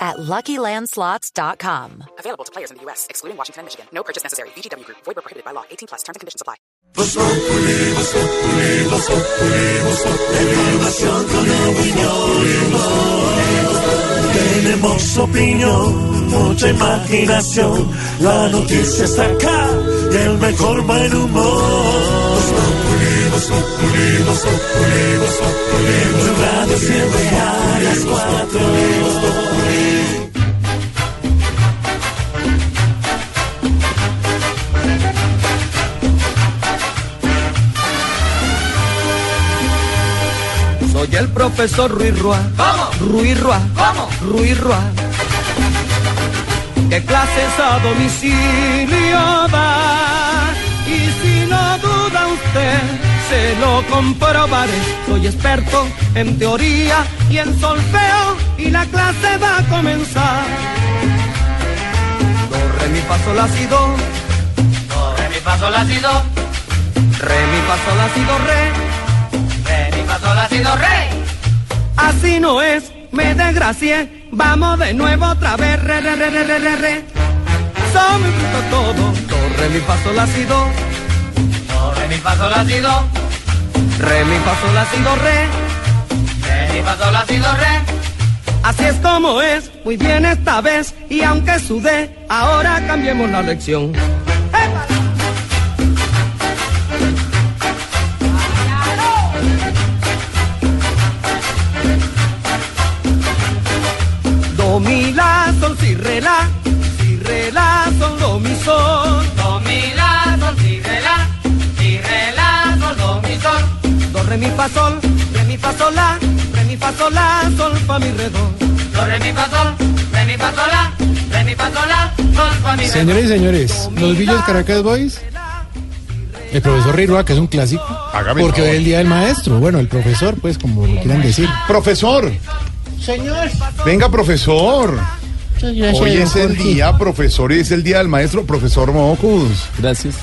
at LuckyLandSlots.com. Available to players in the U.S., excluding Washington and Michigan. No purchase necessary. VGW Group. Void where prohibited by law. 18 plus. Terms and conditions apply. Tenemos opinión, mucha imaginación. La noticia está acá y el mejor buen humor. En tu radio siempre a las cuatro. Soy el profesor Ruiz Rua. ¿Cómo? Ruiz Rua. ¿Cómo? Ruiz Rua. ¿Qué clases a domicilio da? Y si no duda usted, se lo comprobaré. Soy experto en teoría y en solfeo y la clase va a comenzar. Do, re, mi, fa, sol, la, si, do. Do, re, mi, fa, sol, la, si, do. Re, mi, fa, sol, la, si, do, re. Re, mi, fa, sol, la, si, do, re. Así no es, me desgracié. Vamos de nuevo otra vez, re, re, re, re, re, re, re. Son muy bruto todo. Do, re, mi, fa, sol, la, si, do. Do, re, mi, fa, sol, la, si, do. Re, mi, fa, sol, la, si, do, re. Re, mi, fa, sol, la, si, do, re. Así es como es, muy bien esta vez. Y aunque sudé, ahora cambiemos la lección. Do, mi, la, sol, si, re, la. Si, re, la, sol, do, mi, sol. Re, mi, fa, sol. Re, mi, fa, sol, la. Re, mi, fa, sol, la. Sol, fa, mi, re, do. Do, re, mi, fa, sol. Re, mi, fa, sol, la. Re, mi, fa, sol, la. Sol, fa, mi, re, do. Señores y señores, los Villos Caracas Boys, el profesor Rirua, que es un clásico, Hágame porque hoy es el día del maestro, bueno, el profesor, pues, como lo quieran decir. Profesor, Señor, venga, profesor. gracias. Hoy es el día, profesor, y es el día del maestro, profesor Mocus. Gracias.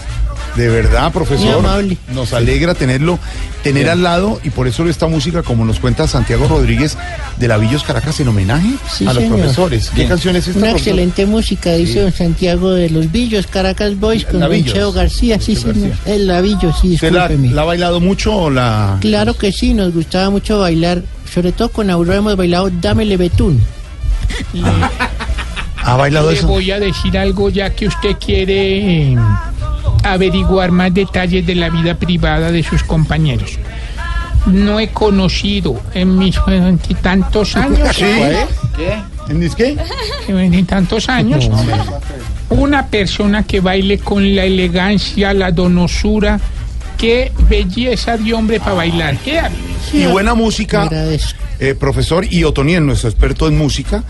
De verdad, Muy profesor. amable. Nos alegra tenerlo, tener al lado, y por eso esta música, como nos cuenta Santiago Rodríguez de la Villos Caracas, en homenaje Sí, a los señor. profesores. ¿Qué canción es esta? Una profesor? excelente música, dice don Santiago de los Villos, Caracas Boys, con don Lavillos. Cheo García, sí, Cheo señor. García. El Lavillo, sí, ¿Usted la, discúlpeme. la ha bailado mucho o la.? Claro que sí, nos gustaba mucho bailar, sobre todo con Aurora hemos bailado Dámele Betún. ¿Ha bailado Le eso? voy a decir algo ya que usted quiere eh, averiguar más detalles de la vida privada de sus compañeros. No he conocido en mis tantos años, ¿Sí? ¿En mis qué? en tantos años, una persona que baile con la elegancia, la donosura, qué belleza de hombre para bailar. ¿Qué? Y buena música. Eh, profesor y Otoniel, nuestro experto en música,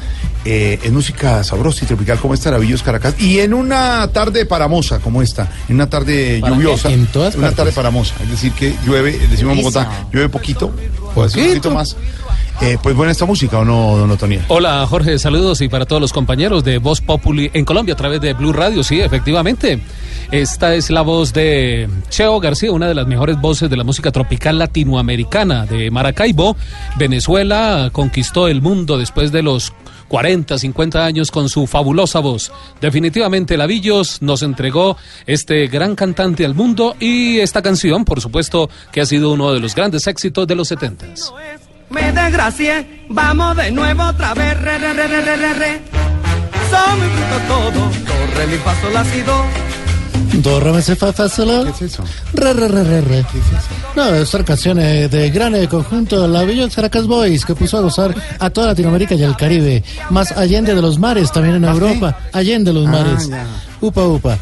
eh, en música sabrosa y tropical como esta, Lavillos Caracas, y en una tarde paramosa como esta, en una tarde lluviosa, En todas una partes. tarde paramosa, es decir que llueve, decimos en Bogotá, llueve poquito, un poquito más. Eh, pues buena esta música, ¿o no, don Otoniel? Hola Jorge, saludos y para todos los compañeros de Voz Populi en Colombia a través de Blue Radio, sí, efectivamente. Esta es la voz de Cheo García, una de las mejores voces de la música tropical latinoamericana de Maracaibo. Venezuela conquistó el mundo después de los 40, 50 años con su fabulosa voz. Definitivamente Lavillos nos entregó este gran cantante al mundo y esta canción, por supuesto, que ha sido uno de los grandes éxitos de los 70s. Me desgracié, vamos de nuevo otra vez, re, re, re, re, re, re, re. Son muy bruto todo, do, re, mi, fa, sol, la, si, do. Do, re, mi, se, fa. ¿Qué es eso? Re, re, re, re, re. No, es otra canción eh, de gran eh, conjunto La Villos Caracas Boys que puso a gozar a toda Latinoamérica y al Caribe, más allende de los mares, también en Europa, allende de los mares. ya. Upa, upa.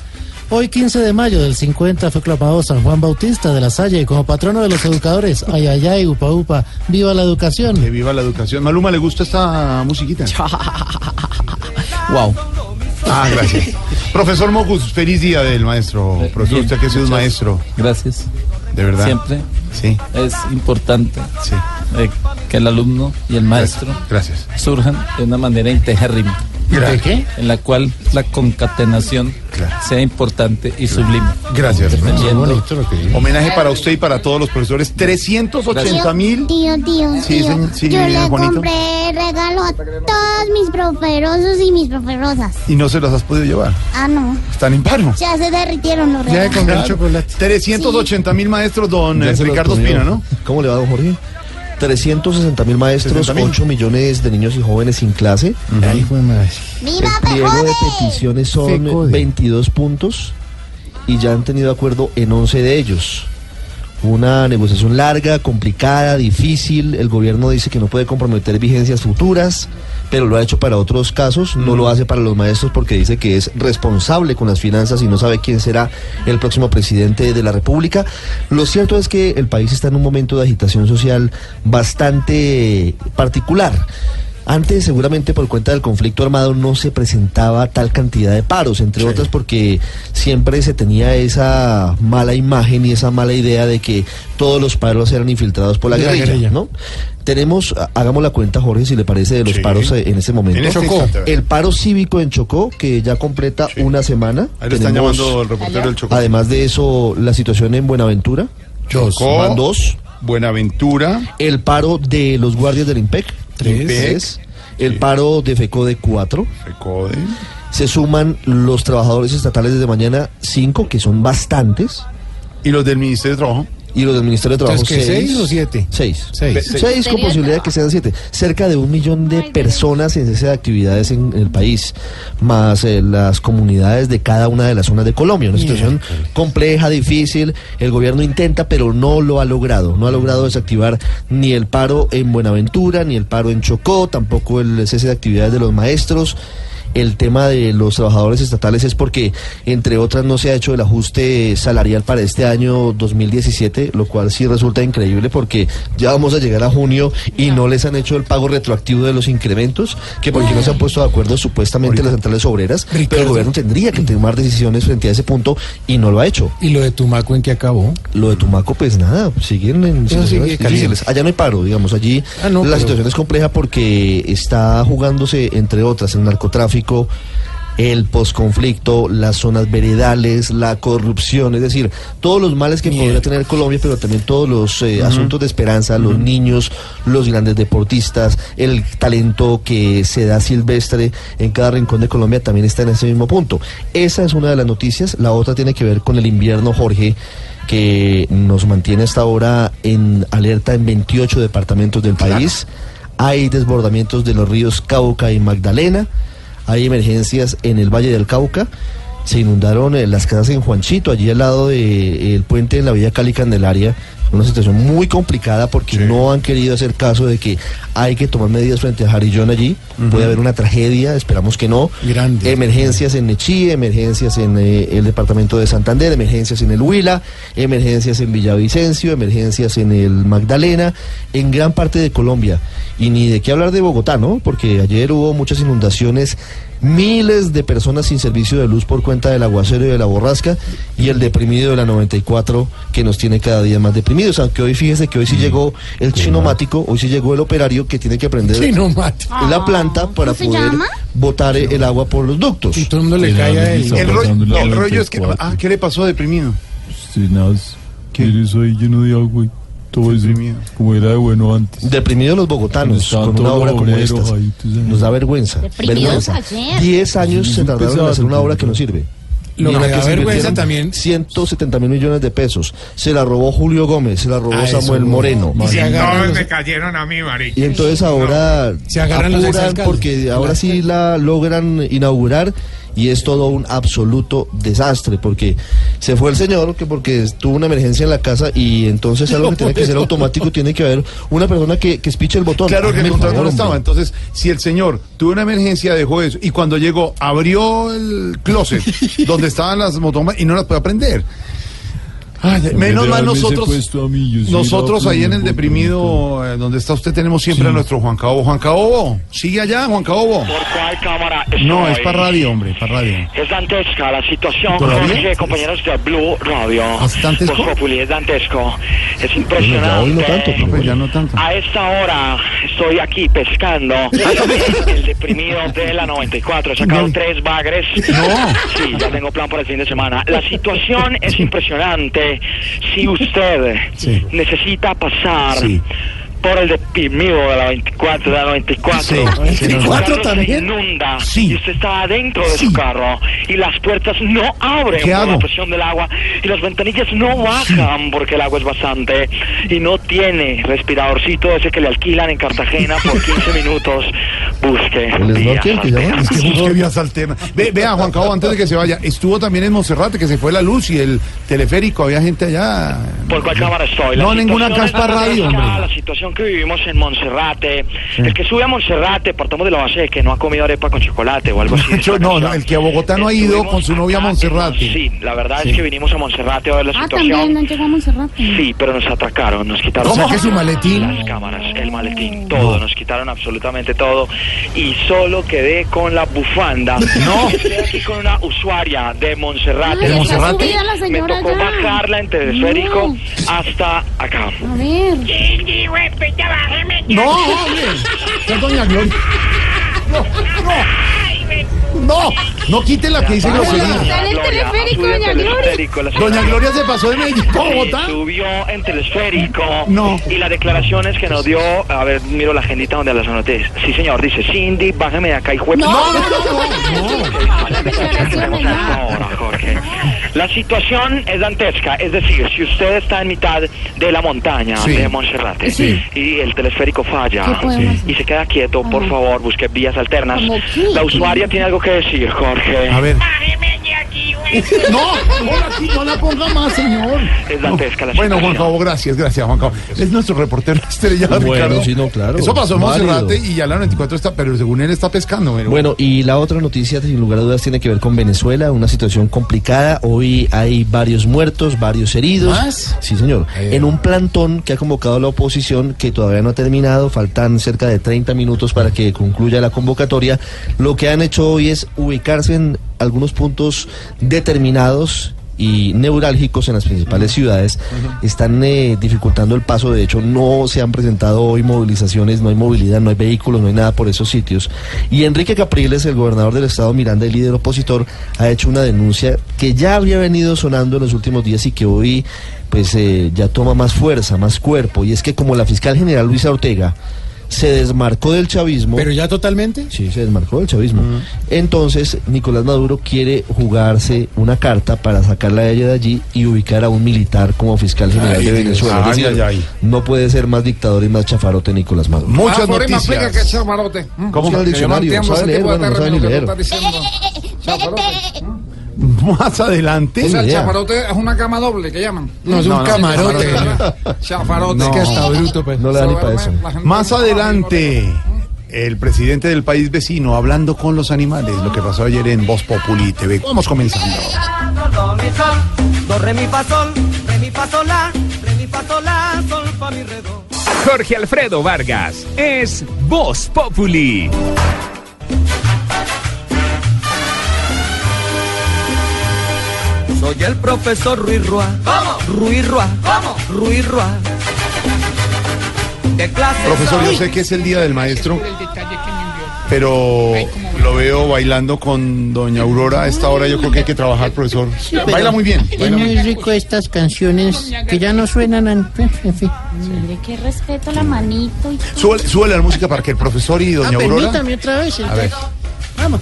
Hoy 15 de mayo del 50 fue clamado San Juan Bautista de la Salle como patrono de los educadores. Ay, ay, ay, upa, upa. Viva la Que educación. viva la educación. Maluma, ¿le gusta esta musiquita? Wow. Ah, gracias. Profesor Mocus, feliz día del maestro. Profesor, usted que ha sido un maestro. Gracias. ¿De verdad? Siempre Sí, es importante sí. eh, que el alumno y el maestro Gracias. surjan de una manera integérrima, ¿De qué? en la cual la concatenación Claro. sea importante y sublime. Gracias. Dependiendo- bonito lo que dijo. Homenaje para usted y para todos los profesores. 380 mil. Tío, tío, Sí, tío. sí, Yo le Juanito. compré regalo a todos mis proferosos y mis proferosas. Y no se los has podido llevar. Ah, no. Están en paro. Ya se derritieron los Ya regalos. con el chocolate. 380 mil maestros, don Ya los Ricardo. Espina, ¿no? ¿Cómo le va, don Jorge? 360 mil maestros, 60.000. 8 millones de niños y jóvenes sin clase. Madre. ¡Viva El pliego de peticiones son Fecode. 22 puntos y ya han tenido acuerdo en 11 de ellos. Una negociación larga, complicada, difícil. El gobierno dice que no puede comprometer vigencias futuras, pero lo ha hecho para otros casos. No lo hace para los maestros porque dice que es responsable con las finanzas y no sabe quién será el próximo presidente de la República. Lo cierto es que el país está en un momento de agitación social bastante particular. Antes, seguramente por cuenta del conflicto armado, no se presentaba tal cantidad de paros, entre otras porque siempre se tenía esa mala imagen y esa mala idea de que todos los paros eran infiltrados por la, guerrilla, guerrilla. ¿no? Tenemos, ha- hagamos la cuenta, Jorge, si le parece, de los Sí. paros eh, en este momento. En Chocó. El paro cívico en Chocó, que ya completa Sí. una semana. Ahí le están Tenemos, llamando el reportero del Chocó. Además de eso, la situación en Buenaventura. Chocó. Van dos. Buenaventura. El paro de los guardias del IMPEC. Tres. Tres. El Sí. paro de FECODE, cuatro. Recode. Se suman los trabajadores estatales desde mañana, cinco, que son bastantes. Y los del Ministerio de Trabajo. Y los del Ministerio de Trabajo, Entonces, ¿qué, seis. seis o siete? Seis. Seis. Seis con posibilidad de que sean siete. Cerca de un millón de personas en cese de actividades en el país, más eh, las comunidades de cada una de las zonas de Colombia. Una situación compleja, difícil. El gobierno intenta, pero no lo ha logrado. No ha logrado desactivar ni el paro en Buenaventura, ni el paro en Chocó, tampoco el cese de actividades de los maestros. El tema de los trabajadores estatales es porque, entre otras, no se ha hecho el ajuste salarial para este año 2017, lo cual sí resulta increíble porque ya vamos a llegar a junio y no les han hecho el pago retroactivo de los incrementos, que porque no se han puesto de acuerdo supuestamente las centrales obreras, pero el gobierno tendría que tomar decisiones frente a ese punto y no lo ha hecho. ¿Y lo de Tumaco en qué acabó? Lo de Tumaco, pues nada, siguen en situaciones difíciles. Allá no hay paro, digamos, allí Ah, no, la pero- situación es compleja porque está jugándose, entre otras, el narcotráfico, el posconflicto, las zonas veredales, la corrupción, es decir, todos los males que podría tener Colombia, pero también todos los eh, asuntos de esperanza, los niños, los grandes deportistas, el talento que se da silvestre en cada rincón de Colombia también está en ese mismo punto. Esa es una de las noticias, la otra tiene que ver con el invierno, Jorge que nos mantiene hasta ahora en alerta en 28 departamentos del país. Hay desbordamientos de los ríos Cauca y Magdalena. Hay emergencias en el Valle del Cauca. Se inundaron eh, las casas en Juanchito, allí al lado del puente en la Villa Cali Candelaria. Una situación muy complicada porque no han querido hacer caso de que hay que tomar medidas frente a Jarillón allí. Puede haber una tragedia, esperamos que no. Grande. Emergencias en Nechí, emergencias en eh, el departamento de Santander, emergencias en el Huila, emergencias en Villavicencio, emergencias en el Magdalena, en gran parte de Colombia. Y ni de qué hablar de Bogotá, ¿no? Porque ayer hubo muchas inundaciones, miles de personas sin servicio de luz por cuenta del aguacero y de la borrasca, y el deprimido de la 94 que nos tiene cada día más deprimidos. Aunque hoy fíjese que hoy sí llegó el chinomático, hoy sí llegó el operario que tiene que aprender Sí, no mate. la planta para ¿Cómo se poder llama? botar el agua por los ductos. Y todo el mundo le cae a él. El, rollo, no, el rollo es que. Ah, ¿qué le pasó deprimido? ¿Qué? eso ahí lleno de agua todo eso, Deprimido. como era de bueno antes. Deprimidos los bogotanos con una obra como esta. ahí. Nos da vergüenza. Deprimidos vergüenza. ayer. Diez años Sí, se tardaron en pesado, hacer una obra que no sirve. Lo que da vergüenza también. 170 mil millones de pesos. Se la robó Julio Gómez, se la robó Ah, eso, Samuel Moreno. Y se agarran los- cayeron a mí, marica. Y entonces ahora Se agarran los apuran porque ahora sí la logran inaugurar y es todo un absoluto desastre porque se fue el señor que porque tuvo una emergencia en la casa y entonces algo que tiene que ser automático tiene que haber una persona que, que espiche el botón. Claro que el contrato no estaba. Entonces, si el señor tuvo una emergencia, dejó eso. Y cuando llegó, abrió el closet donde estaban las motomas y no las puede aprender. Ay, menos mal nosotros, secuestrado a mí, yo sí nosotros ahí en el deprimido, eh, donde está usted, tenemos siempre a nuestro Juan Caobo. Juan Caobo, sigue allá, Juan Caobo. ¿Por cuál cámara No, es para radio, hombre, para radio. Es dantesca la situación, compañeros de Blue Radio. ¿Es dantesco? Populi, es dantesco. Es Bueno, impresionante. ya hoy no tanto, no, pues ya no tanto. A esta hora estoy aquí pescando el deprimido de la 94. He sacado No. tres bagres. No. Sí, ya tengo plan para el fin de semana. La situación es impresionante. Si usted Sí. necesita pasar Sí. Por el deprimido de la 24, de la 94. Sí, sí, no. carro también? se inunda Sí. y usted está adentro de Sí. su carro y las puertas no abren ¿Qué por hago? la presión del agua y las ventanillas no bajan porque el agua es bastante y no tiene respiradorcito ese que le alquilan en Cartagena por 15 minutos. Busque. ¿El vías snorkel que llaman? alternas. Es que busque vías alternas. Ve, vea, Juan Cabo, antes de que se vaya, estuvo también en Monserrate, que se fue la luz y el teleférico, había gente allá. ¿Por cuál cámara estoy? No, ninguna caspa radio, hombre. La situación que vivimos en Monserrate. El que sube a Monserrate, partamos de la base de que no ha comido arepa con chocolate o algo así. Yo, no, no, el que a Bogotá no ha ido con su novia a Monserrate. Mon- Sí, la verdad es que vinimos a Monserrate a ver la Ah, situación. también, no llegó a Monserrate. Sí, pero nos atracaron, nos quitaron O sea que su maletín. las cámaras, el maletín, todo, nos quitaron absolutamente todo y solo quedé con la bufanda. No. Estoy aquí con una usuaria de Monserrate. Ay, ¿De está Monserrate? Me señora tocó ya. bajarla en telesférico No. hasta acá. A ver. No, hombre. Es doña Gloria. No, no. No, no quite la que dice grosería. Está en el teleférico, doña Gloria. Doña. Gloria se pasó de Medellín a Bogotá. subió en telesférico. No. Y las declaraciones que nos dio, a ver, miro la agendita donde las anoté. Sí, señor, dice, Cindy, bájeme de acá y juez. No, No, no, no, no. Jorge. La situación es dantesca, es decir, si usted está en mitad de la montaña Sí. de Monserrate Sí. y el telesférico falla y se queda quieto, por favor, busque vías alternas. La usuaria tiene algo que decir, Jorge. A ver. No, no la, no la ponga más, señor. Es dantesca la Bueno, Juan. Cabo, gracias, gracias, Juan Cabo. Es nuestro reportero estrella, Bueno, Ricardo. sí, no, claro. Eso pasó en. Monserrate y ya la 94 está, pero según él está pescando. Pero... Bueno, y la otra noticia, sin lugar a dudas, tiene que ver con Venezuela, una situación complicada. Hoy hay varios muertos, varios heridos. ¿Más? Sí, señor. En un plantón que ha convocado la oposición, que todavía no ha terminado, faltan cerca de 30 minutos para que concluya la convocatoria. Lo que han hecho hoy es ubicarse en algunos puntos determinados y neurálgicos en las principales ciudades están eh, dificultando el paso. De hecho, no se han presentado hoy movilizaciones, no hay movilidad, no hay vehículos, no hay nada por esos sitios. Y Enrique Capriles, el gobernador del estado Miranda, el líder opositor, ha hecho una denuncia que ya había venido sonando en los últimos días y que hoy pues eh, ya toma más fuerza, más cuerpo. Y es que como la fiscal general Luisa Ortega se desmarcó del chavismo. ¿Pero ya totalmente? Sí, se desmarcó del chavismo. Entonces, Nicolás Maduro quiere jugarse una carta para sacarla a ella de allí y ubicar a un militar como fiscal general Ay, de. Venezuela. Es Ay, decir, ay, ay. No puede ser más dictador y más chafarote Nicolás Maduro. Muchas Ah, me explica noticias. ¿Cómo? que el yo diccionario, No entiendo ¿sabe ese leer? de Bueno, no sabe ni leer. Chavarote. Más adelante. O sea, el idea. chavarote es una cama doble que llaman. No, es un camarote. Chafarote. Es que hasta bruto, pues. No le da ni para eso. Más no adelante, el presidente del país vecino hablando con los animales, lo que pasó ayer en Voz Populi TV. Vamos comenzando. Jorge Alfredo Vargas es Voz Populi. Soy el profesor Ruiz Rua. Ruiz Rua. Ruiz Rua. ¿Qué clase Profesor, yo soy? sé que es el día del maestro, pero lo veo bailando con doña Aurora. A esta hora yo creo que hay que trabajar, profesor. Baila muy bien. Es muy rico estas canciones que ya no suenan, en, fin. Mire, qué respeto la manito y Súbele, súbele la música para que el profesor y doña Ah, Aurora, permítame otra vez. A ver. Vamos.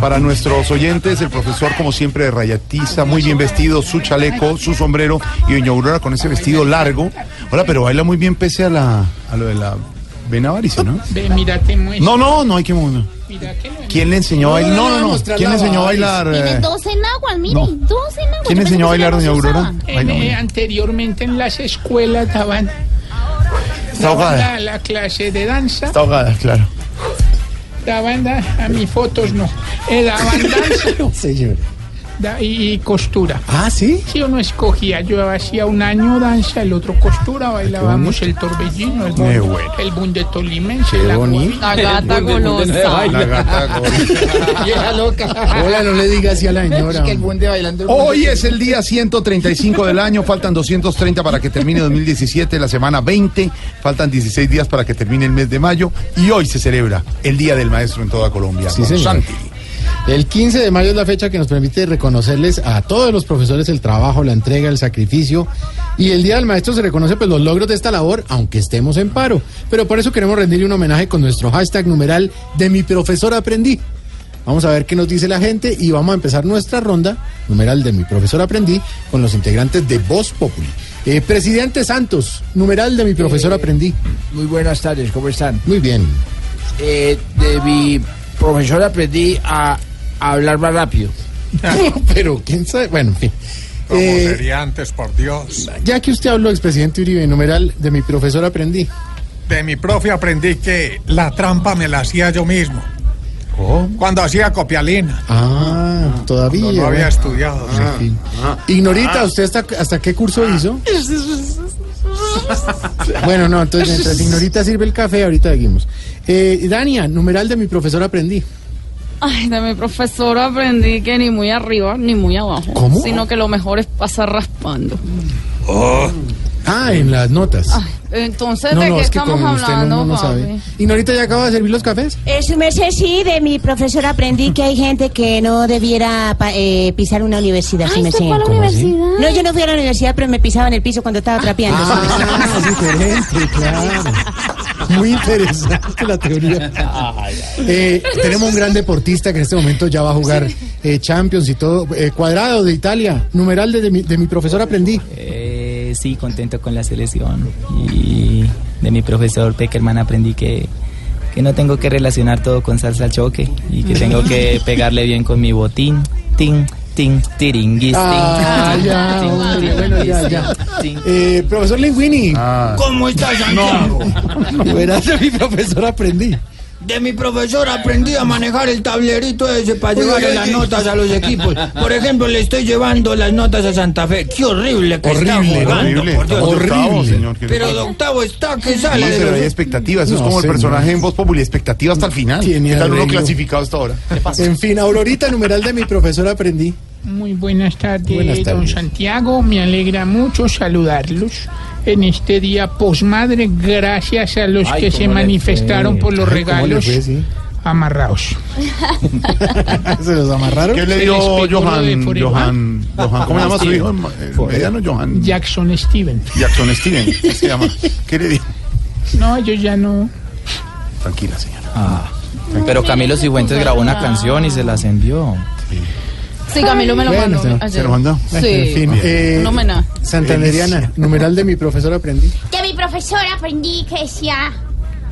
Para nuestros oyentes, el profesor como siempre de rayatiza, muy bien vestido, su chaleco, su sombrero y doña Aurora con ese vestido largo. Hola, pero baila muy bien pese a la a lo de la vena varice, ¿no? Ve, mírate, muestra. No, no, no hay que. Mira ¿Quién le enseñó a bailar? No, no, no. ¿Quién le enseñó a bailar? Tiene dos enaguas, mire, no. dos enaguas. ¿Quién le enseñó a bailar, doña Aurora? En, eh, anteriormente en las escuelas daban, Está ahogada. la, la clase de danza, Está ahogada, claro. Daban da- a mis fotos no, eh, daban danza, Señor. Da- y, y costura. Ah, ¿sí? Sí, uno escogía. Yo hacía un año danza, el otro costura, bailábamos el torbellino, el, Qué bun- bueno. el bunde tolimense, Qué la bonito. La gata golosa. La gata. Vieja loca. Hola, no le diga así a la señora. Hoy es el día 135 del año, faltan 230 para que termine 2017, la semana 20, faltan 16 días para que termine el mes de mayo y hoy se celebra el Día del Maestro en toda Colombia. Sí, señor. Santi. El 15 de mayo es la fecha que nos permite reconocerles a todos los profesores el trabajo, la entrega, el sacrificio. Y el Día del Maestro se reconoce pues los logros de esta labor, aunque estemos en paro. Pero por eso queremos rendirle un homenaje con nuestro hashtag numeral de mi profesor aprendí. Vamos a ver qué nos dice la gente y vamos a empezar nuestra ronda, numeral de mi profesor aprendí, con los integrantes de Voz Populi. Eh, Presidente Santos, numeral de mi profesor aprendí. Muy buenas tardes, ¿cómo están? Muy bien. Eh, de mi profesor aprendí a, a hablar más rápido. Pero quién sabe, bueno, en fin. ¿Cómo Eh, sería antes, por Dios? Ya que usted habló, expresidente Uribe, numeral de mi profesor aprendí. De mi profe aprendí que la trampa me la hacía yo mismo. Oh. Cuando hía copialina. Ah, todavía. No, no había estudiado. Ah, sí. en fin. Ignorita, ¿usted hasta, hasta qué curso hizo? Bueno, no, entonces mientras Ignorita sirve el café, ahorita seguimos. Eh, Dania, numeral de mi profesor aprendí. Ay, de mi profesor aprendí que ni muy arriba ni muy abajo. ¿Cómo? Sino que lo mejor es pasar raspando. Ah, en las notas. Ay, entonces, no, ¿de no, qué es que estamos hablando, no, sabe. Ignorita ya acaba de servir los cafés. Eh, su merced, sí, de mi profesor aprendí que hay gente que no debiera pa- eh, pisar una universidad, merced. fue a la universidad? No, yo no fui a la universidad, pero me pisaba en el piso cuando estaba trapeando. Ah, diferente, claro. Muy interesante la teoría. Eh, tenemos un gran deportista que en este momento ya va a jugar eh, Champions y todo. Eh, cuadrado de Italia, numeral de, de mi, de mi profesor aprendí. Eh, sí, contento con la selección. Y de mi profesor Peckerman aprendí que, que no tengo que relacionar todo con salsa al choque y que tengo que pegarle bien con mi botín. Tin, tin, tiringuis, Ah, tin, ya, tin, hombre, bueno, ya, ya. Eh, profesor Linguini. ¿Cómo está Santiago? Numeral de mi profesor aprendí. De mi profesor aprendí a manejar el tablerito ese para llevarle las notas a los equipos. Por ejemplo, le estoy llevando las notas a Santa Fe. Qué horrible que está Horrible, jugando, horrible. por Dios. Octavo, señor. ¿Qué le Pero de octavo está que sale de pero hay expectativas. Eso es No, como el personaje en Voz Populi, expectativa hasta el final. Tiene ¿Qué tal uno clasificado hasta ahora? En fin, Aurorita, numeral de mi profesor aprendí. Muy buenas tardes, Buenas don tardes. Santiago. Me alegra mucho saludarlos en este día posmadre, gracias a los Ay, que ¿cómo se manifestaron fue? por los Ay, ¿cómo le regalos fue, sí? amarrados. ¿Se los amarraron? ¿Qué le dio Johan. Johan, Johan? ¿Cómo se llama su hijo? El mediano Johan Jackson Steven. Jackson Steven. ¿Qué se llama? ¿Qué le dio? No, ellos ya no. Tranquila, señora. Ah, pero Camilo Cifuentes grabó una canción y se las envió. Sí, Camilo me lo Bueno, mandó. se lo- ayer. ¿Se lo mandó? Sí. En fin, eh, Un homenaje. Santanderiana, numeral de mi profesor aprendí. De mi profesor aprendí que decía...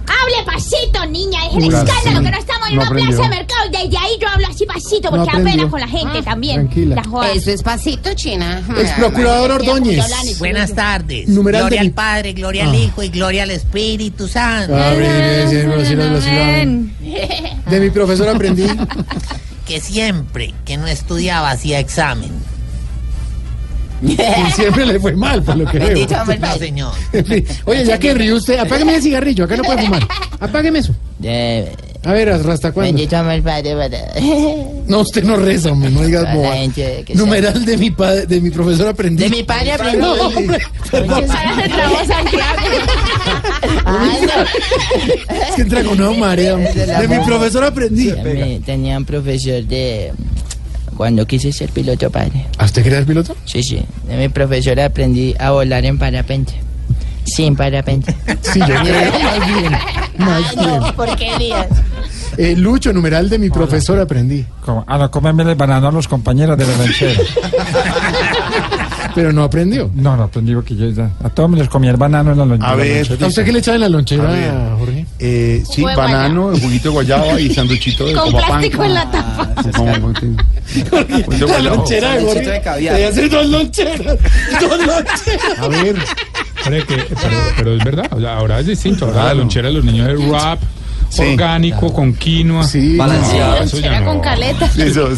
Hable pasito, niña. Es Uy, escándalo sí. que no estamos en No una aprendió. plaza de mercado. Desde ahí yo hablo así pasito No porque aprendió. apenas con la gente también. tranquila. Eso es pasito, China. Ex procurador Ordóñez. Buenas tardes. Numeral gloria de mi- al Padre, gloria Ah. al Hijo y gloria al Espíritu Santo. Sí, sí, sí, sí, sí. De mi profesor aprendí. Que siempre que no estudiaba hacía examen. Y siempre le fue mal, por lo que veo. Bendito hombre, Señor. Oye, ya que ríe usted, apágame el cigarrillo, acá no puede fumar. Apágueme eso. A ver, ¿hasta cuándo? Bendito hombre, Padre, Padre. No, usted no reza, hombre, no digas boba. Numeral de mi padre, de mi profesor aprendí. De mi padre aprendí. No, hombre. Es que entra con una marea. De mi profesor aprendí. Tenía un profesor de... Cuando quise ser piloto, padre. ¿A usted quería ser piloto? Sí, sí. De mi profesor aprendí a volar en parapente. Sin parapente. Sí, yo creo, más bien. Más bien. porquerías. Eh, Lucho, numeral de mi profesor aprendí. Como, a no comerme el banano a los compañeros de la lonchera. Pero no aprendió. No, no aprendí que yo ya- a todos me les comía el banano en la lonchera. A ver. ¿A usted qué le echaba en la A ver. lonchera, Jorge? Eh, sí, banano, juguito de guayaba y sanduchito de Con plástico en la tapa. Juguito de La lonchera de Jorge. de caviar. Debe hacer dos loncheras. Dos loncheras. A ver. Hombre, que- pero, pero es verdad, o sea, ahora es distinto. Ahora la lonchera de los niños es rap, Sí. orgánico, con quinoa. Sí. Balanceado. No, eso ya no. con caleta. Eso,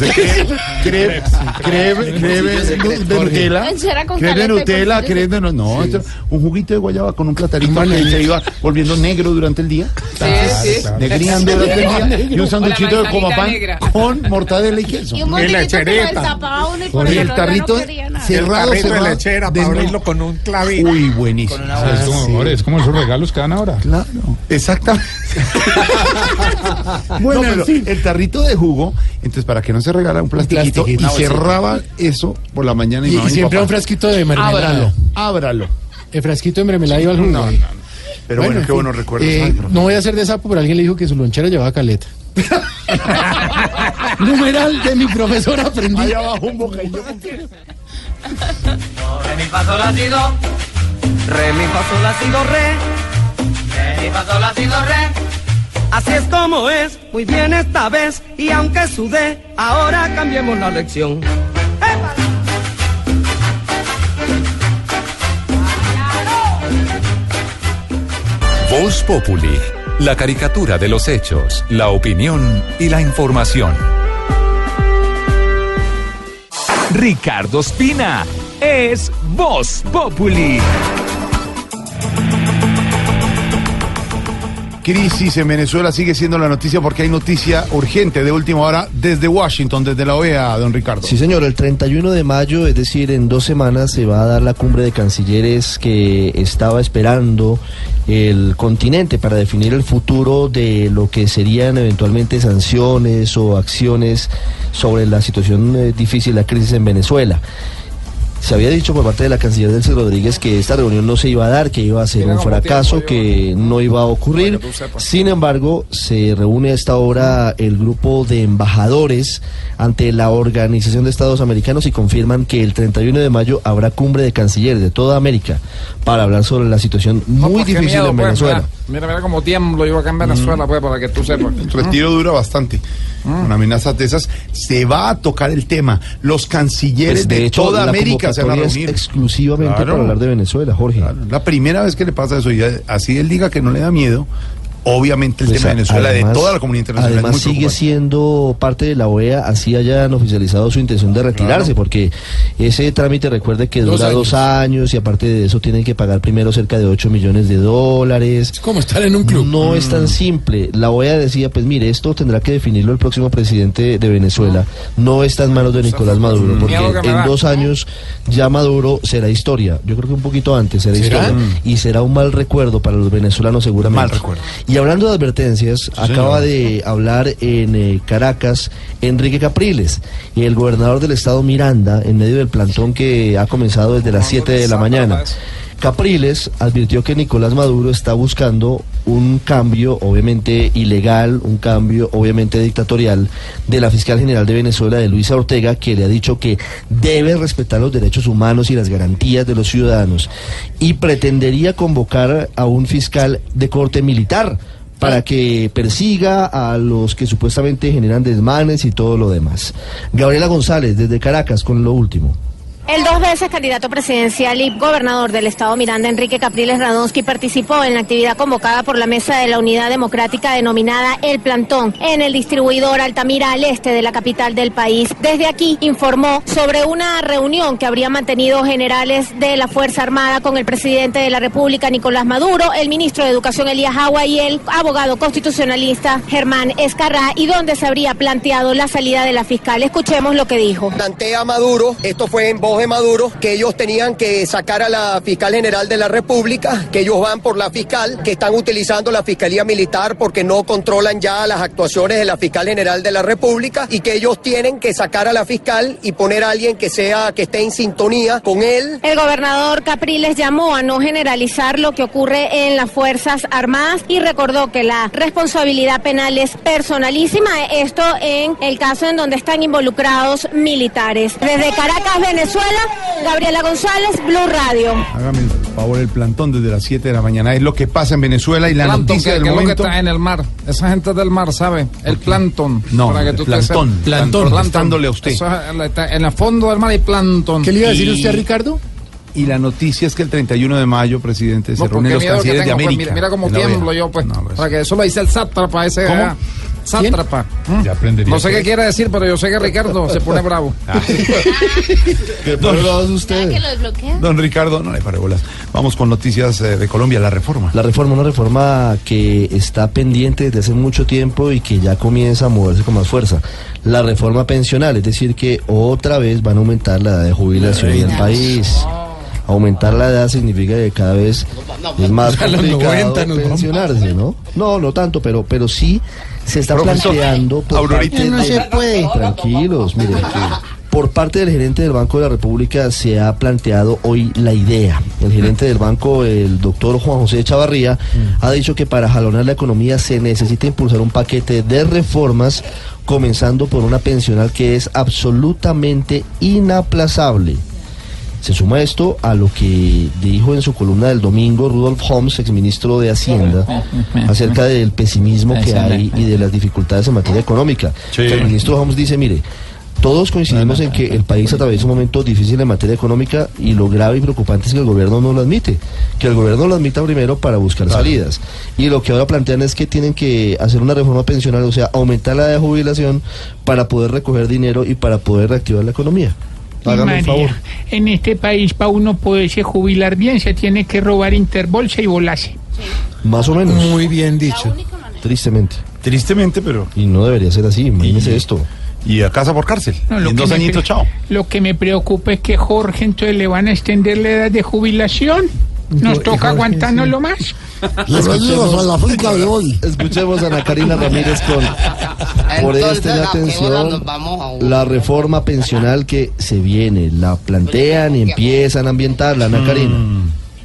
crepes, Creme, creme de, Nutella. Creme de Nutella, creme de no, no, esto- un juguito de guayaba con un platanito que se iba volviendo negro durante el día. sí. Negriando durante el día. Y un sanduchito de comapán con mortadela y queso. Y un y por Con el tarrito cerrado, carrito de cerrado. lechera de para abrirlo con un clavín. Uy, buenísimo. Es como, amor, es como esos regalos que dan ahora. Claro, exactamente. bueno, pero el tarrito de jugo, entonces para que no se regala un plastiquito, plastiquito. y cerraba eso por la mañana y, Y, y siempre papá, un frasquito de mermelada. Ábralo, ábralo. El frasquito de mermelada iba al jugo. No, no, no. Pero bueno, en qué buenos recuerdos. Eh, no voy a hacer de sapo, pero alguien le dijo que su lonchera llevaba caleta. Numeral de mi profesor aprendí. Ahí abajo un bocadillo. Re, mi, fa, sol, la, si, do. Re, mi, fa, sol, la, si, do, re. Fa, sol, la, re. Así es como es, muy bien esta vez. Y aunque sudé, ahora cambiemos la lección. Voz Populi, la caricatura de los hechos, la opinión y la información. Ricardo Espina es Voz Populi. Crisis en Venezuela sigue siendo la noticia porque hay noticia urgente de última hora desde Washington, desde la OEA, don Ricardo. Sí, señor, el 31 de mayo, es decir, en dos semanas, se va a dar la cumbre de cancilleres que estaba esperando el continente para definir el futuro de lo que serían eventualmente sanciones o acciones sobre la situación eh, difícil, la crisis en Venezuela. Se había dicho por parte de la canciller Delcy Rodríguez que esta reunión no se iba a dar, que iba a ser un fracaso, que no iba a ocurrir. Sin embargo, se reúne a esta hora el grupo de embajadores ante la Organización de Estados Americanos y confirman que el 31 de mayo habrá cumbre de cancilleres de toda América para hablar sobre la situación muy difícil miedo, en pues, Venezuela. Mira, mira cómo tiemblo yo acá en Venezuela, pues, para que tú sepas. El retiro dura bastante. Con amenazas de esas, se va a tocar el tema. Los cancilleres Pues, de, de hecho, toda la A convocatoria reunir. exclusivamente Claro. para hablar de Venezuela, Jorge. La primera vez que le pasa eso, y así él diga que no le da miedo, obviamente el Pues, tema de Venezuela, además- de toda la comunidad internacional, Además es muy sigue siendo parte de la OEA, así hayan oficializado su intención de retirarse, porque ese trámite recuerde que Dos dura dos años y aparte de eso tienen que pagar primero cerca de 8 millones de dólares. Es como estar en un club. No es Mm. tan simple. La OEA decía, pues mire, esto tendrá que definirlo el próximo presidente de Venezuela. No está en manos de Nicolás Maduro, porque en dos años ya Maduro será historia. Yo creo que un poquito antes será, ¿Será? historia. Y será un mal recuerdo para los venezolanos seguramente. Mal recuerdo. Y hablando de advertencias, acaba señor. de hablar en eh, Caracas Enrique Capriles, el gobernador del estado Miranda, en medio del plantón que ha comenzado desde las 7 de la mañana. Capriles advirtió que Nicolás Maduro está buscando un cambio, obviamente ilegal, un cambio, obviamente dictatorial, de la fiscal general de Venezuela, de Luisa Ortega, que le ha dicho que debe respetar los derechos humanos y las garantías de los ciudadanos. Y pretendería convocar a un fiscal de corte militar para que persiga a los que supuestamente generan desmanes y todo lo demás. Gabriela González, desde Caracas, con lo último. El dos veces candidato presidencial y gobernador del estado Miranda, Enrique Capriles Radonsky, participó en la actividad convocada por la Mesa de la Unidad Democrática denominada El Plantón en el distribuidor Altamira al este de la capital del país. Desde aquí informó sobre una reunión que habría mantenido generales de la Fuerza Armada con el presidente de la República, Nicolás Maduro, el ministro de Educación, Elías Agua, y el abogado constitucionalista, Germán Escarrá, y donde se habría planteado la salida de la fiscal. Escuchemos lo que dijo. plantea Maduro, esto fue en voz de Maduro, que ellos tenían que sacar a la fiscal general de la República, que ellos van por la fiscal, que están utilizando la fiscalía militar porque no controlan ya las actuaciones de la fiscal general de la República y que ellos tienen que sacar a la fiscal y poner a alguien que sea que esté en sintonía con él. El gobernador Capriles llamó a no generalizar lo que ocurre en las Fuerzas Armadas y recordó que la responsabilidad penal es personalísima, esto en el caso en donde están involucrados militares. Desde Caracas, Venezuela, Gabriela González, Blue Radio. Hágame el favor, el plantón desde las 7 de la mañana. Es lo que pasa en Venezuela y la noticia que, del que es lo que momento. está en el mar. Esa gente del mar, ¿sabe? El plancton. No, para que el tú te plantón, plantón, a usted. Eso es, en el fondo del mar hay plancton. ¿Qué le iba a decir Y- usted, Ricardo? Y la noticia es que el 31 de mayo, presidente, se No, reúnen los cancilleres de pues, América. mira, mira cómo tiemblo yo, pues. para que eso lo dice el sátrapa ese. ¿Cómo? Ah. Sátrapa. Ya aprendería. No sé qué quiere decir, pero yo sé que Ricardo se pone bravo. ¿Qué bravos usted? ¿Que lo desbloquea? Don Ricardo, no le pare bolas. Vamos con noticias eh, de Colombia, la reforma. La reforma, una reforma que está pendiente desde hace mucho tiempo y que ya comienza a moverse con más fuerza. La reforma pensional, es decir, que otra vez van a aumentar la edad de jubilación en el país. Aumentar la edad significa que cada vez es más complicado 90 nos vamos. pensionarse, ¿no? No, no tanto, pero, pero sí se está Profesor, planteando por Aurorita. parte No de- se puede. Tranquilos, miren. Por parte del gerente del Banco de la República se ha planteado hoy la idea. El gerente del banco, el doctor Juan José Chavarría, ha dicho que para jalonar la economía se necesita impulsar un paquete de reformas, comenzando por una pensional que es absolutamente inaplazable. Se suma esto a lo que dijo en su columna del domingo Rudolf Holmes, exministro de Hacienda, acerca del pesimismo que hay y de las dificultades en materia económica. Sí. El ministro Holmes dice, mire, todos coincidimos en que el país atraviesa un momento difícil en materia económica y lo grave y preocupante es que el gobierno no lo admite. Que el gobierno lo admita primero para buscar salidas. Y lo que ahora plantean es que tienen que hacer una reforma pensional, o sea, aumentar la edad de jubilación para poder recoger dinero y para poder reactivar la economía. María, favor. en este país, para uno poderse jubilar bien, se tiene que robar interbolsa y volarse. Más o menos. Muy bien dicho. Tristemente. Tristemente, pero. Y no debería ser así, imagínese esto. Y a casa por cárcel. No, y en dos añitos, chao. Lo que me preocupa es que Jorge entonces le van a extender la edad de jubilación. Nos toca aguantárnoslo más. Escuchemos- Escuchemos a Ana Karina Ramírez con por ¿a qué hora atención a la reforma pensional que se viene, la plantean y empiezan a ambientarla, Ana Karina.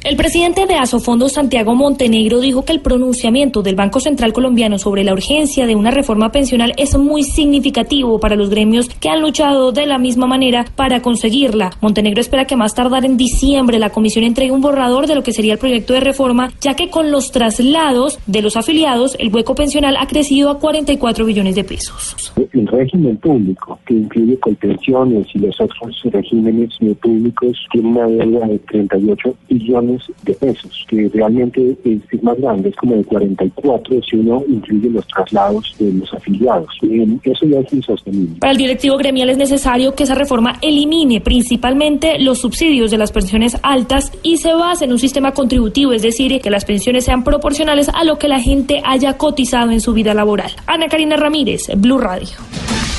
El presidente de Asofondo, Santiago Montenegro, dijo que el pronunciamiento del Banco Central Colombiano sobre la urgencia de una reforma pensional es muy significativo para los gremios que han luchado de la misma manera para conseguirla. Montenegro espera que más tardar en diciembre la comisión entregue un borrador de lo que sería el proyecto de reforma, ya que con los traslados de los afiliados, el hueco pensional ha crecido a 44 billones de pesos. El régimen público, que incluye colpensiones y los otros regímenes públicos, tiene una deuda de 38 billones de pesos, que realmente es, es más grande, es como de 44 si uno incluye los traslados de los afiliados. Eh, eso ya es insostenible. Para el directivo gremial es necesario que esa reforma elimine principalmente los subsidios de las pensiones altas y se base en un sistema contributivo, es decir, que las pensiones sean proporcionales a lo que la gente haya cotizado en su vida laboral. Ana Karina Ramírez, Blue Radio.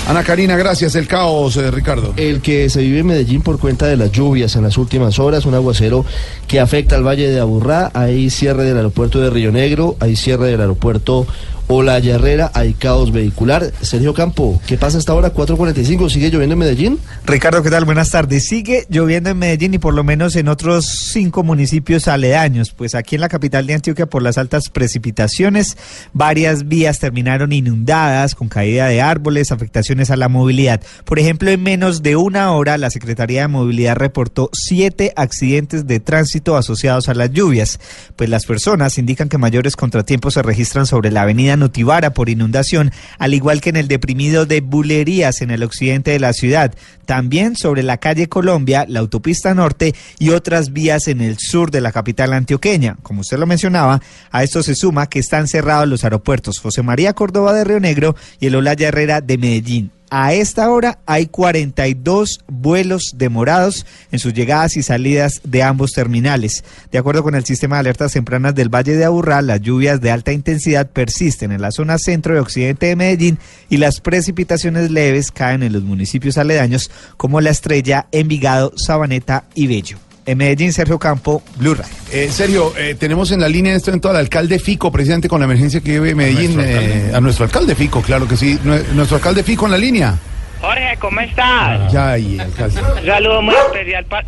Ana Karina, gracias. El caos, eh, Ricardo. El que se vive en Medellín por cuenta de las lluvias en las últimas horas, un aguacero que afecta al Valle de Aburrá, hay cierre del aeropuerto de Río Negro, hay cierre del aeropuerto Olaya Herrera, hay caos vehicular. Sergio Campo, ¿qué pasa hasta ahora? 4.45, ¿sigue lloviendo en Medellín? Ricardo, ¿qué tal? Buenas tardes. Sigue lloviendo en Medellín y por lo menos en otros cinco municipios aledaños. Pues aquí en la capital de Antioquia, por las altas precipitaciones, varias vías terminaron inundadas con caída de árboles, afectaciones a la movilidad. Por ejemplo, en menos de una hora, la Secretaría de Movilidad reportó siete accidentes de tránsito asociados a las lluvias. Pues las personas indican que mayores contratiempos se registran sobre la avenida Notivara por inundación, al igual que en el deprimido de Bulerías en el occidente de la ciudad. También sobre la calle Colombia, la autopista norte y otras vías en el sur de la capital antioqueña. Como usted lo mencionaba, a esto se suma que están cerrados los aeropuertos José María Córdoba de Río Negro y el Olaya Herrera de Medellín. A esta hora hay 42 vuelos demorados en sus llegadas y salidas de ambos terminales. De acuerdo con el sistema de alertas tempranas del Valle de Aburrá, las lluvias de alta intensidad persisten en la zona centro y occidente de Medellín y las precipitaciones leves caen en los municipios aledaños como La Estrella, Envigado, Sabaneta y Bello. En Medellín, Sergio Campo, Blue Radio. Eh, Sergio, eh, tenemos en la línea en este momento al alcalde Fico, precisamente con la emergencia que vive Medellín. nuestro eh, a nuestro alcalde Fico, claro que sí. Nue- Nuestro alcalde Fico en la línea. Jorge, ¿cómo estás? Ya, ahí, alcalde. Un saludo muy especial para...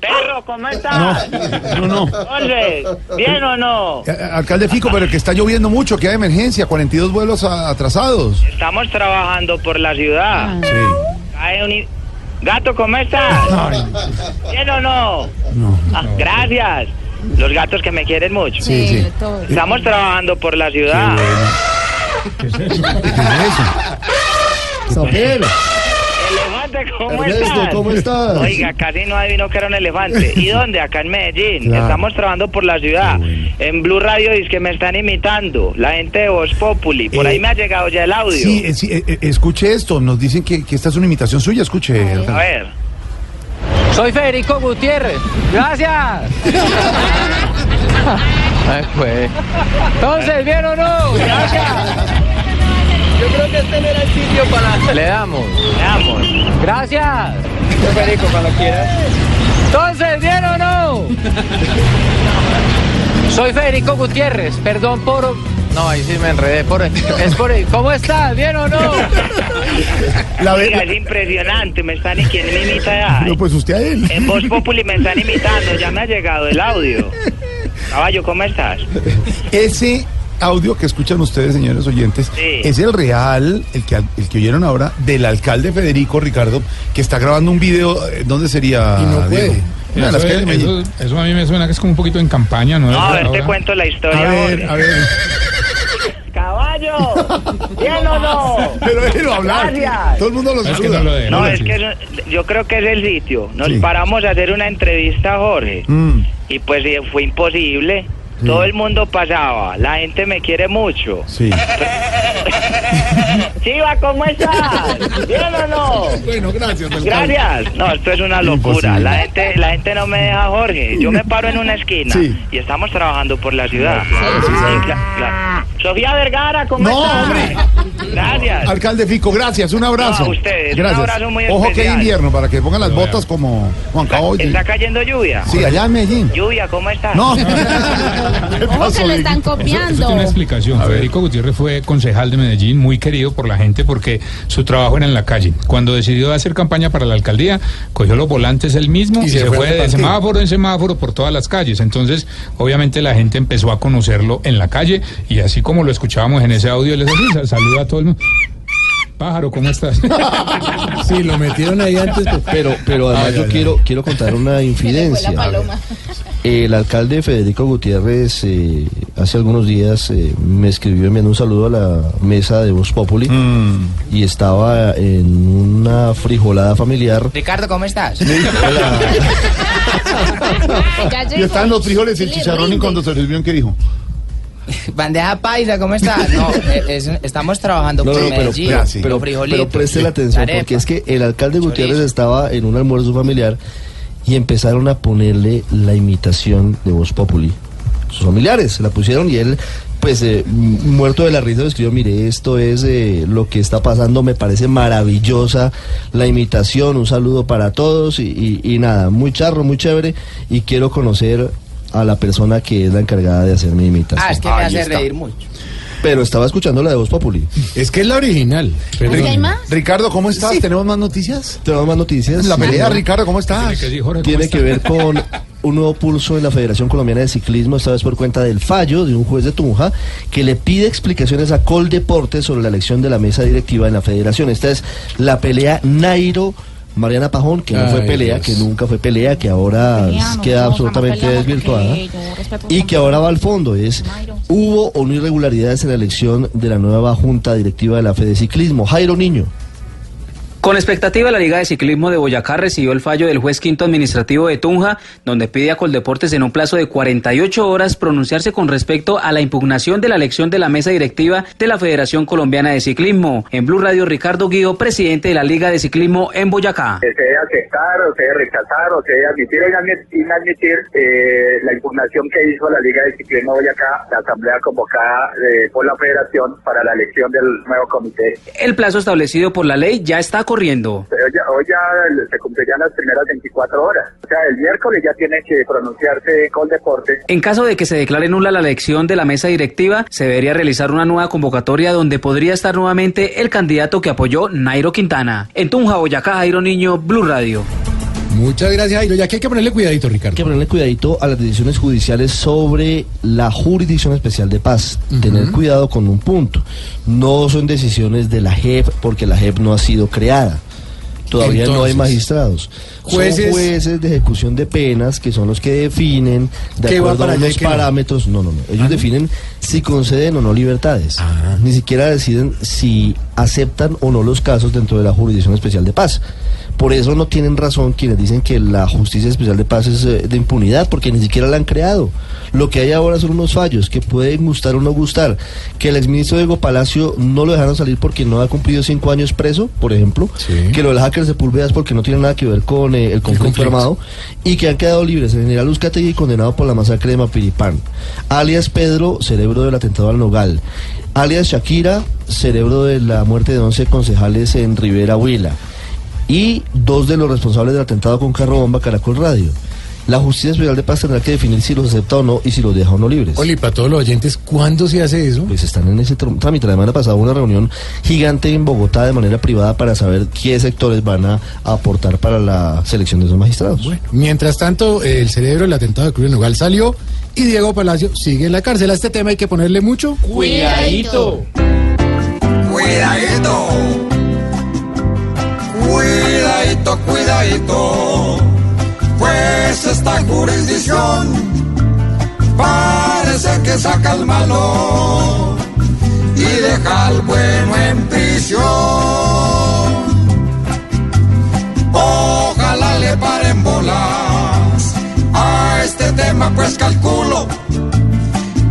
Perro, ¿cómo estás? No, no. Jorge, ¿bien o no? Eh, alcalde Fico, pero que está lloviendo mucho, que hay emergencia, 42 vuelos atrasados. Estamos trabajando por la ciudad. Sí. Cae un Gato, ¿cómo estás? ¿Bien o no? Ah, gracias. Los gatos que me quieren mucho. Sí, sí. Estamos trabajando por la ciudad. ¿Qué es eso? Zapero. Elefante, ¿cómo Ernesto, estás? ¿cómo estás? Oiga, casi no adivinó que era un elefante. ¿Y dónde? Acá en Medellín. Claro. Estamos trabajando por la ciudad. En Blue Radio dice que me están imitando. La gente de Voz Populi. Por Eh, ahí me ha llegado ya el audio. Sí, eh, sí, eh, eh, escuche esto. Nos dicen que, que esta es una imitación suya. Escuche. A ver. Soy Federico Gutiérrez. Gracias. Ay, pues. Entonces, ¿bien o no? Gracias. Yo creo que este no era el sitio para... Le damos. Le damos. Gracias. Yo, Federico, cuando quieras. Entonces, ¿bien o no? Soy Federico Gutiérrez. Perdón por... No, ahí sí me enredé. Por... Es por... ¿Cómo estás? ¿Bien o no? Oiga, es impresionante. Me están... ¿Y quién me imita ya? No, pues usted a él. En Voz Populi me están imitando. Ya me ha llegado el audio. Caballo, ¿cómo estás? Ese audio que escuchan ustedes, señores oyentes, Sí. es el real, el que, el que oyeron ahora, del alcalde Federico Ricardo, que está grabando un video. eh, ¿Dónde sería? Y no puede. Diego? Una de las Eso, calles de Medellín. eso- eso a mí me suena que es como un poquito en campaña, ¿no? No, a ver, te cuento la historia. A ver, a ver. ¡Caballo! ¿Bien o no? Pero déjelo hablar. Gracias. Todo el mundo lo Es que saluda. no lo de- No, no, es que eso- yo creo que es el sitio. Nos Sí. paramos a hacer una entrevista a Jorge Mm. y pues eh, fue imposible. Sí. Todo el mundo pasaba. La gente me quiere mucho. Sí. Chiva, ¿cómo estás? ¿Bien o no? Bueno, gracias. alcalde. Gracias. No, esto es una locura. La gente, la gente no me deja, Jorge. Yo me paro en una esquina Sí. y estamos trabajando por la ciudad. sí, sí. Sí, cla- cla- Sofía Vergara, ¿cómo No, estás? hombre. Gracias. Alcalde Fico, gracias. Un abrazo. No, a ustedes, un abrazo muy Ojo que especial. hay invierno para que pongan las botas como Juan Caboy. ¿Está cayendo lluvia? Sí, allá en Medellín. Lluvia, ¿cómo estás? No. ¿Qué Ojo pasó, que lo están Dieguito? Eso, eso tiene copiando. una explicación. Federico Gutiérrez fue concejal de Medellín, muy querido por la gente porque su trabajo era en la calle. Cuando decidió hacer campaña para la alcaldía, cogió los volantes él mismo y, se, fue, a de semáforo en semáforo por todas las calles. Entonces, obviamente la gente empezó a conocerlo en la calle y así como lo escuchábamos en ese audio, les saluda a todo el mundo. Pájaro, ¿cómo estás? Sí, lo metieron ahí antes. pues. Pero, pero además Ay, yo ay, quiero, quiero contar una infidencia. El alcalde Federico Gutiérrez eh, hace algunos días eh, me escribió enviando un saludo a la mesa de Voz Populi Mm. y estaba en una frijolada familiar. Ricardo, ¿cómo estás? Ya Y llegó. estaban los frijoles y el chicharrón y cuando se les vio, ¿qué dijo? Bandeja paisa, ¿cómo estás? No, eh, es- estamos trabajando No, por no, Medellín. pero- sí. pero, pero preste la atención arepa. porque es que el alcalde Gutiérrez Chorizo. estaba en un almuerzo familiar y empezaron a ponerle la imitación de Voz Populi. Sus familiares se la pusieron y él, pues eh, muerto de la risa, le escribió, mire, esto es eh, lo que está pasando, me parece maravillosa la imitación, un saludo para todos y, y- y nada, muy charro, muy chévere y quiero conocer a la persona que es la encargada de hacer mi imitación. Ah, es que me Ahí hace está. reír mucho. Pero estaba escuchando la de Voz Populi. Es que es la original. Pero ¿Aquí hay más? Ricardo, ¿cómo estás? Sí. ¿Tenemos más noticias? Tenemos más noticias. La pelea. Ricardo, ¿cómo estás? Tiene que decir, Jorge, ¿cómo tiene está? que ver con un nuevo pulso en la Federación Colombiana de Ciclismo, esta vez por cuenta del fallo de un juez de Tunja que le pide explicaciones a Coldeportes sobre la elección de la mesa directiva en la federación. Esta es la pelea Nairo. Mariana Pajón, que no fue pelea, Dios. que nunca fue pelea, que ahora Pelea, no, queda no, absolutamente desvirtuada y que ahora va al fondo. Es, hubo o no irregularidades en la elección de la nueva junta directiva de la Fede Ciclismo. Jairo Niño. Con expectativa, la Liga de Ciclismo de Boyacá recibió el fallo del juez quinto administrativo de Tunja, donde pide a Coldeportes en un plazo de 48 horas pronunciarse con respecto a la impugnación de la elección de la mesa directiva de la Federación Colombiana de Ciclismo. En Blue Radio, Ricardo Guido, presidente de la Liga de Ciclismo en Boyacá. se debe aceptar o se debe rechazar o se debe admitir o inadmi- inadmitir eh, la impugnación que hizo la Liga de Ciclismo Boyacá, la asamblea convocada eh, por la federación para la elección del nuevo comité. El plazo establecido por la ley ya está corriendo. Pero ya, hoy ya se cumplirían las primeras 24 horas. O sea, el miércoles ya tiene que pronunciarse con deporte. En caso de que se declare nula la elección de la mesa directiva, se debería realizar una nueva convocatoria donde podría estar nuevamente el candidato que apoyó Nairo Quintana. En Tunja, Boyacá, Jairo Niño, Blue Radio. Muchas gracias, Jairo. Ya que hay que ponerle cuidadito, Ricardo. Hay que ponerle cuidadito a las decisiones judiciales sobre la Jurisdicción Especial de Paz. Tener cuidado con un punto. No son decisiones de la JEP porque la JEP no ha sido creada. Todavía no hay magistrados. jueces- Son jueces de ejecución de penas que son los que definen de ¿Qué va acuerdo para a unos parámetros. No, no, no. Ellos definen si conceden o no libertades. Ni siquiera deciden si aceptan o no los casos dentro de la Jurisdicción Especial de Paz. Por eso no tienen razón quienes dicen que la Justicia Especial de Paz es eh, de impunidad, porque ni siquiera la han creado. Lo que hay ahora son unos fallos que pueden gustar o no gustar. Que el exministro Diego Palacio no lo dejaron salir porque no ha cumplido cinco años preso, por ejemplo. Que lo del hacker Sepúlveda es porque no tiene nada que ver con eh, el conflicto conflicto. armado. Y que han quedado libres el general Uzcategui condenado por la masacre de Mapiripán. Alias Pedro, cerebro del atentado al Nogal. Alias Shakira, cerebro de la muerte de 11 concejales en Rivera Huila. Y dos de los responsables del atentado con carro bomba Caracol Radio. La Justicia Especial de Paz tendrá que definir si los acepta o no y si los deja o no libres. Oli, para todos los oyentes, ¿cuándo se hace eso? Pues están en ese tr- trámite. La semana pasada hubo una reunión gigante en Bogotá de manera privada para saber qué sectores van a aportar para la selección de esos magistrados. Mientras tanto, el cerebro del atentado de Cruz Nogal salió y Diego Palacio sigue en la cárcel. A este tema hay que ponerle mucho Cuidadito. Cuidadito. Cuidadito, cuidadito. Pues esta jurisdicción parece que saca al malo y deja al bueno en prisión. Ojalá le paren bolas a este tema, pues calculo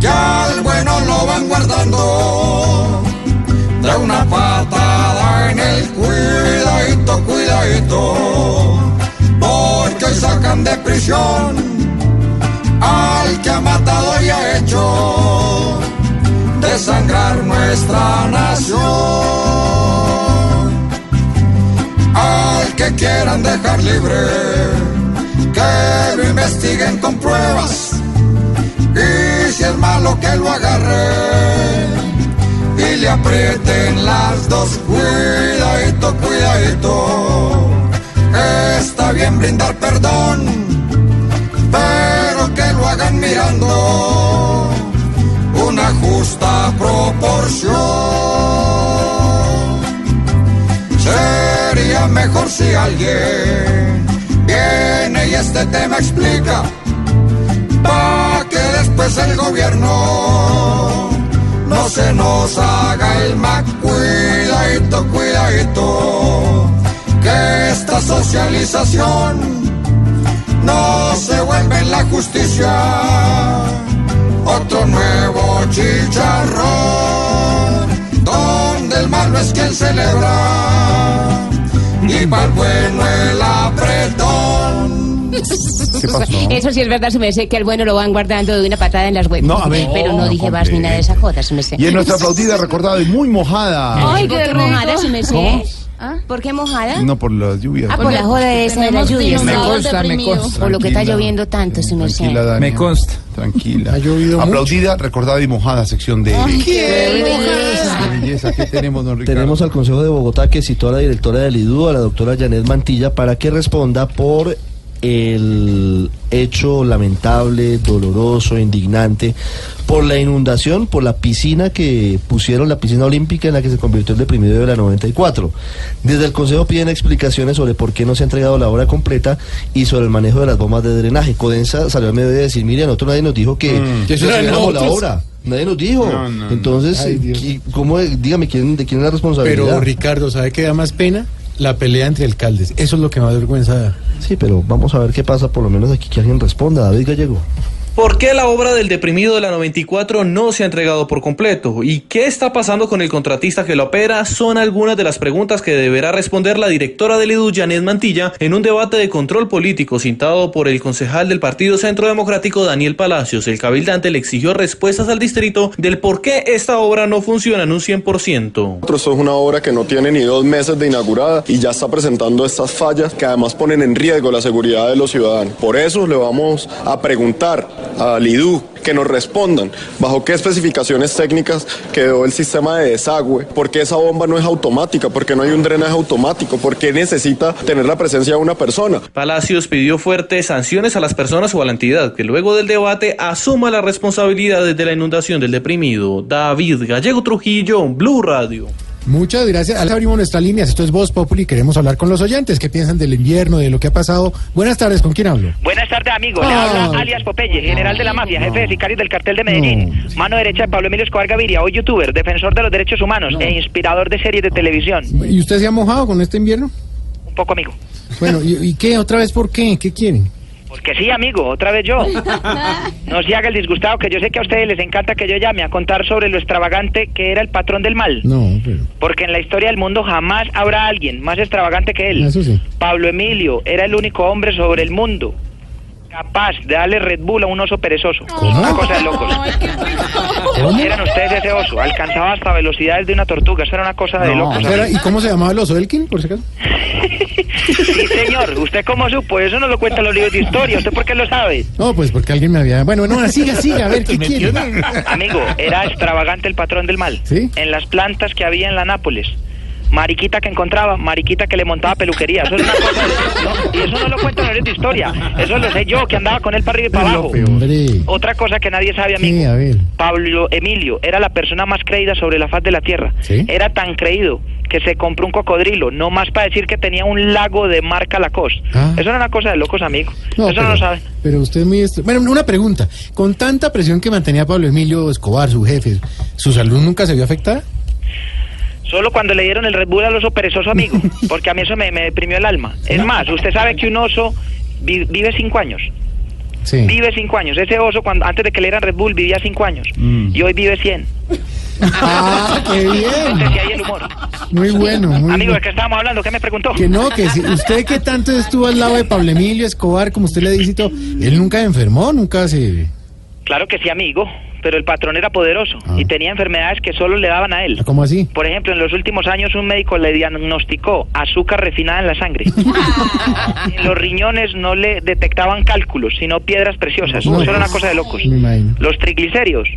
que al bueno lo van guardando. El cuidadito, cuidadito, porque hoy sacan de prisión al que ha matado y ha hecho desangrar nuestra nación. Al que quieran dejar libre, que lo investiguen con pruebas y si es malo que lo agarren aprieten las dos. Cuidadito, cuidadito. Está bien brindar perdón, pero que lo hagan mirando una justa proporción. Sería mejor si alguien viene y este tema explica pa' que después el gobierno no se nos haga el mac. Cuidadito, cuidadito, que esta socialización no se vuelve en la justicia otro nuevo chicharrón, donde el malo es quien celebra y para el bueno el apretón. ¿Qué pasó? Eso sí es verdad, se me dice que el bueno lo van guardando de una patada en las huevas. No, a ver. Pero no, No, dije más ni nada de esa joda, se me sé. Y en nuestra aplaudida, recordada y muy mojada. Ay, qué mojada, se me sé. ¿Cómo? ¿Por qué mojada? No por las lluvias. Ah, por la joda esa de la lluvia. Me consta, me consta. Por lo que está lloviendo tanto, se me sé. Me consta. Tranquila. Ha llovido Aplaudida, recordada y mojada sección de... Ay, Qué qué belleza que tenemos, don Ricardo. Tenemos al Consejo de Bogotá que citó a la directora del IDU, a la doctora Janet Mantilla, para que responda por el hecho lamentable, doloroso, indignante, por la inundación, por la piscina que pusieron, la piscina olímpica en la que se convirtió el deprimido de la 94. Desde el Consejo piden explicaciones sobre por qué no se ha entregado la obra completa y sobre el manejo de las bombas de drenaje. Codensa salió al medio de decir, mire, a nosotros nadie nos dijo que, Mm. era entregáramos la obra. Nadie nos dijo. No, no, no. Entonces, Ay, eh, Dios. ¿qui- ¿cómo, dígame, ¿quién, ¿de quién es la responsabilidad? Pero Ricardo, ¿sabe qué da más pena? La pelea entre alcaldes. Eso es lo que vergüenza da. Sí, pero vamos a ver qué pasa, por lo menos aquí que alguien responda. David Gallego. ¿Por qué la obra del deprimido de la 94 no se ha entregado por completo? ¿Y qué está pasando con el contratista que la opera? Son algunas de las preguntas que deberá responder la directora del IDU, Janet Mantilla, en un debate de control político cintado por el concejal del Partido Centro Democrático, Daniel Palacios. El cabildante le exigió respuestas al distrito del por qué esta obra no funciona en un 100%. Nosotros es una obra que no tiene ni dos meses de inaugurada y ya está presentando estas fallas que además ponen en riesgo la seguridad de los ciudadanos. Por eso le vamos a preguntar al IDU que nos respondan bajo qué especificaciones técnicas quedó el sistema de desagüe, por qué esa bomba no es automática, por qué no hay un drenaje automático, por qué necesita tener la presencia de una persona. Palacios pidió fuertes sanciones a las personas o a la entidad que luego del debate asuma las responsabilidades de la inundación del deprimido. David Gallego Trujillo, Blue Radio. Muchas gracias. Ahora abrimos nuestras líneas. Esto es Voz Populi. Queremos hablar con los oyentes. ¿Qué piensan del invierno, de lo que ha pasado? Buenas tardes. ¿Con quién hablo? Buenas tardes, amigo. Le Ah. habla alias Popeye, general de la mafia, jefe de sicarios del cartel de Medellín, mano derecha de Pablo Emilio Escobar Gaviria, hoy youtuber, defensor de los derechos humanos e inspirador de series de televisión. ¿Y usted se ha mojado con este invierno? Un poco, amigo. Bueno, ¿y, y qué? ¿Otra vez por qué? ¿Qué quieren? Porque sí, amigo, otra vez yo. No se haga el disgustado, que yo sé que a ustedes les encanta que yo llame a contar sobre lo extravagante que era el patrón del mal. No, pero... Porque en la historia del mundo jamás habrá alguien más extravagante que él. Eso sí. Pablo Emilio era el único hombre sobre el mundo capaz de darle Red Bull a un oso perezoso. Una cosa de locos. Eran ustedes ese oso. Alcanzaba hasta velocidades de una tortuga. Eso era una cosa de locos. ¿Era- amigo. ¿Y cómo se llamaba el oso Elkin, por si acaso? Sí, señor. ¿Usted cómo supo? Eso no lo cuentan los libros de historia. ¿Usted por qué lo sabe? No, pues porque alguien me había... Bueno, no, siga, siga, a ver, ¿qué quiere? Amigo, era extravagante el patrón del mal. ¿Sí? En las plantas que había en la Nápoles. Mariquita que encontraba, mariquita que le montaba peluquería. Eso es una cosa. no, y eso no lo los libros de historia. Eso lo sé yo, que andaba con él para arriba y para abajo. Otra cosa que nadie sabe, amigo. Sí, a ver. Pablo Emilio era la persona más creída sobre la faz de la tierra. ¿Sí? Era tan creído que se compró un cocodrilo, no más para decir que tenía un lago de marca Lacoste. Ah. Eso era una cosa de locos, amigo. No, Eso pero, no lo sabe. Pero usted es muy... Bueno, una pregunta. Con tanta presión que mantenía Pablo Emilio Escobar, su jefe, ¿su salud nunca se vio afectada? Solo cuando le dieron el Red Bull al oso perezoso, amigo. Porque a mí eso me, me deprimió el alma. Es más, usted sabe que un oso vi- vive cinco años. Sí. Vive cinco años. Ese oso, cuando antes de que le dieran Red Bull, vivía cinco años. Mm. Y hoy vive cien. ¡Ah, qué bien! hay el humor. Muy bueno, muy Amigo, ¿de qué estábamos hablando? ¿Qué me preguntó? Que no, que si usted que tanto estuvo al lado de Pablo Emilio Escobar, como usted le dice y todo, él nunca enfermó, nunca se... Claro que sí, amigo. Pero el patrón era poderoso y tenía enfermedades que solo le daban a él. ¿Cómo así? Por ejemplo, en los últimos años un médico le diagnosticó azúcar refinada en la sangre. en los riñones no le detectaban cálculos, sino piedras preciosas. No, Eso era una pues, cosa de locos. Los triglicéridos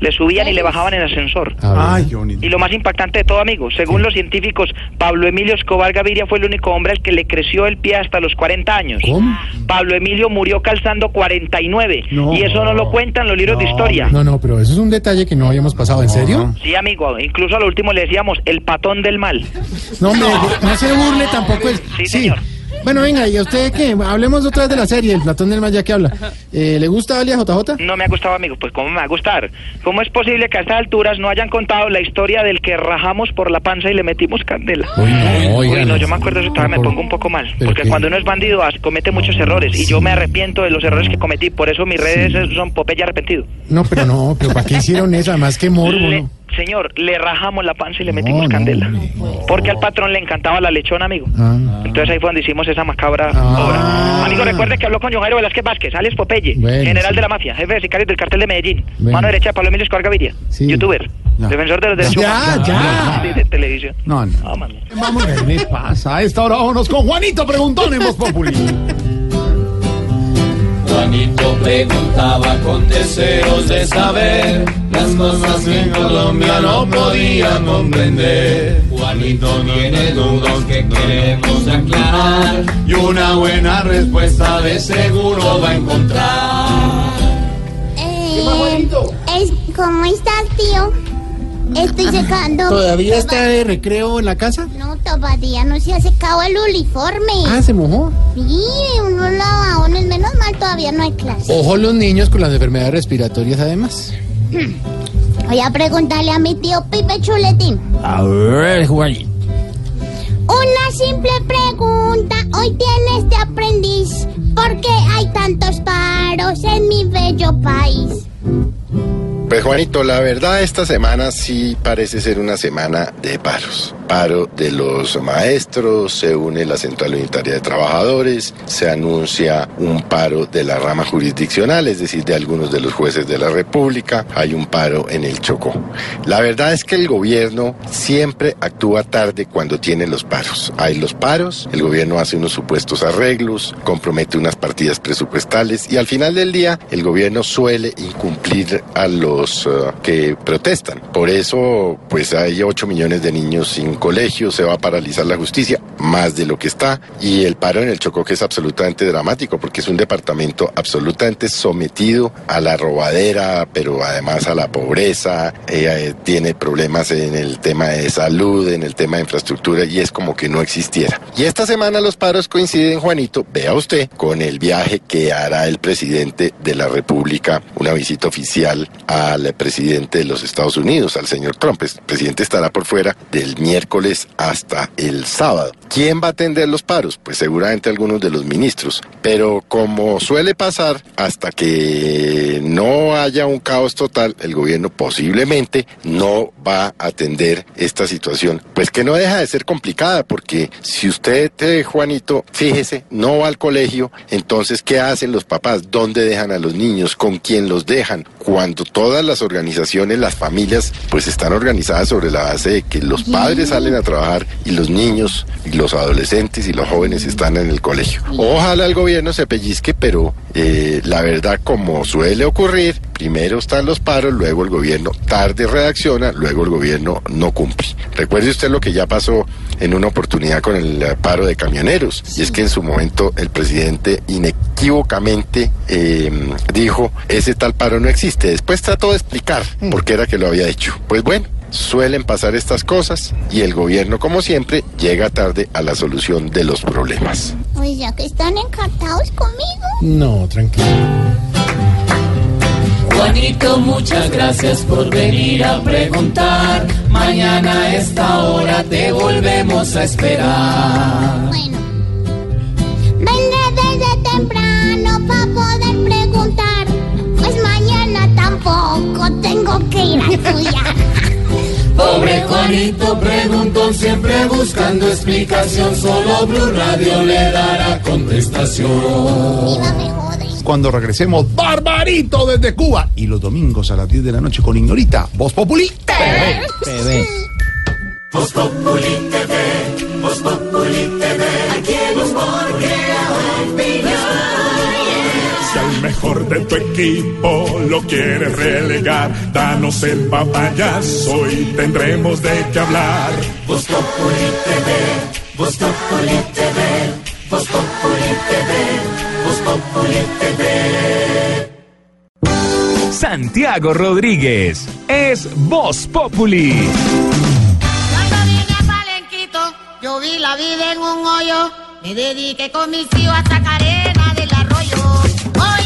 le subían y le bajaban en ascensor. Ay. Y lo más impactante de todo, amigo, según los científicos, Pablo Emilio Escobar Gaviria fue el único hombre al que le creció el pie hasta los 40 años. ¿Cómo? Pablo Emilio murió calzando 49 No. y eso no lo cuentan los libros de historia. No, no, pero eso es un detalle que no habíamos pasado. ¿En serio? Sí, amigo, incluso a lo último le decíamos el patón del mal. No, me, no se burle tampoco. Es, Sí, señor. Bueno, venga, ¿y a usted qué? Hablemos otra vez de la serie, el Platón del Mal, ya que habla. Eh, ¿Le gusta Alia JJ? No me ha gustado, amigo. Pues, ¿cómo me va a gustar? ¿Cómo es posible que a estas alturas no hayan contado la historia del que rajamos por la panza y le metimos candela? Uy, no, Uy, no, no. yo me acuerdo de eso, todavía me pongo un poco mal. ¿Pero Porque qué? cuando uno es bandido, comete muchos errores. Y yo me arrepiento de los errores que cometí. Por eso mis redes son Popeye arrepentido. No, pero no, pero ¿para qué hicieron eso? Además, qué morbo, Le- ¿no? Señor, le rajamos la panza y le metimos no, candela. Porque al patrón le encantaba la lechona, amigo. Ah. Entonces ahí fue donde hicimos esa macabra Ah. obra. Amigo, recuerde que habló con John Jairo Velázquez Vázquez, alias Popeye, Bueno, general sí. de la mafia, jefe de sicarios del cartel de Medellín, Bueno. mano derecha de Pablo Emilio Escobar Gaviria, Sí. youtuber, Ya. defensor de los derechos Ya, humanos. ya. Sí, de televisión. No, no. Ah. Vamos, ¿qué le pasa? A esta hora vámonos con Juanito Preguntón en Voz Populi. Juanito preguntaba con deseos de saber las cosas que en Colombia no podían comprender. Juanito tiene dudas que queremos aclarar y una buena respuesta de seguro va a encontrar. Eh, es, ¿Cómo estás, tío? Estoy secando. ¿Todavía está de recreo en la casa? No, todavía no se ha secado el uniforme. Ah, se mojó. Sí, unos lavadones, menos mal todavía no hay clase. Ojo los niños con las enfermedades respiratorias, además. Voy a preguntarle a mi tío Pipe Chuletín. A ver, Juanito. Una simple pregunta. Hoy tiene este aprendiz. ¿Por qué hay tantos paros en mi bello país? Pues Juanito, la verdad esta semana sí parece ser una semana de paros. Paro de los maestros, se une la Central Unitaria de Trabajadores, se anuncia un paro de la rama jurisdiccional, es decir, de algunos de los jueces de la República, hay un paro en el Chocó. La verdad es que el gobierno siempre actúa tarde cuando tiene los paros. Hay los paros, el gobierno hace unos supuestos arreglos, compromete unas partidas presupuestales y al final del día el gobierno suele incumplir a los eh, que protestan. Por eso, pues hay 8 millones de niños sin colegio, se va a paralizar la justicia, más de lo que está, y el paro en el Chocó que es absolutamente dramático porque es un departamento absolutamente sometido a la robadera, pero además a la pobreza, eh, tiene problemas en el tema de salud, en el tema de infraestructura y es como que no existiera. Y esta semana los paros coinciden, Juanito, vea usted, con el viaje que hará el presidente de la República, una visita oficial al presidente de los Estados Unidos, al señor Trump. El presidente estará por fuera del miércoles hasta el sábado. ¿Quién va a atender los paros? Pues seguramente algunos de los ministros. Pero como suele pasar, hasta que no haya un caos total, el gobierno posiblemente no va a atender esta situación. Pues que no deja de ser complicada, porque si usted, eh, Juanito, fíjese, no va al colegio, entonces, ¿qué hacen los papás? ¿Dónde dejan a los niños? ¿Con quién los dejan? Cuando todas las organizaciones, las familias, pues están organizadas sobre la base de que los padres salen a trabajar y los niños y los adolescentes y los jóvenes están en el colegio. Ojalá el gobierno se pellizque, pero eh, la verdad, como suele ocurrir, primero están los paros, luego el gobierno tarde reacciona, luego el gobierno no cumple. Recuerde usted lo que ya pasó en una oportunidad con el eh, paro de camioneros, y es que en su momento el presidente inequívocamente eh, dijo, ese tal paro no existe. Después trató de explicar por qué era que lo había hecho. Pues bueno, suelen pasar estas cosas y el gobierno, como siempre, llega tarde a la solución de los problemas. Oye, ya que están encantados conmigo. No, tranquilo. Juanito, muchas gracias por venir a preguntar. Mañana a esta hora te volvemos a esperar. Bueno. Vendré desde temprano para poder preguntar. Pues mañana tampoco tengo que ir a estudiar. Pobre Juanito preguntó siempre buscando explicación. Solo Blue Radio le dará contestación. Cuando regresemos, Barbarito desde Cuba. Y los domingos a las 10 de la noche con Ignorita, Voz Populi. TV. Voz Populi TV, Voz Populi TV. Aquí mejor de tu equipo lo quieres relegar, danos el papayazo y tendremos de qué hablar. Voz Populi TV, Voz Populi TV, Voz Populi TV, Voz Populi TV. Santiago Rodríguez es Voz Populi. Cuando vine a Palenquito, yo vi la vida en un hoyo. Me dediqué con mis hijos a sacar arena del arroyo. Oye,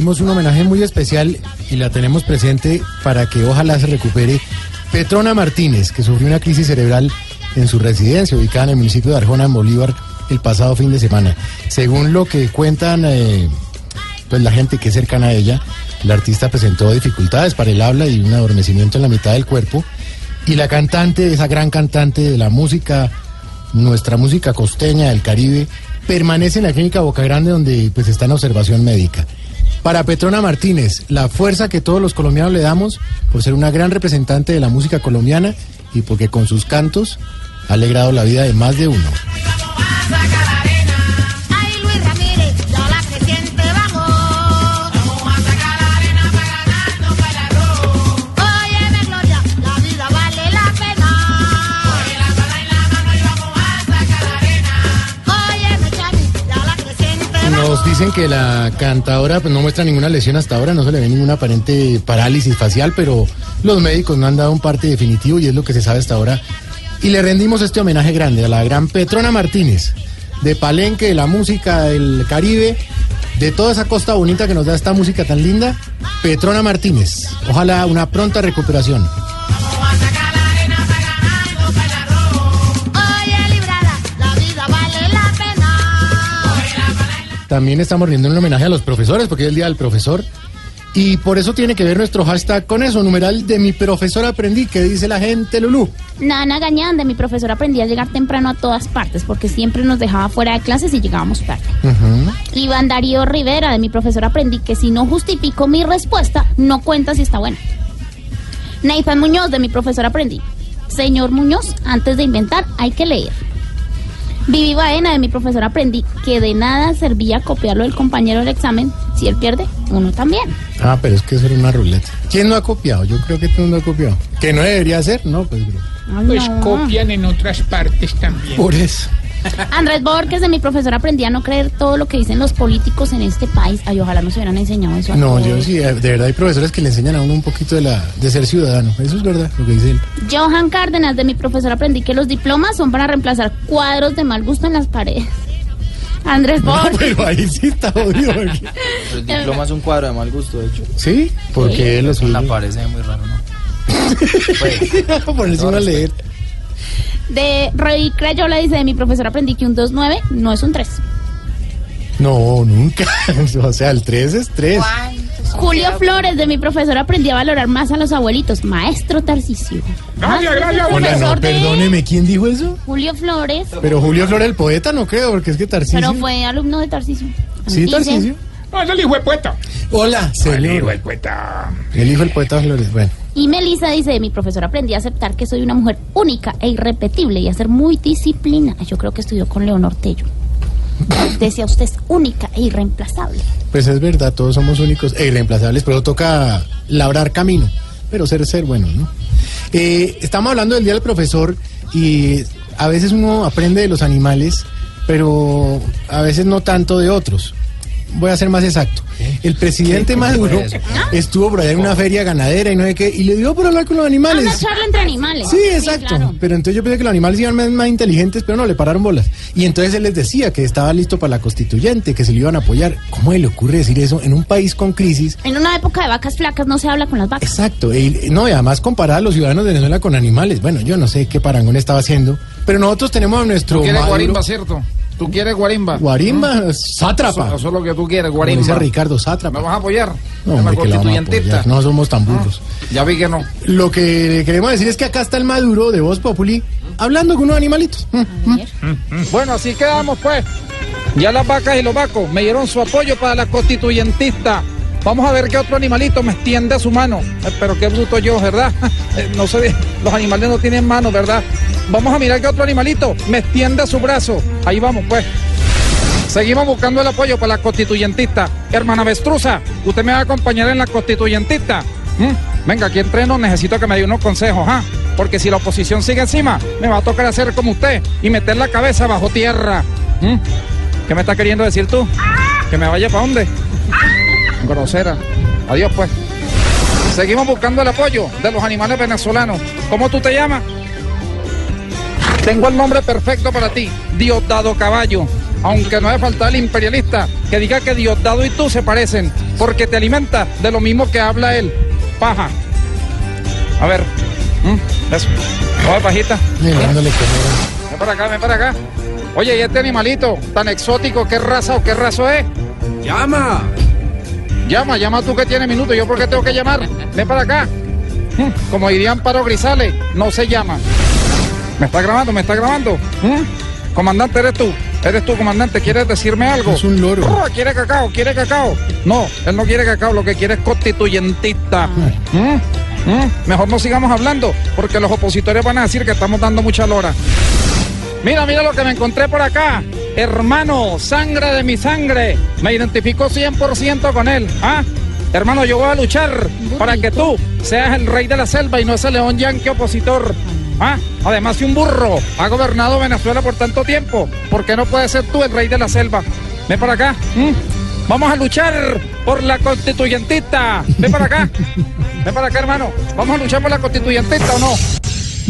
rendimos un homenaje muy especial y la tenemos presente para que ojalá se recupere Petrona Martínez, que sufrió una crisis cerebral en su residencia ubicada en el municipio de Arjona, en Bolívar, el pasado fin de semana. Según lo que cuentan eh, pues la gente que es cercana a ella, la artista presentó dificultades para el habla y un adormecimiento en la mitad del cuerpo. Y la cantante, esa gran cantante de la música, nuestra música costeña del Caribe, permanece en la clínica Boca Grande donde pues está en observación médica. Para Petrona Martínez, la fuerza que todos los colombianos le damos por ser una gran representante de la música colombiana y porque con sus cantos ha alegrado la vida de más de uno. Nos dicen que la cantadora pues, no muestra ninguna lesión hasta ahora, no se le ve ninguna aparente parálisis facial, pero los médicos no han dado un parte definitivo y es lo que se sabe hasta ahora. Y le rendimos este homenaje grande a la gran Petrona Martínez, de Palenque, de la música del Caribe, de toda esa costa bonita que nos da esta música tan linda. Petrona Martínez, ojalá una pronta recuperación. También estamos rindiendo un homenaje a los profesores, porque es el Día del Profesor. Y por eso tiene que ver nuestro hashtag con eso, numeral de mi profesor aprendí, que dice la gente, Lulú. Nana Gañán, de mi profesor aprendí a llegar temprano a todas partes porque siempre nos dejaba fuera de clases y llegábamos tarde. Iván Darío Rivera, de mi profesor aprendí que si no justifico mi respuesta, no cuenta si está buena. Nathan Muñoz, de mi profesor aprendí. Señor Muñoz, antes de inventar hay que leer. Vivi Baena, de mi profesor aprendí que de nada servía copiarlo del compañero del examen. Si él pierde, uno también. Ah, pero es que eso era una ruleta. ¿Quién no ha copiado? Yo creo que todo el mundo ha copiado. ¿Que no debería ser? No, pues. bro. Pues copian en otras partes también. Por eso. Andrés Borges, de mi profesor aprendí a no creer todo lo que dicen los políticos en este país. Ay, ojalá nos hubieran enseñado eso a No, yo sí, de verdad hay profesores que le enseñan a uno un poquito de la de ser ciudadano. Eso es verdad, lo que dice él. Johan Cárdenas, de mi profesor aprendí que los diplomas son para reemplazar cuadros de mal gusto en las paredes. Andrés No, Borges. pero ahí sí está jodido. porque- El diploma es un cuadro de mal gusto, de hecho. ¿Sí? Porque él lo En la suyo. pared se ve muy raro, ¿no? Ponerse uno a leer. De Roy Crayola dice, de mi profesor aprendí que un 2-9 no es un 3. No, nunca. O sea, el 3 es 3. Julio Flores, de mi profesor aprendí a valorar más a los abuelitos. Maestro Tarcisio. Gracias, gracias. Hola, no, de perdóneme, ¿quién dijo eso? Julio Flores, Pero Julio Flores, el poeta, no creo, porque es que Tarcisio. pero fue alumno de Tarcisio. Sí, Tarcisio. No, es el hijo de poeta. Hola, señor. El hijo del poeta. El hijo del poeta Flores. Bueno. Y Melissa dice, de mi profesor aprendí a aceptar que soy una mujer única e irrepetible y a ser muy disciplinada. Yo creo que estudió con Leonor Tello. Decía usted es única e irreemplazable. Pues es verdad, todos somos únicos e irreemplazables, pero toca labrar camino, pero ser ser bueno, ¿no? Eh, estamos hablando del Día del Profesor y a veces uno aprende de los animales, pero a veces no tanto de otros. Voy a ser más exacto. El presidente ¿Cómo Maduro eso? estuvo por allá en una feria ganadera y no sé qué, y le dio por hablar con los Ah, animales. Una charla entre animales. Sí, exacto. claro. Pero entonces yo pensé que los animales iban más, más inteligentes, pero no, le pararon bolas. Y entonces él les decía que estaba listo para la constituyente, que se le iban a apoyar. ¿Cómo le ocurre decir eso en un país con crisis? En una época de vacas flacas no se habla con las vacas. Exacto. Y, no, y además comparar a los ciudadanos de Venezuela con animales. Bueno, yo no sé qué parangón estaba haciendo, pero nosotros tenemos a nuestro. Quieres Maduro- guarimba, ¿cierto? Tú quieres guarimba. Guarimba, ¿Mm? sátrapa. Eso, eso es lo que tú quieres, Como guarimba. dice Ricardo, sátrapa. ¿Me vas a apoyar? No, la hombre, que lo vamos a constituyentista. apoyar. No somos tan burros. Ya vi que no. Lo que queremos decir es que acá está el Maduro de Voz Populi hablando con unos animalitos. Mm, Bueno, así quedamos pues. Ya las vacas y los vacos me dieron su apoyo para la constituyentista. Vamos a ver qué otro animalito me extiende su mano. Eh, Pero qué bruto yo, ¿verdad? Eh, No sé, los animales no tienen manos, ¿verdad? Vamos a mirar qué otro animalito me extiende su brazo. Ahí vamos pues. Seguimos buscando el apoyo para la constituyentista. Hermana Vestruza, usted me va a acompañar en la constituyentista. ¿Mm? Venga, aquí entreno, necesito que me dé unos consejos, ¿ah? Porque si la oposición sigue encima, me va a tocar hacer como usted y meter la cabeza bajo tierra. ¿Mm? ¿Qué me está queriendo decir tú? ¿Que me vaya para dónde? Grosera. Adiós, pues. Seguimos buscando el apoyo de los animales venezolanos. ¿Cómo tú te llamas? Tengo el nombre perfecto para ti, Diosdado Caballo. Aunque no hace falta el imperialista que diga que Diosdado y tú se parecen, porque te alimenta de lo mismo que habla él. Paja. A ver. ¿Mm? Eso. Oye, pajita. Mirándole Ven para acá, ven para acá. Oye, ¿y este animalito tan exótico, qué raza o qué raza es? Llama. Llama, llama tú que tienes minutos. ¿Yo por qué tengo que llamar? Ven para acá. Como dirían Paro Grisales, no se llama. ¿Me está grabando? ¿Me está grabando? ¿Mm? Comandante, eres tú. Eres tú, comandante. ¿Quieres decirme algo? Es un loro. ¿Quiere cacao? ¿Quiere cacao? No, él no quiere cacao. Lo que quiere es constituyentista. ¿Mm? ¿Mm? Mejor no sigamos hablando, porque los opositores van a decir que estamos dando mucha lora. Mira, mira lo que me encontré por acá. Hermano, sangre de mi sangre. Me identifico 100% con él. ¿Ah? Hermano, yo voy a luchar para que tú seas el rey de la selva y no ese león yanqui opositor. ¿Ah? Además, si un burro ha gobernado Venezuela por tanto tiempo, ¿por qué no puedes ser tú el rey de la selva? Ven para acá. Vamos a luchar por la constituyentista. Ven para acá. Ven para acá, hermano. Vamos a luchar por la constituyentista o no.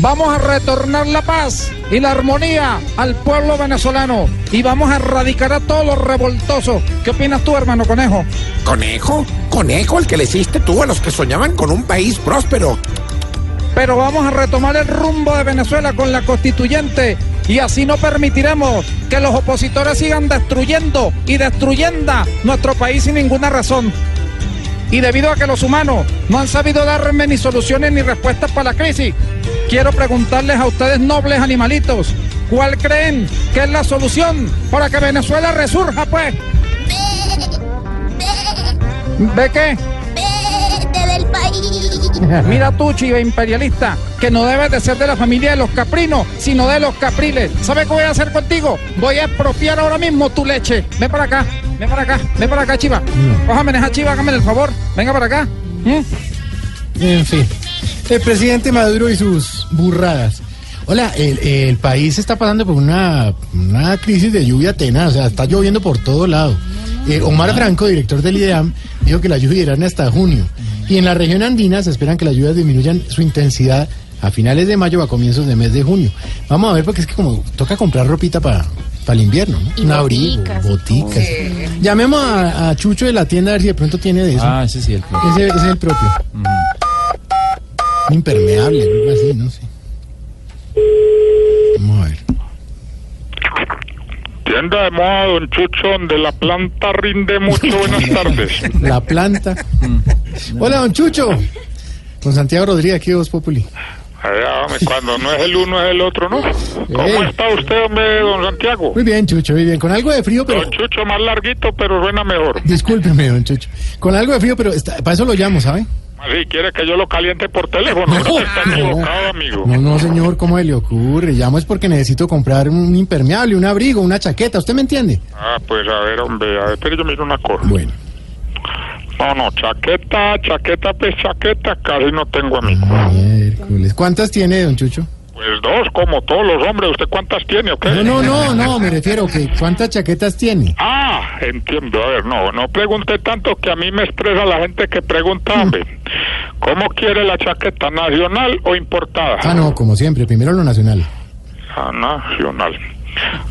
Vamos a retornar la paz y la armonía al pueblo venezolano y vamos a erradicar a todos los revoltosos. ¿Qué opinas tú, hermano conejo? ¿Conejo? ¿Conejo el que le hiciste tú a los que soñaban con un país próspero? Pero vamos a retomar el rumbo de Venezuela con la constituyente y así no permitiremos que los opositores sigan destruyendo y destruyendo nuestro país sin ninguna razón. Y debido a que los humanos no han sabido darme ni soluciones ni respuestas para la crisis, quiero preguntarles a ustedes nobles animalitos, ¿cuál creen que es la solución para que Venezuela resurja, pues? ¿Ve qué? País. Mira tú, chiva imperialista, que no debes de ser de la familia de los caprinos, sino de los capriles. ¿Sabes qué voy a hacer contigo? Voy a expropiar ahora mismo tu leche. Ven para acá, ven para acá, ven para acá, chiva. Cójame esa chiva, hágame el favor. Venga para acá. ¿Mm? En fin, el presidente Maduro y sus burradas. Hola, el, el país está pasando por una, una crisis de lluvia tenaz, o sea, está lloviendo por todo lado. Eh, Omar Franco, director del IDEAM, dijo que la lluvia irá hasta junio. Y en la región andina se esperan que las lluvias disminuyan su intensidad a finales de mayo o a comienzos de mes de junio. Vamos a ver, porque es que como toca comprar ropita para el invierno, ¿no? Y Un abrigo, boticas. Llamemos a, a Chucho de la tienda a ver si de pronto tiene de eso. Ah, ese sí, el propio. Ese, ese es el propio. Un impermeable, algo así, no sé. Vamos a ver. Tienda de moda Don Chucho, donde la planta rinde mucho. Buenas tardes. La planta. Hola, don Chucho. Con Santiago Rodríguez, aquí de Voz Populi. Allá, hombre, cuando no es el uno es el otro, ¿no? ¿Cómo Eh. está usted, hombre, don Santiago? Muy bien, Chucho, muy bien. Con algo de frío, pero... Don Chucho más larguito, pero suena mejor. Discúlpeme, don Chucho. Con algo de frío, pero está- para eso lo llamo, ¿sabe? Así, ¿quiere que yo lo caliente por teléfono? Que está equivocado, amigo. No, no, señor, ¿cómo le ocurre? Llamo es porque necesito comprar un impermeable, un abrigo, una chaqueta. ¿Usted me entiende? Ah, pues a ver, hombre, a ver, pero yo miro una cosa. Bueno. No, no, chaqueta, chaqueta, pues chaqueta, casi no tengo amigo. Miércoles. ¿Cuántas tiene, don Chucho? Pues dos, como todos los hombres. ¿Usted cuántas tiene o qué? No, no, no, no, me refiero que ¿cuántas chaquetas tiene? Ah, entiendo. A ver, no, no pregunte tanto que a mí me estresa la gente que pregunta, hombre. ¿Cómo quiere la chaqueta, nacional o importada? Ah, no, como siempre, primero lo nacional. Ah, nacional.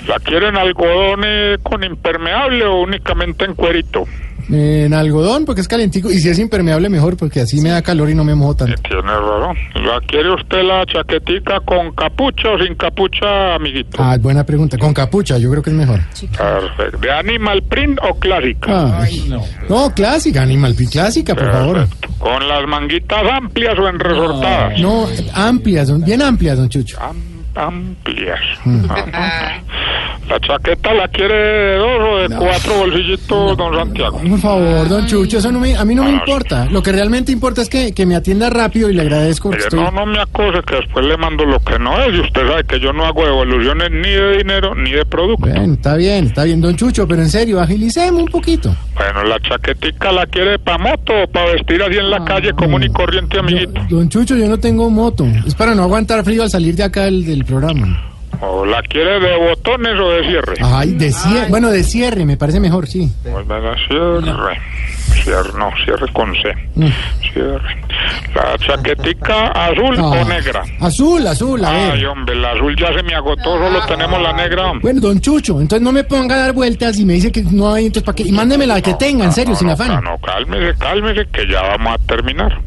¿La quieren algodón eh, con impermeable o únicamente en cuerito? En algodón, porque es calentico. Y si es impermeable, mejor, porque así me da calor y no me mojo tanto. Tiene razón. ¿La quiere usted la chaquetica con capucha o sin capucha, amiguito? Ah, buena pregunta. Con capucha, yo creo que es mejor. Perfecto. ¿De animal print o clásica? Ay, no. clásica, Animal Print, clásica, por favor. ¿Con las manguitas amplias o en resortadas? No, amplias, bien amplias, don Chucho. Amplias. Mm. Ajá. ¿La chaqueta la quiere de dos o de cuatro bolsillitos, don Santiago? Por favor, don Chucho, eso no me, a mí no me importa. Lo que realmente importa es que, que me atienda rápido y le agradezco Mire, estoy... no, no me acose que después le mando lo que no es y usted sabe que yo no hago devoluciones ni de dinero ni de producto. Bueno, está bien, está bien, don Chucho, pero en serio, agilicemos un poquito. Bueno, ¿la chaquetica la quiere para moto o para vestir así en la calle común y corriente, amiguito? Don Chucho, yo no tengo moto. Es para no aguantar frío al salir de acá del, del programa. ¿O la quiere de botones o de cierre? Ay, de cierre. Bueno, de cierre, me parece mejor, sí. Venga, cierre. Cierre, no, cierre con C. Mm. Cierre. ¿La chaquetica azul Ah. o negra? Azul, azul, a ver. Ay, hombre, la azul ya se me agotó, solo tenemos la negra. Bueno, don Chucho, entonces no me ponga a dar vueltas y me dice que no hay, entonces ¿para qué? Y mándeme la que tenga, en serio, sin afán. Ah, no, cálmese, cálmese, que ya vamos a terminar.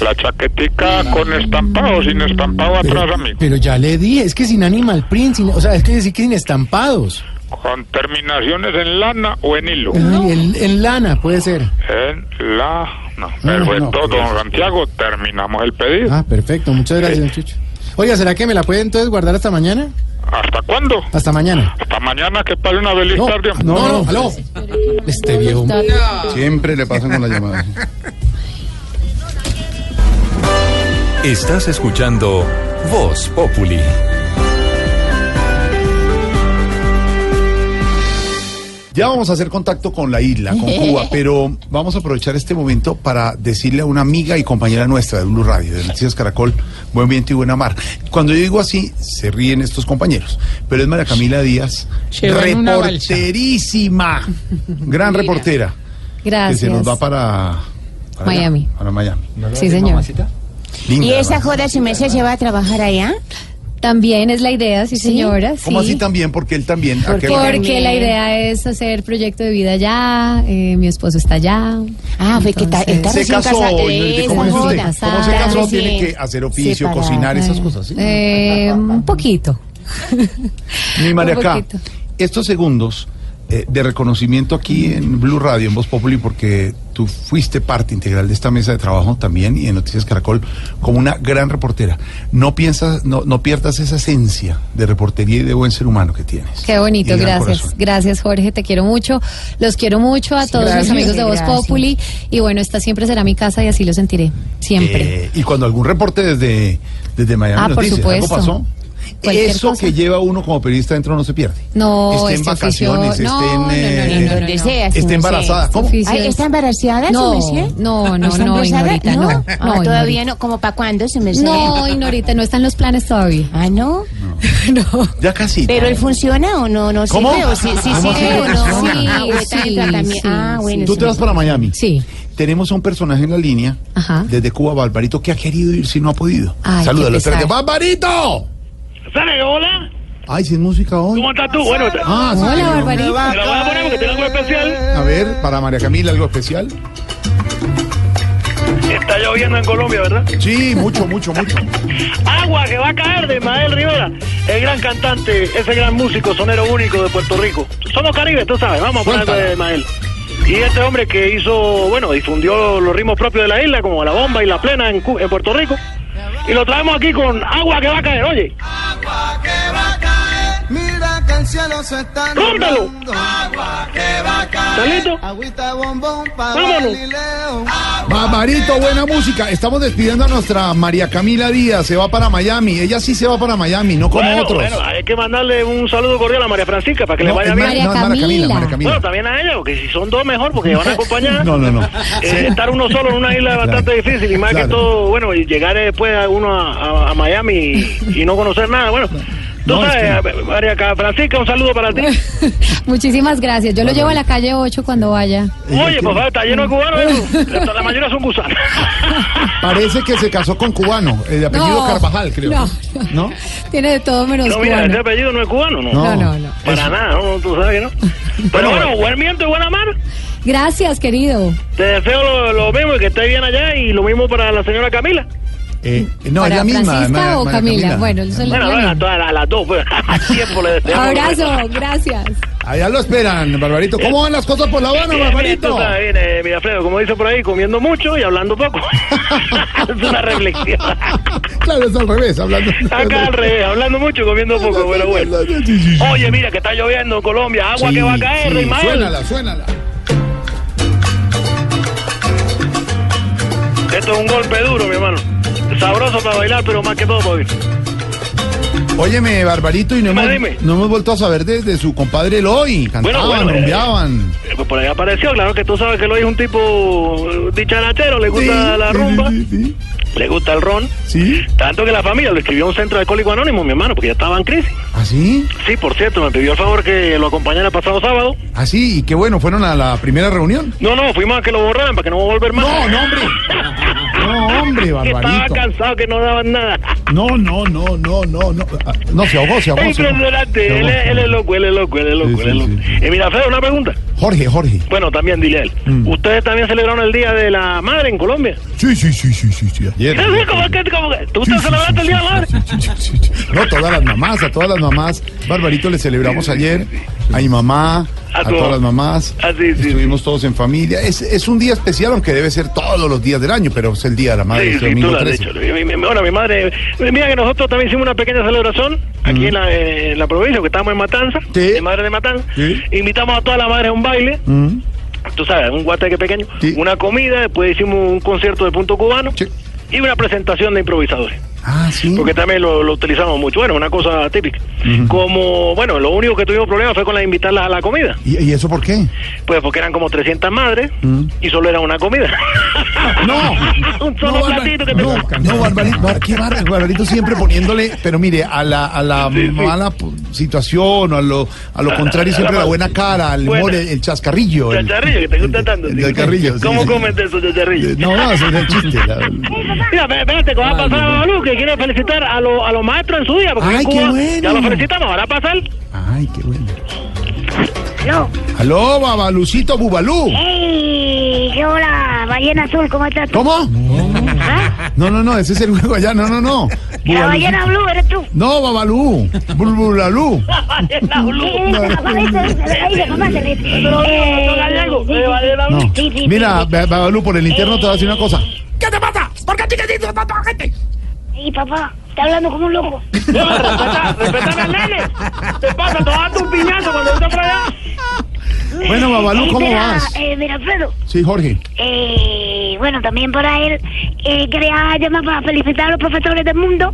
La chaquetica con estampado o sin estampado atrás, amigo. Pero ya le dije, es que sin Animal Print, sin- o sea, es que decir que sin estampados. Con terminaciones en lana o en hilo. En, en lana, puede ser. En la... No, No, perfecto, no, don Santiago, terminamos el pedido. Ah, perfecto, muchas gracias, don Chucho. Oiga, ¿será que me la puede entonces guardar hasta mañana? ¿Hasta cuándo? Hasta mañana. Hasta mañana, que pase una feliz tarde. hombre. No, no, aló. Este viejo. Siempre le pasan con la llamada. Estás escuchando Voz Populi. Ya vamos a hacer contacto con la isla, con Cuba, pero vamos a aprovechar este momento para decirle a una amiga y compañera nuestra de Blue Radio, de Noticias Caracol, Buen Viento y Buena Mar. Cuando yo digo así, se ríen estos compañeros, pero es María Camila Díaz, reporterísima, gran reportera, que Gracias. se nos va para, para allá, Miami. para Miami. Sí, señor. Linda, ¿Y esa joda su mesa se va a trabajar allá? También es la idea, sí, señora. ¿Cómo sí. así también? Porque él también. ¿a qué va? Porque la idea es hacer proyecto de vida allá, eh, mi esposo está allá. Ah, fue que está- está Se recién casó, casado. ¿y ¿cómo dice usted? Casada. ¿Cómo se casó? Recién Tiene que hacer oficio, separada. cocinar, esas cosas, ¿sí? Eh, un poquito. Mi María Un acá, poquito. estos segundos eh, de reconocimiento aquí en Blue Radio, en Voz Populi, porque tú fuiste parte integral de esta mesa de trabajo también y en Noticias Caracol como una gran reportera. No piensas, no, no pierdas esa esencia de reportería y de buen ser humano que tienes. Qué bonito, gracias. corazón. Gracias, Jorge, te quiero mucho. Los quiero mucho a todos gracias. mis amigos de Voz. Populi. Y bueno, esta siempre será mi casa y así lo sentiré. Siempre. Eh, y cuando algún reporte desde, desde Miami Ah, nos por dice, supuesto. ¿algo pasó? Cualquier Eso cosa. que lleva uno como periodista dentro no se pierde. No, esté en este vacaciones, no, esté en, no, no, eh, no, no, no, Donde no. sea, su esté embarazada. ¿Cómo? Ay, ¿Está embarazada No, su merced? no, no, ¿Está no? Ignorita, no. no. Ah, No, todavía Ignorita. no. ¿Como para cuándo su merced? No, Ignorita, no están los planes todavía. Ah, ¿no? Ya casi. ¿Pero él funciona o no? ¿No ¿Cómo? sirve? ¿O sí, sí ¿Cómo sirve así o no? Ah, en Sí, sí, ah, bueno. Tú te vas para Miami. Sí. Tenemos a un personaje en la línea Ajá. desde Cuba, Barbarito, que ha querido ir si no ha podido. Salúdalo. ¡Barbarito! ¿Sale, hola? Ay, sin música hoy. ¿Cómo estás tú? Bueno, te- Ah, sí, Hola, sí. Barbarito. te la voy a poner porque tengo algo especial. A ver, para María Camila, algo especial. Está lloviendo en Colombia, ¿verdad? Sí, mucho, mucho, mucho. Agua que va a caer de Mael Rivera, el gran cantante, ese gran músico, sonero único de Puerto Rico. Somos Caribe, tú sabes, vamos a poner de Mael. Y este hombre que hizo, bueno, difundió los ritmos propios de la isla, como la bomba y la plena en, Cu- en Puerto Rico. Y lo traemos aquí con agua que va a caer, oye. El cielo se está nublando. Agua que va a ¿Estás caer. listo? Agüita bombón para. Galileo. Barbarito, buena música. Estamos despidiendo a nuestra María Camila Díaz. Se va para Miami. Ella sí se va para Miami, no como bueno, otros. bueno, hay que mandarle un saludo cordial a María Francisca para que le vaya es bien. María- no, es María Camila, María Camila. Bueno, también a ella, porque si son dos mejor, porque van a acompañar. No, no, no. Eh, estar uno solo en una isla es bastante difícil y más Claro. que todo, bueno, y llegar después a uno a, a- a Miami y, y no conocer nada. Bueno, tú No, es sabes, María Ca- Francisca, un saludo para ti. Muchísimas gracias. Yo lo llevo a la calle 8 cuando vaya. Oye, por favor, está lleno de cubanos. La mayoría son gusanos. Parece que se casó con cubano, eh, de apellido No, Carvajal, creo. no, ¿No? Tiene de todo menos No, mira, cubano. ese apellido no es cubano, ¿no? No, no, no. Para nada, no, tú sabes que no. Pero bueno, buen viento y buena mar. Gracias, querido. Te deseo lo, lo mismo y que esté bien allá y lo mismo para la señora Camila. Eh, no, ¿Para ella misma. Francisca María- o Camila? Bueno, eso es lo Bueno, que bueno, a llaman. todas a las dos, pues, a tiempo le deseamos. Abrazo, gracias. Allá lo esperan, Barbarito. ¿Cómo van las cosas por La Habana, Barbarito? bien, eh, mira, Alfredo, como dice por ahí, comiendo mucho y hablando poco. es una reflexión. Claro, es al revés, hablando. Acá al revés, hablando mucho y comiendo poco, bueno, bueno. Oye, mira que está lloviendo en Colombia, agua Sí, que va a caer, sí, Ismael. Suénala, suénala. Esto es un golpe duro, mi hermano. Sabroso para bailar, pero más que todo para. Óyeme, Barbarito, y no hemos, dime. no hemos vuelto a saber de, de su compadre Eloy. Cantaban, bueno, eh, rumbeaban. Eh, pues por ahí apareció, claro que tú sabes que lo es un tipo eh, dicharachero, le gusta Sí, la rumba, sí, sí. le gusta el ron. ¿Sí? Tanto que la familia lo escribió a un centro de alcohólico anónimo, mi hermano, porque ya estaba en crisis. ¿Ah, sí? Sí, por cierto, me pidió el favor que lo acompañara el pasado sábado. ¿Ah, sí? Y qué bueno, fueron a la primera reunión. No, no, fuimos a que lo borraran para que no volver más. No, no, hombre. No, hombre, Que estaba Barbarito. cansado que no daban nada. No, no, no, no, no, no. Ah, No, se ahogó, se ahogó. Es impresionante, él, es- él es loco, él es loco, él es loco, Sí, él es loco. sí, Eh, mira, una pregunta. Jorge, Jorge. Bueno, también dile a él. Mm. ¿Ustedes también celebraron el Día de la Madre en Colombia? Sí, sí, sí, sí, sí, sí. Ayer. ¿cómo que- cómo ¿Tú te celebraste el Día de la Madre? No, todas las mamás, a todas las mamás. Barbarito le celebramos ayer. A mi mamá, A todas las mamás. Ah, sí, sí, Estuvimos todos en familia. Es, es un día especial, aunque debe ser todos los días del año, pero es el día de la madre, Sí, domingo has 13. dicho. Mi- mi- Bueno, mi madre, mira que nosotros también hicimos una pequeña celebración aquí en, la, en la provincia, que estamos en Matanza, mi madre de Matanza. Invitamos a todas las madres a un baile, Mm. tú sabes, un guateque pequeño, una comida, después hicimos un concierto de punto cubano y una presentación de improvisadores. Ah, sí. Porque también lo, lo utilizamos mucho. Bueno, una cosa típica. Como, bueno, lo único que tuvimos problemas fue con la invitarlas a la comida. ¿Y, y eso por qué? Pues porque eran como 300 madres Mm. y solo era una comida. No, un solo no, platito que te no, no, Barbarito, Bar- qué bar- Barbarito siempre poniéndole, pero mire, a la, a la Sí, mala situación, o a lo, a lo A- contrario, siempre la buena cara, el humor, el, el chascarrillo. el- Chacharrillo, que te gusta tanto. el sí. del carrillo, sí, ¿Cómo comes eso, chacharrillo? No, no, es el chiste. Mira, espérate, que va a pasar a Babalú, que quiere felicitar a, lo- a los maestros en su día, porque Ay, en qué Cuba bueno. ya lo felicitamos, ahora pasar. Ay, qué bueno. No. Aló, Babalucito Bubalú. ¡Ey! ¿Qué hola? Ballena azul, ¿cómo estás tú? ¿Cómo? ¿Ah? No, no, no, ese es el juego allá, no, no, no. La ballena blue eres tú. No, Babalú. Bulbulalú. No sí, ballena blue. No. Mira, Babalú, por el interno te voy a decir una cosa. ¿Qué te pasa? ¿Por qué chiquitito tanta gente? Y papá, está hablando como un loco. No, respeta, respeta al nene. Te pasa, te vas a dar piñazo cuando estés por allá. Bueno, Babalú, ¿cómo mira, vas? Eh, mira, Alfredo. Sí, Jorge. Eh, bueno, también para él, eh, quería llamar para felicitar a los profesores del mundo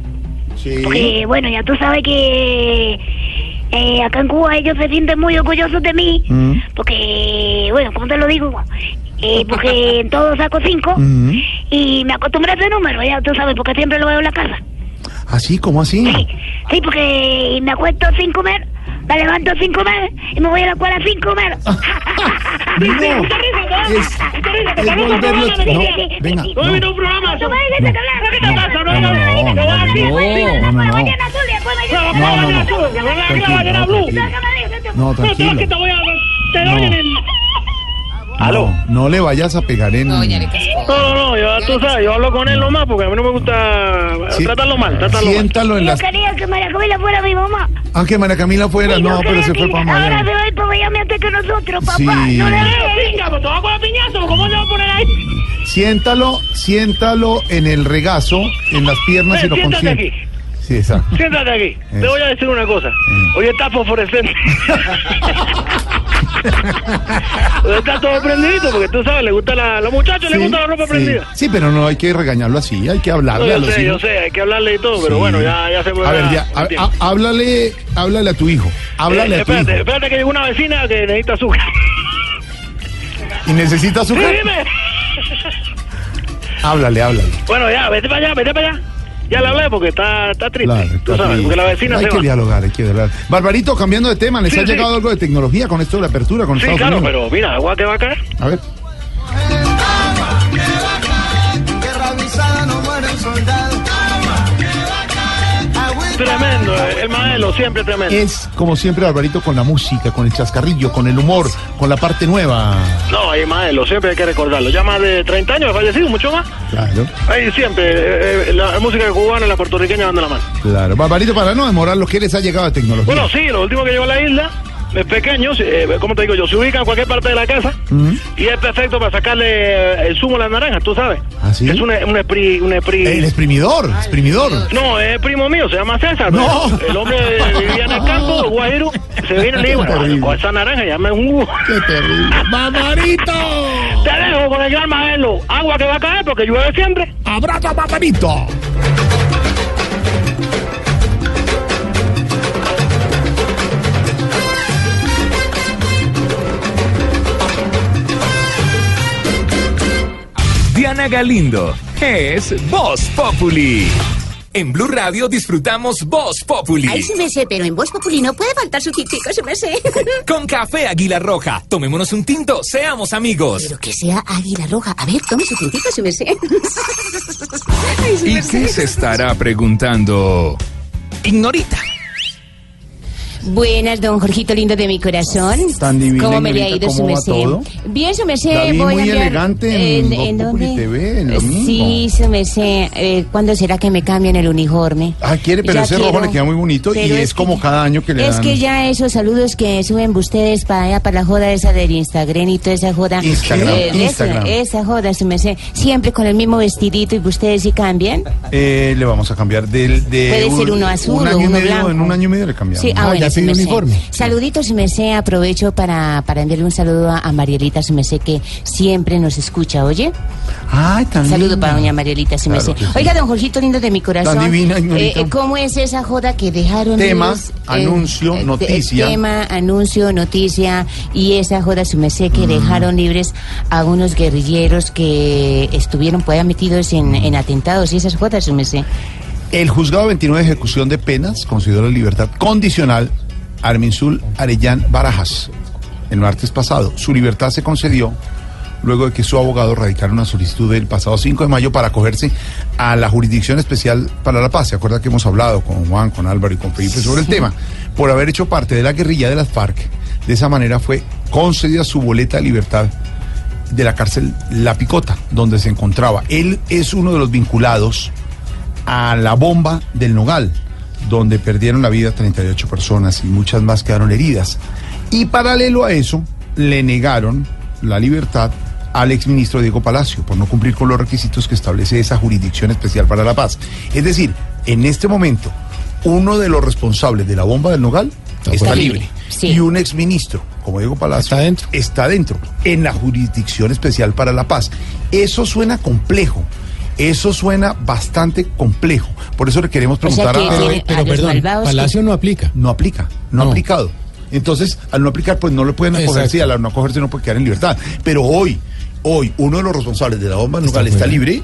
Porque, bueno, ya tú sabes que eh, acá en Cuba ellos se sienten muy orgullosos de mí. Mm. Porque, bueno, ¿cómo te lo digo? Eh, porque en todo saco cinco y me acostumbré a ese número, ya tú sabes, porque siempre lo veo en la casa. ¿Así? ¿Cómo así? Sí, porque me acuesto sin comer, me levanto sin comer y me voy a la escuela sin comer. Es, es volverlo... No, venga. No, no. no. No. No, no, no, no, no, no, no, no, no. No, no, no. ¿Aló? No le vayas a pegar en... No, no, no, yo, tú sabes, yo hablo con él nomás porque a mí no me gusta Sí. tratarlo mal, tratarlo Siéntalo en Yo las... quería que María Camila fuera mi mamá. Ah, que María Camila fuera. No, pero se fue para Ahora Miami. se va a ir para Miami antes que nosotros, papá. Sí. No le mal. Pinga, pues te vas con la piñazo, ¿cómo le va a poner ahí? Siéntalo, siéntalo en el regazo, en las piernas y lo siéntate consiente. aquí. Sí, exacto. Siéntate aquí. Eso. Te voy a decir una cosa. Hoy está fosforescente. Está todo prendidito porque tú sabes, le gusta la, a los muchachos Sí, gusta la ropa sí. prendida. Sí, pero no hay que regañarlo así, hay que No, hablarle a yo los sé, yo hijos. sé, hay que hablarle y todo, pero bueno, ya, ya se puede. A ver, ya, a- a- háblale, háblale a tu hijo, háblale Eh, a tu espérate, hijo. espérate que llegó una vecina que necesita azúcar. ¿Y necesita azúcar? dime. Háblale, háblale. Bueno, ya, vete para allá, vete para allá. Ya le hablé porque está, está triste. Claro, tú está sabes, triste. porque la vecina hay se que va. dialogar, hay que dialogar. Barbarito, cambiando de tema, ¿les Sí, ha sí. llegado algo de tecnología con esto de la apertura con Sí, Estados claro, Unidos? pero mira, agua que va a caer. A ver. Guerra avisada no muere el soldado. Tremendo, eh, el maelo, siempre tremendo. Es como siempre, Barbarito, con la música, con el chascarrillo, con el humor, con la parte nueva. No, hay maelo, siempre hay que recordarlo. Ya más de 30 años ha fallecido, mucho más. Claro, Ahí siempre, eh, eh, la música cubana y la puertorriqueña van de la mano. claro. Barbarito, para no demorar lo que les ha llegado de tecnología. Bueno, sí, lo último que llegó a la isla, es pequeño, eh, como te digo yo, se ubica en cualquier parte de la casa y es perfecto para sacarle el zumo a las naranjas, tú sabes. ¿Ah, sí? Es un, un espri... Un espri... El exprimidor, exprimidor. No, es primo mío, se llama César. No. El hombre vivía en el campo, Guajiro, se vino y le con esa naranja ya me jugo. ¡Qué terrible! ¡Barbarito! Te dejo con el gran maelo. Agua que va a caer porque llueve siempre. ¡Abrazo, Barbarito! Diana Galindo es Voz Populi. En Blue Radio disfrutamos Voz Populi. Ay, sí me sé, pero en Voz Populi no puede faltar su tintico, sí me sé. Con café Águila Roja. Tomémonos un tinto, seamos amigos. Pero que sea águila roja. A ver, tome su tintico, sí me sé. Ay, sí ¿Y me qué sé. se estará preguntando? Ignorita. Buenas, don Jorgito lindo de mi corazón. Tan divina, ¿Cómo me le ha ido su ¿cómo va merced? todo? Bien, su merced. La vi voy muy a enviar- elegante en Voz Populi TV, en lo. Sí, su merced. Eh, ¿Cuándo será que me cambian el uniforme? Ah, quiere, pero Ya ese rojo quiero. le queda muy bonito y Pero es, es que como cada año que le Es dan. que ya esos saludos que suben ustedes para allá, para la joda esa del Instagram y toda esa joda. Instagram, eso, Instagram. esa joda, su merced. Siempre con el mismo vestidito y ustedes sí cambian. Eh, le vamos a cambiar del. De Puede un- ser uno azul un o año y uno medio, blanco. En un año y medio le cambiamos. Sí, ah, bueno, su merced. Saluditos, su merced. Aprovecho para, para enviarle un saludo a, a Marielita, merced, que siempre nos escucha, ¿oye? Ay, tan Saludo para doña Marielita, su Claro. Oiga, don Jorgito lindo de mi corazón. Tan divina, eh, eh, ¿Cómo es esa joda que dejaron? Tema, ellos, anuncio, te- noticia. Tema, anuncio, noticia y esa joda, su merced, que dejaron libres a unos guerrilleros que estuvieron pues metidos en, en atentados y esas jodas, su merced. El juzgado 29 de ejecución de penas consideró la libertad condicional Arminsul Arellán Barajas el martes pasado. Su libertad se concedió luego de que su abogado radicara una solicitud el pasado 5 de mayo para acogerse a la Jurisdicción Especial para la Paz. ¿Se acuerda que hemos hablado con Juan, con Álvaro y con Felipe sobre el tema? Por haber hecho parte de la guerrilla de las FARC. De esa manera fue concedida su boleta de libertad de la cárcel La Picota, donde se encontraba. Él es uno de los vinculados a la bomba del Nogal, donde perdieron la vida 38 personas y muchas más quedaron heridas. Y paralelo a eso, le negaron la libertad al exministro Diego Palacio por no cumplir con los requisitos que establece esa jurisdicción especial para la paz. Es decir, en este momento, uno de los responsables de la bomba del Nogal está, libre. libre. Sí. Y un exministro, como Diego Palacio, está dentro. está dentro, en la jurisdicción especial para la paz. Eso suena complejo. Eso suena bastante complejo. Por eso le queremos O sea preguntar que a... tiene- a los que- no aplica. No aplica, no, ha aplicado. Entonces, al no aplicar, pues no le pueden acogerse Exacto. y al no acogerse no puede quedar en libertad. Pero hoy, hoy, uno de los responsables de la bomba nuclear está libre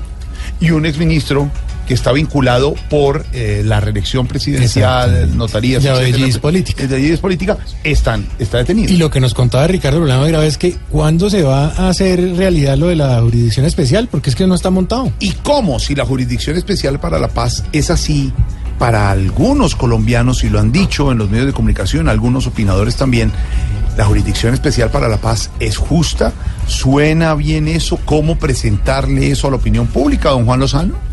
y un exministro que está vinculado por eh, la reelección presidencial, notarías, avelliz política. política, están, está detenido. Y lo que nos contaba Ricardo, el problema grave es que ¿cuándo se va a hacer realidad lo de la jurisdicción especial? Porque es que no está montado. ¿Y cómo? Si la Jurisdicción Especial para la Paz es así para algunos colombianos, y lo han dicho en los medios de comunicación, algunos opinadores también, la Jurisdicción Especial para la Paz es justa, suena bien eso, ¿cómo presentarle eso a la opinión pública, don Juan Lozano?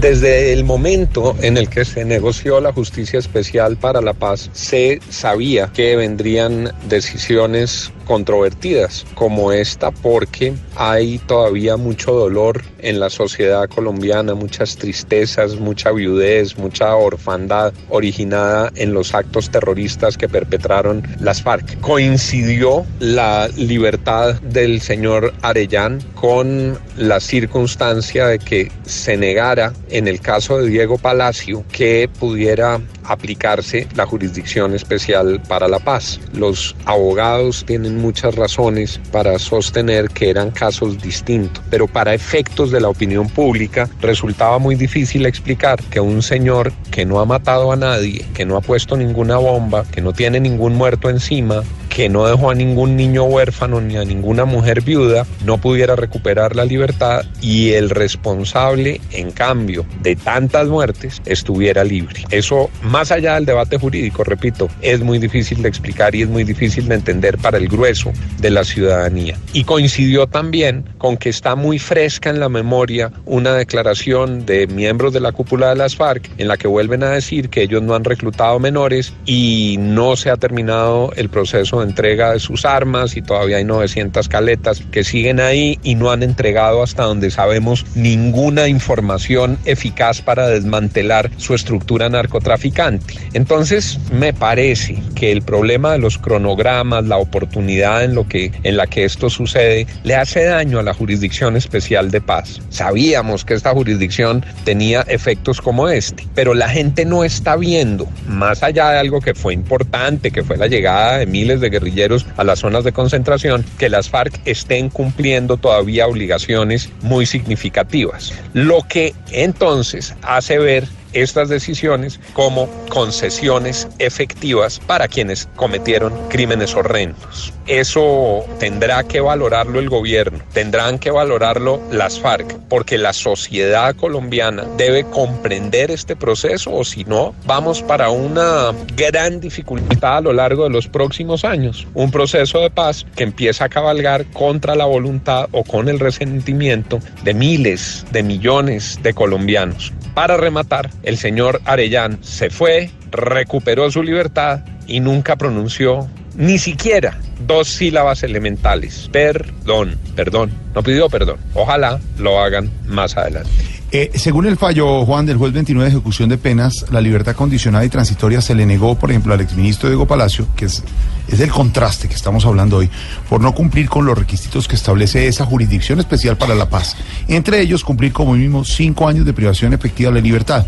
Desde el momento en el que se negoció la justicia especial para la paz, se sabía que vendrían decisiones controvertidas como esta porque hay todavía mucho dolor en la sociedad colombiana, muchas tristezas, mucha viudez, mucha orfandad originada en los actos terroristas que perpetraron las FARC. Coincidió la libertad del señor Arellán con la circunstancia de que se negara en el caso de Diego Palacio que pudiera aplicarse la jurisdicción especial para la paz. Los abogados tienen muchas razones para sostener que eran casos distintos, pero para efectos de la opinión pública resultaba muy difícil explicar que un señor que no ha matado a nadie, que no ha puesto ninguna bomba, que no tiene ningún muerto encima, que no dejó a ningún niño huérfano ni a ninguna mujer viuda, no pudiera recuperar la libertad y el responsable, en cambio, de tantas muertes, estuviera libre. Eso, más allá del debate jurídico, repito, es muy difícil de explicar y es muy difícil de entender para el grueso de la ciudadanía. Y coincidió también con que está muy fresca en la memoria una declaración de miembros de la cúpula de las FARC en la que vuelven a decir que ellos no han reclutado menores y no se ha terminado el proceso de entrega de sus armas y todavía hay 900 caletas que siguen ahí y no han entregado hasta donde sabemos ninguna información eficaz para desmantelar su estructura narcotraficante. Entonces, me parece que el problema de los cronogramas, la oportunidad en, lo que, en la que esto sucede, le hace daño a la Jurisdicción Especial de Paz. Sabíamos que esta jurisdicción tenía efectos como este, pero la gente no está viendo, más allá de algo que fue importante, que fue la llegada de miles de guerrilleros a las zonas de concentración, que las FARC estén cumpliendo todavía obligaciones muy significativas. Lo que entonces hace ver estas decisiones como concesiones efectivas para quienes cometieron crímenes horrendos. Eso tendrá que valorarlo el gobierno, tendrán que valorarlo las FARC, porque la sociedad colombiana debe comprender este proceso o si no, vamos para una gran dificultad a lo largo de los próximos años. Un proceso de paz que empieza a cabalgar contra la voluntad o con el resentimiento de miles, de millones de colombianos. Para rematar, el señor Arellán se fue, recuperó su libertad y nunca pronunció ni siquiera dos sílabas elementales. Perdón, perdón. No pidió perdón. Ojalá lo hagan más adelante. Eh, según el fallo, Juan, del juez 29 de ejecución de penas, la libertad condicionada y transitoria se le negó, por ejemplo, al exministro Diego Palacio, que es, es el contraste que estamos hablando hoy, por no cumplir con los requisitos que establece esa jurisdicción especial para la paz. Entre ellos, cumplir como mínimo cinco años de privación efectiva de la libertad.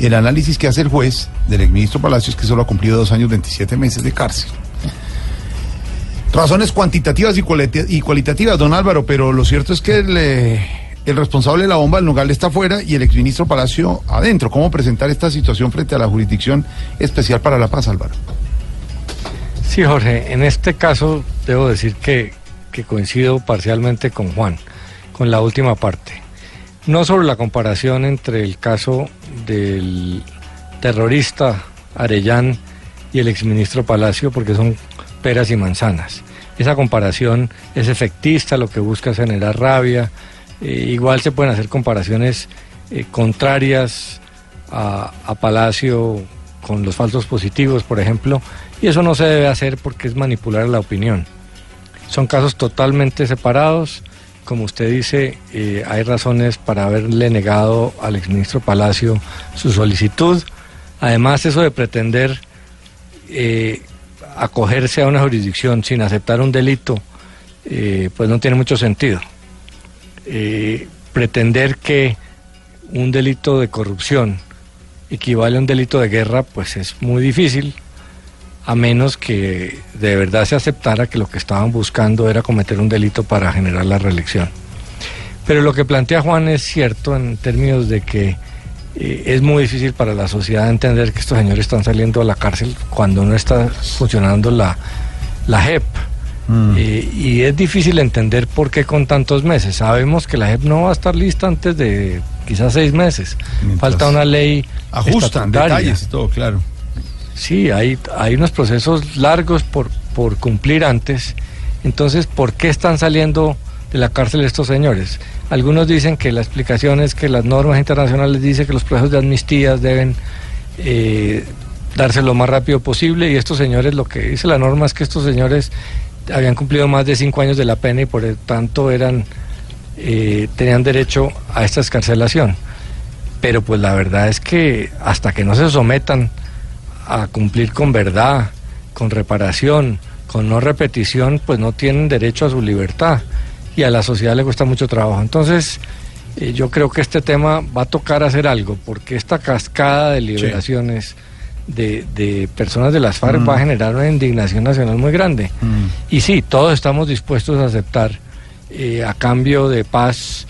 El análisis que hace el juez del exministro Palacio es que solo ha cumplido dos años 27 meses de cárcel. Razones cuantitativas y, cualita- y cualitativas, don Álvaro, pero lo cierto es que el, eh, el responsable de la bomba, el Nogal, está afuera y el exministro Palacio adentro. ¿Cómo presentar esta situación frente a la Jurisdicción Especial para la Paz, Álvaro? Sí, Jorge, en este caso debo decir que, que coincido parcialmente con Juan, con la última parte. No sobre la comparación entre el caso del terrorista Arellán y el exministro Palacio, porque son peras y manzanas. Esa comparación es efectista, lo que busca es generar rabia. Eh, igual se pueden hacer comparaciones eh, contrarias a, a Palacio con los falsos positivos, por ejemplo, y eso no se debe hacer porque es manipular la opinión. Son casos totalmente separados. Como usted dice, eh, hay razones para haberle negado al exministro Palacio su solicitud. Además, eso de pretender acogerse a una jurisdicción sin aceptar un delito, pues no tiene mucho sentido. Eh, pretender que un delito de corrupción equivale a un delito de guerra, pues es muy difícil, a menos que de verdad se aceptara que lo que estaban buscando era cometer un delito para generar la reelección. Pero lo que plantea Juan es cierto en términos de que eh, es muy difícil para la sociedad entender que estos señores están saliendo a la cárcel cuando no está funcionando la, la JEP. Eh, y es difícil entender por qué con tantos meses. Sabemos que la JEP no va a estar lista antes de quizás seis meses. Falta una ley Ajustan detalles y todo, claro. Sí, hay, hay unos procesos largos por, por cumplir antes. Entonces, ¿por qué están saliendo de la cárcel estos señores? Algunos dicen que la explicación es que las normas internacionales dicen que los procesos de amnistías deben eh, darse lo más rápido posible y estos señores, lo que dice la norma es que estos señores habían cumplido más de cinco años de la pena y por lo tanto eran eh, tenían derecho a esta escarcelación. Pero pues la verdad es que hasta que no se sometan a cumplir con verdad, con reparación, con no repetición, pues no tienen derecho a su libertad y a la sociedad le cuesta mucho trabajo. Entonces, eh, yo creo que este tema va a tocar hacer algo, porque esta cascada de liberaciones de, de personas de las FARC Mm. va a generar una indignación nacional muy grande. Y sí, todos estamos dispuestos a aceptar eh, a cambio de paz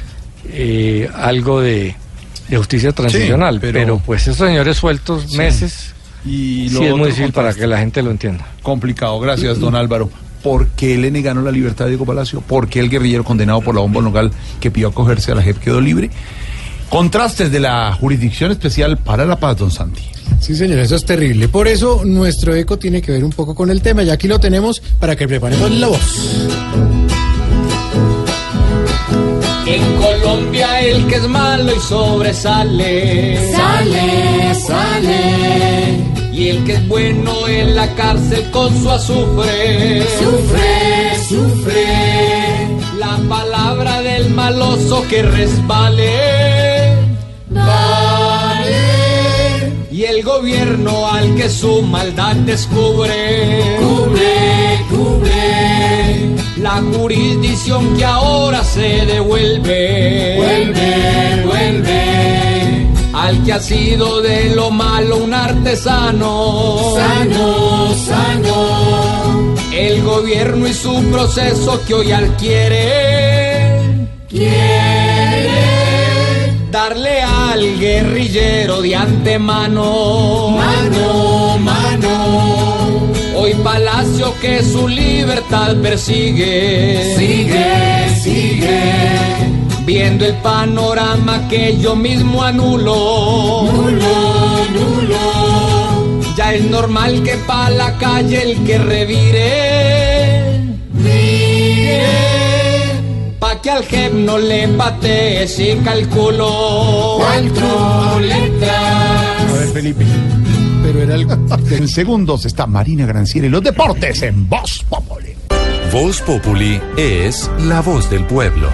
eh, algo de, de justicia transicional, pero- pero, pues estos señores sueltos Sí. meses Y sí es muy difícil para que la gente lo entienda. Complicado, gracias, don Álvaro. ¿Por qué le negaron la libertad a Diego Palacio? ¿Por qué el guerrillero condenado por la bomba local que pidió acogerse a la JEP quedó libre? Contrastes de la Jurisdicción Especial para la Paz, don Santi. Sí, señor, eso es terrible. Por eso nuestro eco tiene que ver un poco con el tema y aquí lo tenemos para que preparemos la voz. En Colombia el que es malo y sobresale. Sale, sale. Y el que es bueno en la cárcel con su azufre. Sufre, sufre. La palabra del maloso que resbale. Y el gobierno al que su maldad descubre. Cubre, cubre. La jurisdicción que ahora se devuelve. Vuelve, vuelve. Al que ha sido de lo malo un artesano. Sano, sano. El gobierno y su proceso que hoy adquiere. Quiere. Darle al guerrillero de antemano. Mano, mano. Hoy Palacio que su libertad persigue. Sigue, sigue. Viendo el panorama que yo mismo anulo. Nulo, nulo. Ya es normal que pa' la calle el que revire. Mire. Pa' que al jefe no le patee si calculo. Cuatro letras. A ver, Felipe. Pero era el... En segundos está Marina Granciera y los deportes en Voz Populi. Voz Populi es la voz del pueblo.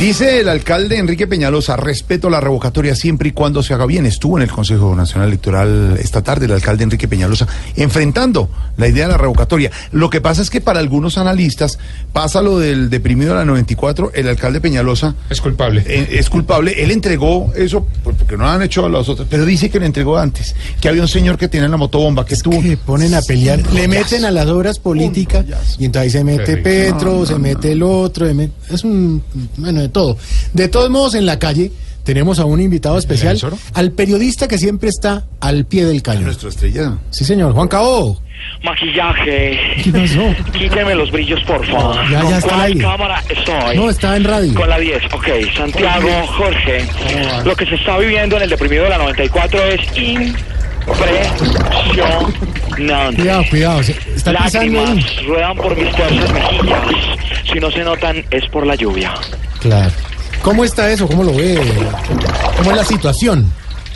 Dice el alcalde Enrique Peñalosa, respeto la revocatoria siempre y cuando se haga bien. Estuvo en el Consejo Nacional Electoral esta tarde el alcalde Enrique Peñalosa enfrentando la idea de la revocatoria. Lo que pasa es que para algunos analistas pasa lo del deprimido de la 94, el alcalde Peñalosa Es culpable. eh, es culpable. Él entregó eso porque no han hecho a los otros, pero dice que lo entregó antes, que había un señor que tenía la motobomba, que estuvo... que ponen a pelear, le meten a las obras políticas y entonces ahí se mete. Petro, se mete el otro, se met- es un, bueno, de todo. De todos modos, en la calle tenemos a un invitado especial, al periodista que siempre está al pie del cañón. Nuestra estrella. Sí, señor, Juan Cao. Maquillaje. ¿Qué pasó? Quíteme los brillos, por favor. Ya, ya ¿Con está cuál ahí. cámara estoy? No, está en radio. Con la 10, ok. Santiago, Jorge. Lo que se está viviendo en el deprimido de la 94 es impresionante. Cuidado, cuidado, se- está pisando ahí. Lágrimas ruedan por mis tersas mejillas. Si no se notan, es por la lluvia. Claro. ¿Cómo está eso? ¿Cómo lo ve? ¿Cómo es la situación?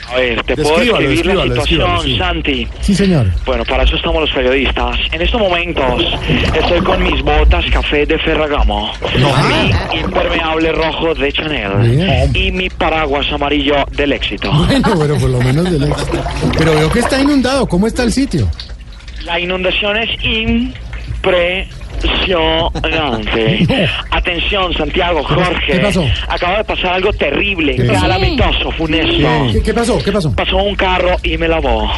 A ver, te puedo describir la situación, descríbalo, sí. Santi. Sí, señor. Bueno, para eso estamos los periodistas. En estos momentos estoy con mis botas café de Ferragamo, mi impermeable rojo de Chanel Bien. y mi paraguas amarillo del éxito. Bueno, pero por lo menos del éxito. Pero veo que está inundado. ¿Cómo está el sitio? La inundación es impresionante. Impresionante. Atención, Santiago, Jorge. ¿Qué pasó? Acaba de pasar algo terrible, ¿Qué calamitoso, funesto. ¿Qué, qué pasó? ¿Qué pasó? Pasó un carro y me lavó.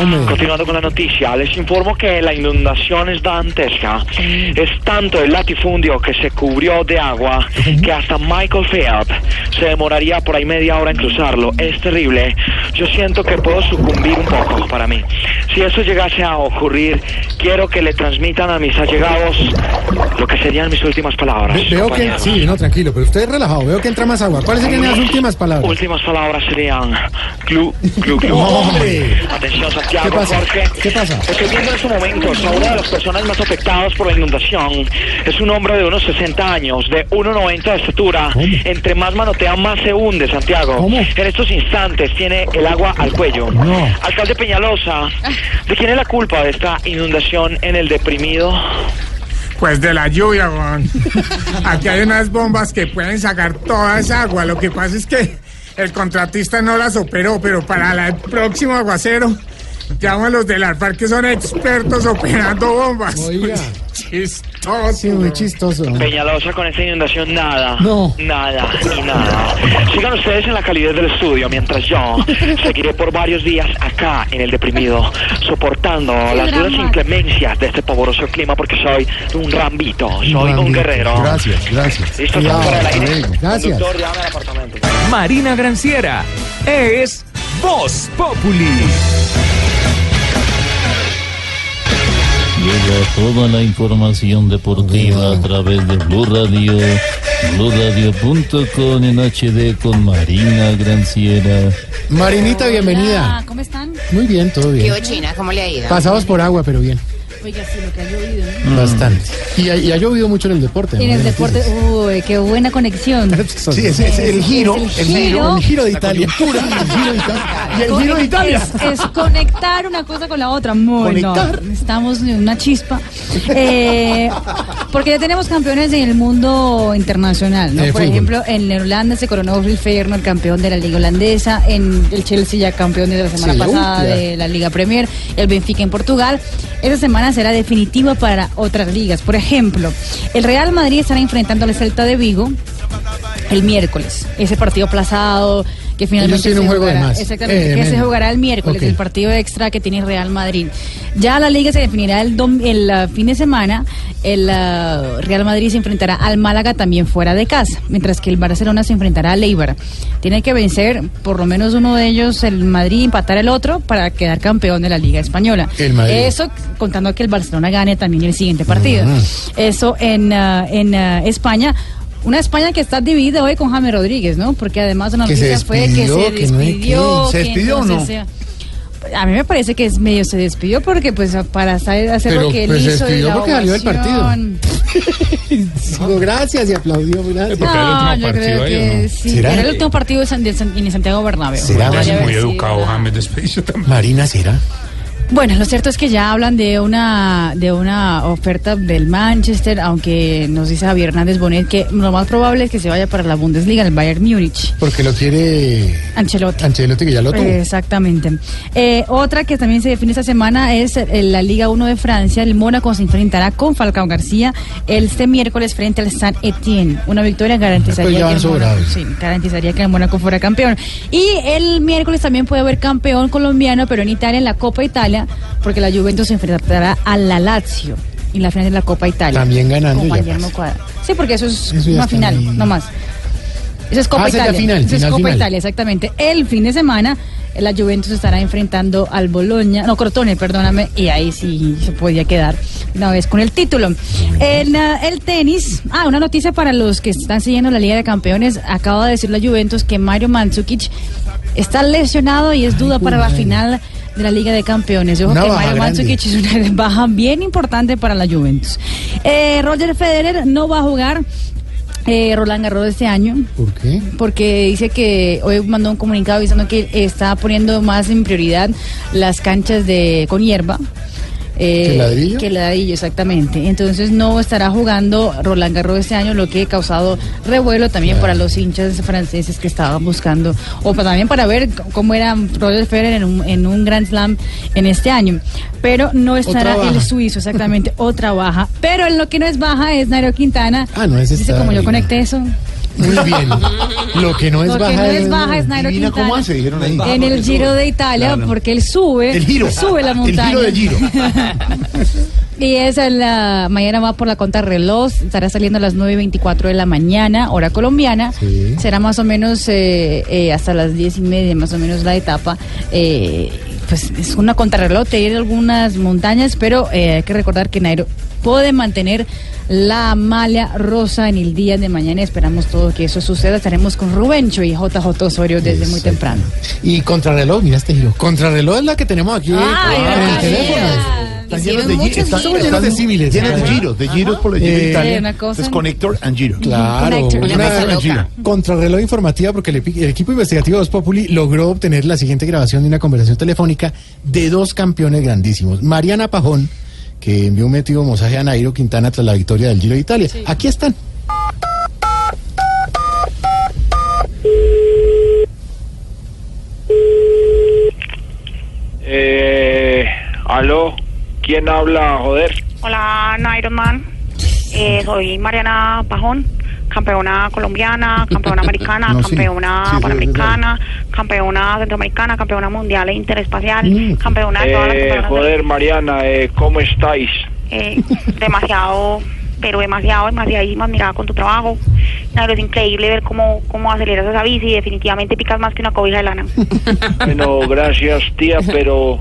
Hombre. Continuando con la noticia, les informo que la inundación es dantesca. Es tanto el latifundio que se cubrió de agua que hasta Michael Phelps se demoraría por ahí media hora en cruzarlo. Es terrible. Yo siento que puedo sucumbir un poco para mí. Si eso llegase a ocurrir, quiero que le transmitan a mis allegados lo que serían mis últimas palabras. Ve- veo que. Sí, no, tranquilo, pero usted es relajado. Veo que entra más agua. ¿Cuáles serían las últimas palabras? Últimas palabras serían clu, clu, clu. Hombre. Atención, Santiago, ¿Qué pasa? Jorge. ¿Qué pasa? Estoy viendo en estos momentos a una de las personas más afectadas por la inundación. Es un hombre de unos 60 años, de 1,90 de estatura. Entre más manotea, más se hunde, Santiago. En estos instantes tiene el agua al cuello. No. Alcalde Peñalosa, ¿de quién es la culpa de esta inundación en el deprimido? Pues de la lluvia, Juan. Aquí hay unas bombas que pueden sacar toda esa agua. Lo que pasa es que el contratista no las operó, pero para el próximo aguacero, llamo a los del ARPAR que son expertos operando bombas. Oiga. Chistoso. Sí, muy chistoso. Peñalosa con esta inundación, nada. No. Nada y nada. Sigan ustedes en la calidez del estudio, mientras yo seguiré por varios días acá en el deprimido, soportando las duras inclemencias de este pavoroso clima porque soy un rambito, soy un guerrero. Gracias, gracias. Listo, fuera del hasta aire. Gracias. Conductor, llame al apartamento. Marina Granciera es Voz Populi. Llega toda la información deportiva a través de Blue Radio, BlueRadio.com en HD con Marina Granciera. Marinita, bienvenida. ¿Cómo están? Muy bien, todo bien. ¿Qué China? ¿Cómo le ha ido? Pasados por agua, pero bien. Oiga, sí, lo que ha llovido. ¿no? Bastante. Y, ha- y ha llovido mucho en el deporte. Y en ¿no? el deporte, uy, qué buena conexión. Sí, es el giro, Es el giro, el giro de Italia. El giro de Italia. Y el giro de Italia. Es, es conectar una cosa con la otra. Muy no, Conectar. Estamos en una chispa. Eh, porque ya tenemos campeones en el mundo internacional. ¿no? De Por fútbol. ejemplo, en Holanda se coronó Phil Feyenoord, campeón de la Liga Holandesa. En el Chelsea ya campeón de la semana Sí, pasada ya. de la Liga Premier. El Benfica en Portugal. Esta semana será definitiva para otras ligas. Por ejemplo, el Real Madrid estará enfrentando al Celta de Vigo el miércoles. Ese partido aplazado que finalmente se jugará, exactamente, Eh, que se menos. jugará el miércoles, el partido extra que tiene Real Madrid. Ya la liga se definirá el, dom- el ah, fin de semana. El ah, Real Madrid se enfrentará al Málaga también fuera de casa, mientras que el Barcelona se enfrentará al Eibar. Tiene que vencer por lo menos uno de ellos, el Madrid, empatar el otro para quedar campeón de la Liga Española. Eso contando que el Barcelona gane también el siguiente partido. Eso en, ah, en ah, España. Una España que está dividida hoy con James Rodríguez, ¿no? Porque además una noticia fue que despidió, se que no hay despidió. que- ¿Se que despidió o no? A mí me parece que es medio se despidió porque pues para hacer, hacer Pero, lo que él pues, se hizo y despidió la porque salió del partido. Dijo gracias y aplaudió. Gracias. Porque era el último No, yo partido creo ahí, que ¿o no? sí. ¿Será? Era el último partido de San- de San- en Santiago Bernabéu. ¿Será? Muy educado, James Despecho también. Marina, ¿será? Bueno, lo cierto es que ya hablan de una de una oferta del Manchester, aunque nos dice Javier Hernández Bonet que lo más probable es que se vaya para la Bundesliga, el Bayern Múnich. Porque lo quiere Ancelotti. Ancelotti, que ya lo tuvo. Exactamente. Eh, otra que también se define esta semana es eh, la Liga 1 de Francia. El Mónaco se enfrentará con Falcao García este miércoles frente al Saint Etienne. Una victoria garantizaría, Pues que, el Mónaco, sí, garantizaría que el Mónaco fuera campeón. Y el miércoles también puede haber campeón colombiano, pero en Italia, en la Copa Italia, porque la Juventus se enfrentará a la Lazio. En la final de la Copa Italia. También ganando ya pasa. Sí, porque eso es Eso una final, ahí. no más. Eso es Copa Ah, esa Italia. final, Eso es final, Copa final. Italia, exactamente. El fin de semana la Juventus estará enfrentando al Boloña, no, Crotone, perdóname, y ahí sí se podía quedar una vez con el título. En ah, el tenis, ah, una noticia para los que están siguiendo la Liga de Campeones, acaba de decir la Juventus que Mario Mandzukic está lesionado y es duda para la final de la Liga de Campeones. Yo creo que Mario. Mandzukic es una baja bien importante para la Juventus. Eh, Roger Federer no va a jugar eh, Roland Garros este año ¿Por qué? porque dice que hoy mandó un comunicado diciendo que está poniendo más en prioridad las canchas de con hierba eh, ¿Que ladrillo? que ladrillo, exactamente. Entonces no estará jugando Roland Garros este año, lo que ha causado revuelo también para los hinchas franceses que estaban buscando, o pa- también para ver cómo era Roger Federer en un, en un Grand Slam en este año. Pero no estará el suizo, exactamente, otra baja. Pero en lo que no es baja es Nairo Quintana. Ah, no, ese Dice como yo conecté eso. Muy bien. Lo que no es Lo que baja no es baja es Nairo Quintana. cómo hace, dijeron ahí. En el Giro de Italia, Claro. porque él sube, El giro. sube la El montaña. giro de giro. y esa es la mañana va por la contrarreloj, estará saliendo a las 9.24 de la mañana, hora colombiana. Será más o menos eh, eh, hasta las 10 y media, más o menos la etapa. Eh, pues es una contrarreloj, te ir algunas montañas, pero eh, hay que recordar que Nairo puede mantener la malla rosa en el día de mañana. Esperamos todo que eso suceda. Estaremos con Rubencho y JJ Osorio desde muy temprano. Y contrarreloj, mira este giro. Contrarreloj es la que tenemos aquí Ay, en el teléfono. Están llenos de giros. Están, giros. están de símiles. Llenos de Ajá. giros, de giros por el Giro de Eh, Italia. una cosa- Es Connector and Giro. Claro, Connector, una loca. contrarreloj informativa porque el, epi- el equipo investigativo de Voz Populi logró obtener la siguiente grabación de una conversación telefónica de dos campeones grandísimos. Mariana Pajón, que envió un metido mensaje a Nairo Quintana tras la victoria del Giro de Italia. Aquí están. Eh, aló, ¿quién habla, joder? Hola, Iron Man. Eh, soy Mariana Pajón, campeona colombiana, campeona americana, No, campeona Sí, sí, panamericana, campeona centroamericana, campeona mundial e interespacial, campeona de todas las Eh, del- joder, Mariana, eh, ¿cómo estáis? eh, demasiado, pero demasiado, demasiadísimo admirada con tu trabajo. Nairo, es increíble ver cómo, cómo aceleras esa bici y definitivamente picas más que una cobija de lana. Bueno, gracias, tía, pero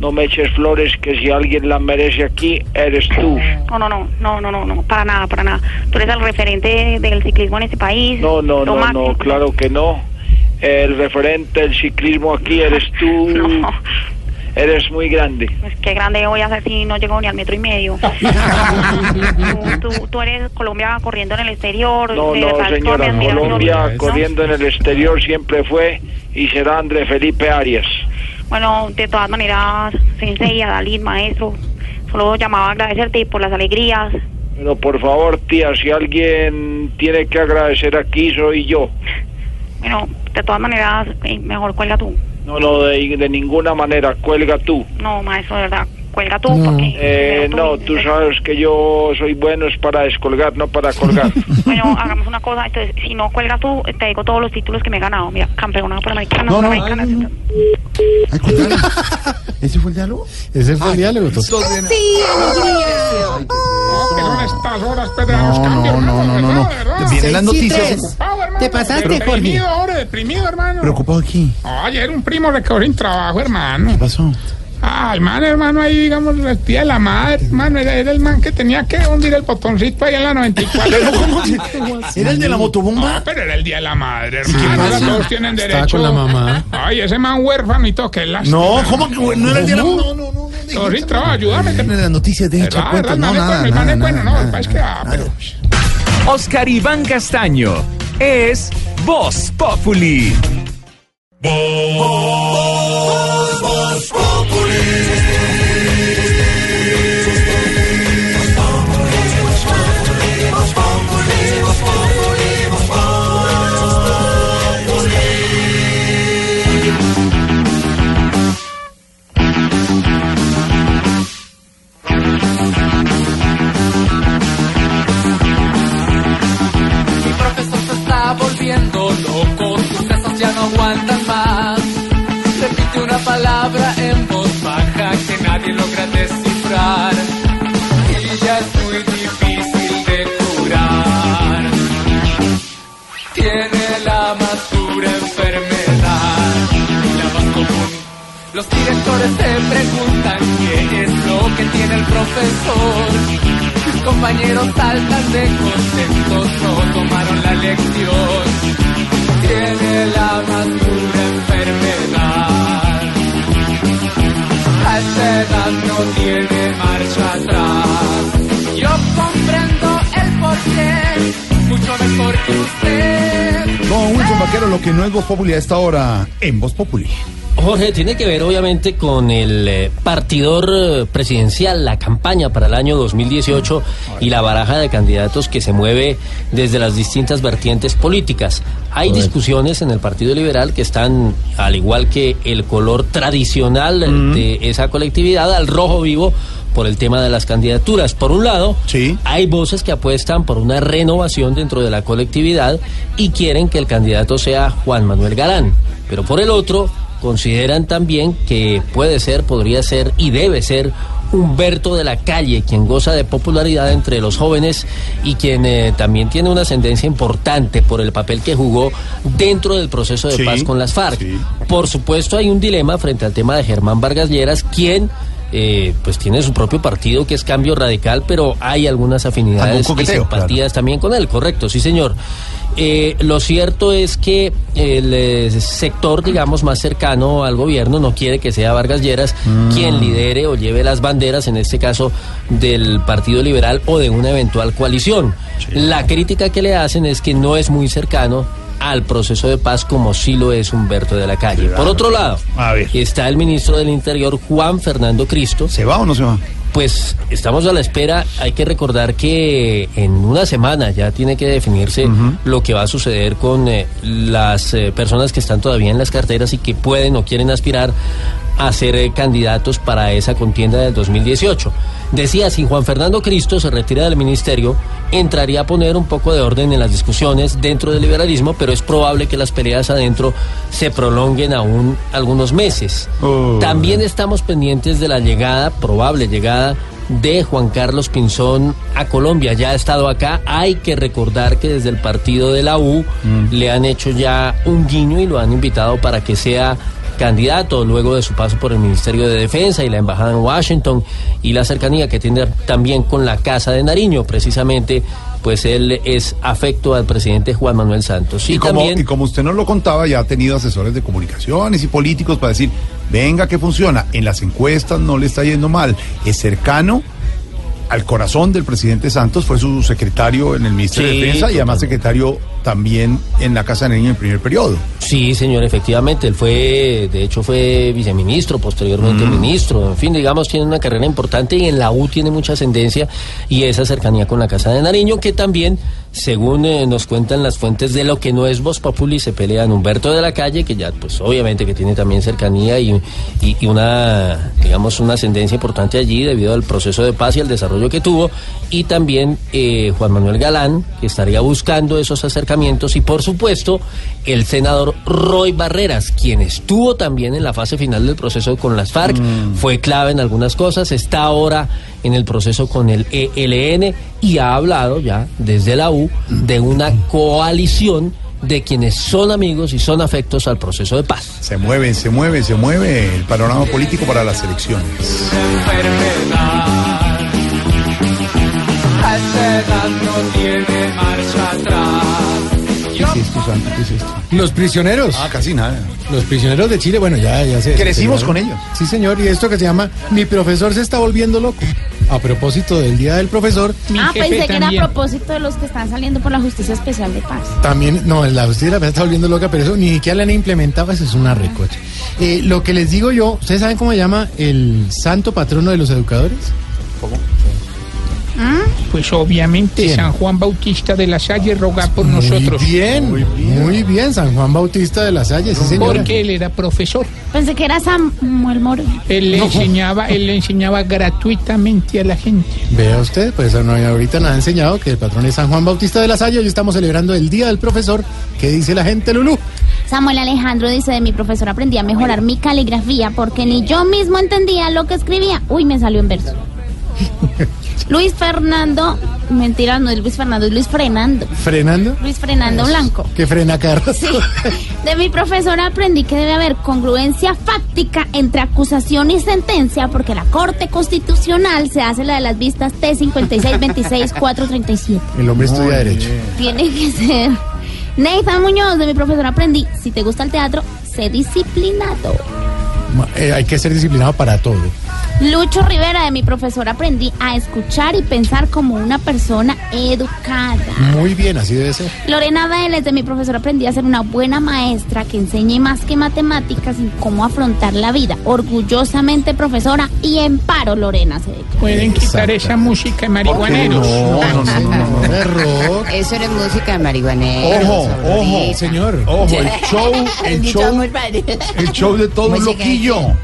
no me eches flores que si alguien la merece aquí, eres tú. No, no, no, no, no, no, no, para nada, para nada. Tú eres el referente del ciclismo en este país. No, no, no, máximo. no, claro que no. El referente del ciclismo aquí eres tú. Eres muy grande. Pues qué grande voy a ser si no llego ni al metro y medio. tú, tú, tú eres Colombia corriendo en el exterior. No, no, señora, Colombia ¿no? corriendo en el exterior siempre fue y será André Felipe Arias. Bueno, de todas maneras, Sensei, Adalid, maestro, solo llamaba a agradecerte por las alegrías. Pero por favor, tía, si alguien tiene que agradecer aquí, soy yo. Bueno, de todas maneras, eh, mejor cuelga tú. No, no, de, de ninguna manera, cuelga tú. No, maestro, de verdad, cuelga tú, porque... Eh, no, tú sabes que yo soy bueno es para descolgar, no para colgar. Bueno, hagamos una cosa, entonces, si no cuelgas tú, te digo todos los títulos que me he ganado. Mira, campeona panamericana, No, no, panamericana... ¿Ese fue el diálogo? Ese fue el diálogo. Que son estas horas, Pedro, No, no, no, no, no, no. Vienen las noticias. Te pasaste, Jorge. Deprimido ahora, deprimido, hermano. Preocupado aquí. Ayer un primo le quedó sin trabajo, hermano. ¿Qué pasó? Ah, el man, hermano, ahí, digamos, el día de la madre, hermano, era, era el man que tenía que hundir el botoncito ahí en la 94. Pero, ¿cómo se- ¿Era el de la motobomba? No, pero era el día de la madre, ¿qué hermano. ahora todos tienen Estaba derecho. con la mamá. Ay, ese man huérfano y todo, que lástima. No, ¿cómo que no era el de la ¿Cómo? No, no, no. Trabajo, ayúdame. que- En las noticias de echar ¿Verdad, cuentos. verdad, No, el man es nada, bueno, el man nada, es bueno, nada, no, pasa es que, ah, pero- Oscar Iván Castaño es Voz Populi. Mi nadie logra descifrar. Ya es muy difícil de curar. Tiene la más dura enfermedad, la más común. Los directores se preguntan qué es lo que tiene el profesor. Mis compañeros saltan de contentos, no tomaron la lección. Tiene la más dura enfermedad. A esta edad no tiene marcha atrás. Yo comprendo el porqué, mucho mejor que usted. Don Wilson Vaquero, lo que no es Voz Populi a esta hora en Voz Populi. Jorge, tiene que ver obviamente con el eh, partidor eh, presidencial, la campaña para el año 2018 y la baraja de candidatos que se mueve desde las distintas vertientes políticas. Hay discusiones en el Partido Liberal que están, al igual que el color tradicional de esa colectividad, al rojo vivo por el tema de las candidaturas. Por un lado, hay voces que apuestan por una renovación dentro de la colectividad y quieren que el candidato sea Juan Manuel Galán. Pero por el otro, consideran también que puede ser, podría ser y debe ser Humberto de la Calle, quien goza de popularidad entre los jóvenes y quien eh, también tiene una ascendencia importante por el papel que jugó dentro del proceso de Sí, paz con las FARC. Por supuesto, hay un dilema frente al tema de Germán Vargas Lleras, quien eh, pues tiene su propio partido que es Cambio Radical, pero hay algunas afinidades y simpatías también con él, correcto, sí señor. Eh, lo cierto es que el eh, sector, digamos, más cercano al gobierno no quiere que sea Vargas Lleras quien lidere o lleve las banderas, en este caso, del Partido Liberal o de una eventual coalición. La crítica que le hacen es que no es muy cercano al proceso de paz como sí lo es Humberto de la Calle. Por otro lado, está el ministro del Interior, Juan Fernando Cristo. ¿Se va o no se va? Pues estamos a la espera. Hay que recordar que en una semana ya tiene que definirse lo que va a suceder con eh, las eh, personas que están todavía en las carteras y que pueden o quieren aspirar a ser eh, candidatos para esa contienda del 2018. Decía, si Juan Fernando Cristo se retira del ministerio, entraría a poner un poco de orden en las discusiones dentro del liberalismo, pero es probable que las peleas adentro se prolonguen aún algunos meses. También estamos pendientes de la llegada, probable llegada, de Juan Carlos Pinzón a Colombia. Ya ha estado acá. Hay que recordar que desde el partido de la U le han hecho ya un guiño y lo han invitado para que sea candidato luego de su paso por el Ministerio de Defensa y la Embajada en Washington y la cercanía que tiene también con la Casa de Nariño, precisamente, pues él es afecto al presidente Juan Manuel Santos. Y, como, también y como usted nos lo contaba, ya ha tenido asesores de comunicaciones y políticos para decir, venga que funciona, en las encuestas no le está yendo mal, es cercano al corazón del presidente Santos, fue su secretario en el Ministerio Sí, de Defensa y además secretario también en la Casa de Niño en el primer periodo. Sí, señor, efectivamente. Él fue, de hecho, fue viceministro, posteriormente Mm. ministro. En fin, digamos, tiene una carrera importante y en la U tiene mucha ascendencia y esa cercanía con la Casa de Nariño, que también, según eh, nos cuentan las fuentes de lo que no es Voz Populi, se pelean Humberto de la Calle, que ya, pues, obviamente que tiene también cercanía y, y- y una, digamos, una ascendencia importante allí debido al proceso de paz y al desarrollo que tuvo, y también eh, Juan Manuel Galán, que estaría buscando esos acercamientos, y por supuesto, el senador Roy Barreras, quien estuvo también en la fase final del proceso con las FARC, fue clave en algunas cosas, está ahora en el proceso con el ELN y ha hablado ya desde la U de una coalición de quienes son amigos y son afectos al proceso de paz. Se mueve, se mueve, se mueve el panorama político para las elecciones. Edad no tiene marcha atrás. ¿Qué es esto, Santo? ¿Qué es esto? Los prisioneros. Ah, casi nada. Los prisioneros de Chile, bueno, ya, ya se. Crecimos se- con ellos. Sí, señor, y esto que se llama Mi profesor se está volviendo loco. A propósito del Día del Profesor, Ah, pensé que era a propósito de los que están saliendo por la Justicia Especial de Paz. también, no, la justicia se está volviendo loca, pero eso ni siquiera la han implementado, eso es una recocha. Eh, lo que les digo yo, ¿ustedes saben cómo se llama el santo patrono de los educadores? Pues obviamente San Juan Bautista de la Salle roga por Muy nosotros. bien, muy bien, San Juan Bautista de la Salle, sí, señora. Porque él era profesor. Pensé que era Samuel Moro. Él le No. enseñaba, él le enseñaba gratuitamente a la gente. Vea usted, pues ahorita nos ha enseñado que el patrón es San Juan Bautista de la Salle, hoy estamos celebrando el Día del Profesor. ¿Qué dice la gente, Lulú? Samuel Alejandro dice, de mi profesor aprendí a mejorar mi caligrafía porque ni yo mismo entendía lo que escribía. Uy, me salió en verso. Luis Fernando, mentira, no es Luis Fernando, es Luis Frenando. ¿Frenando? Luis Fernando Blanco. Que frena carros. Sí. De mi profesor aprendí que debe haber congruencia fáctica entre acusación y sentencia porque la Corte Constitucional se hace la de las vistas T56, 26, 437. El hombre estudia Derecho. Tiene que ser. Nathan Muñoz, de mi profesor aprendí, si te gusta el teatro, sé disciplinado. Eh, hay que ser disciplinado para todo. Lucho Rivera, de mi profesor aprendí a escuchar y pensar como una persona educada. Muy bien, así debe ser. Lorena Vélez, de mi profesor aprendí a ser una buena maestra que enseñe más que matemáticas y cómo afrontar la vida. Orgullosamente profesora y en paro, Lorena se declara. Pueden quitar esa música de marihuaneros. No, no, no, no. Eso no es música de marihuaneros. Ojo, ojo, señor. Ojo, el show, el show, el show de todo loquillo.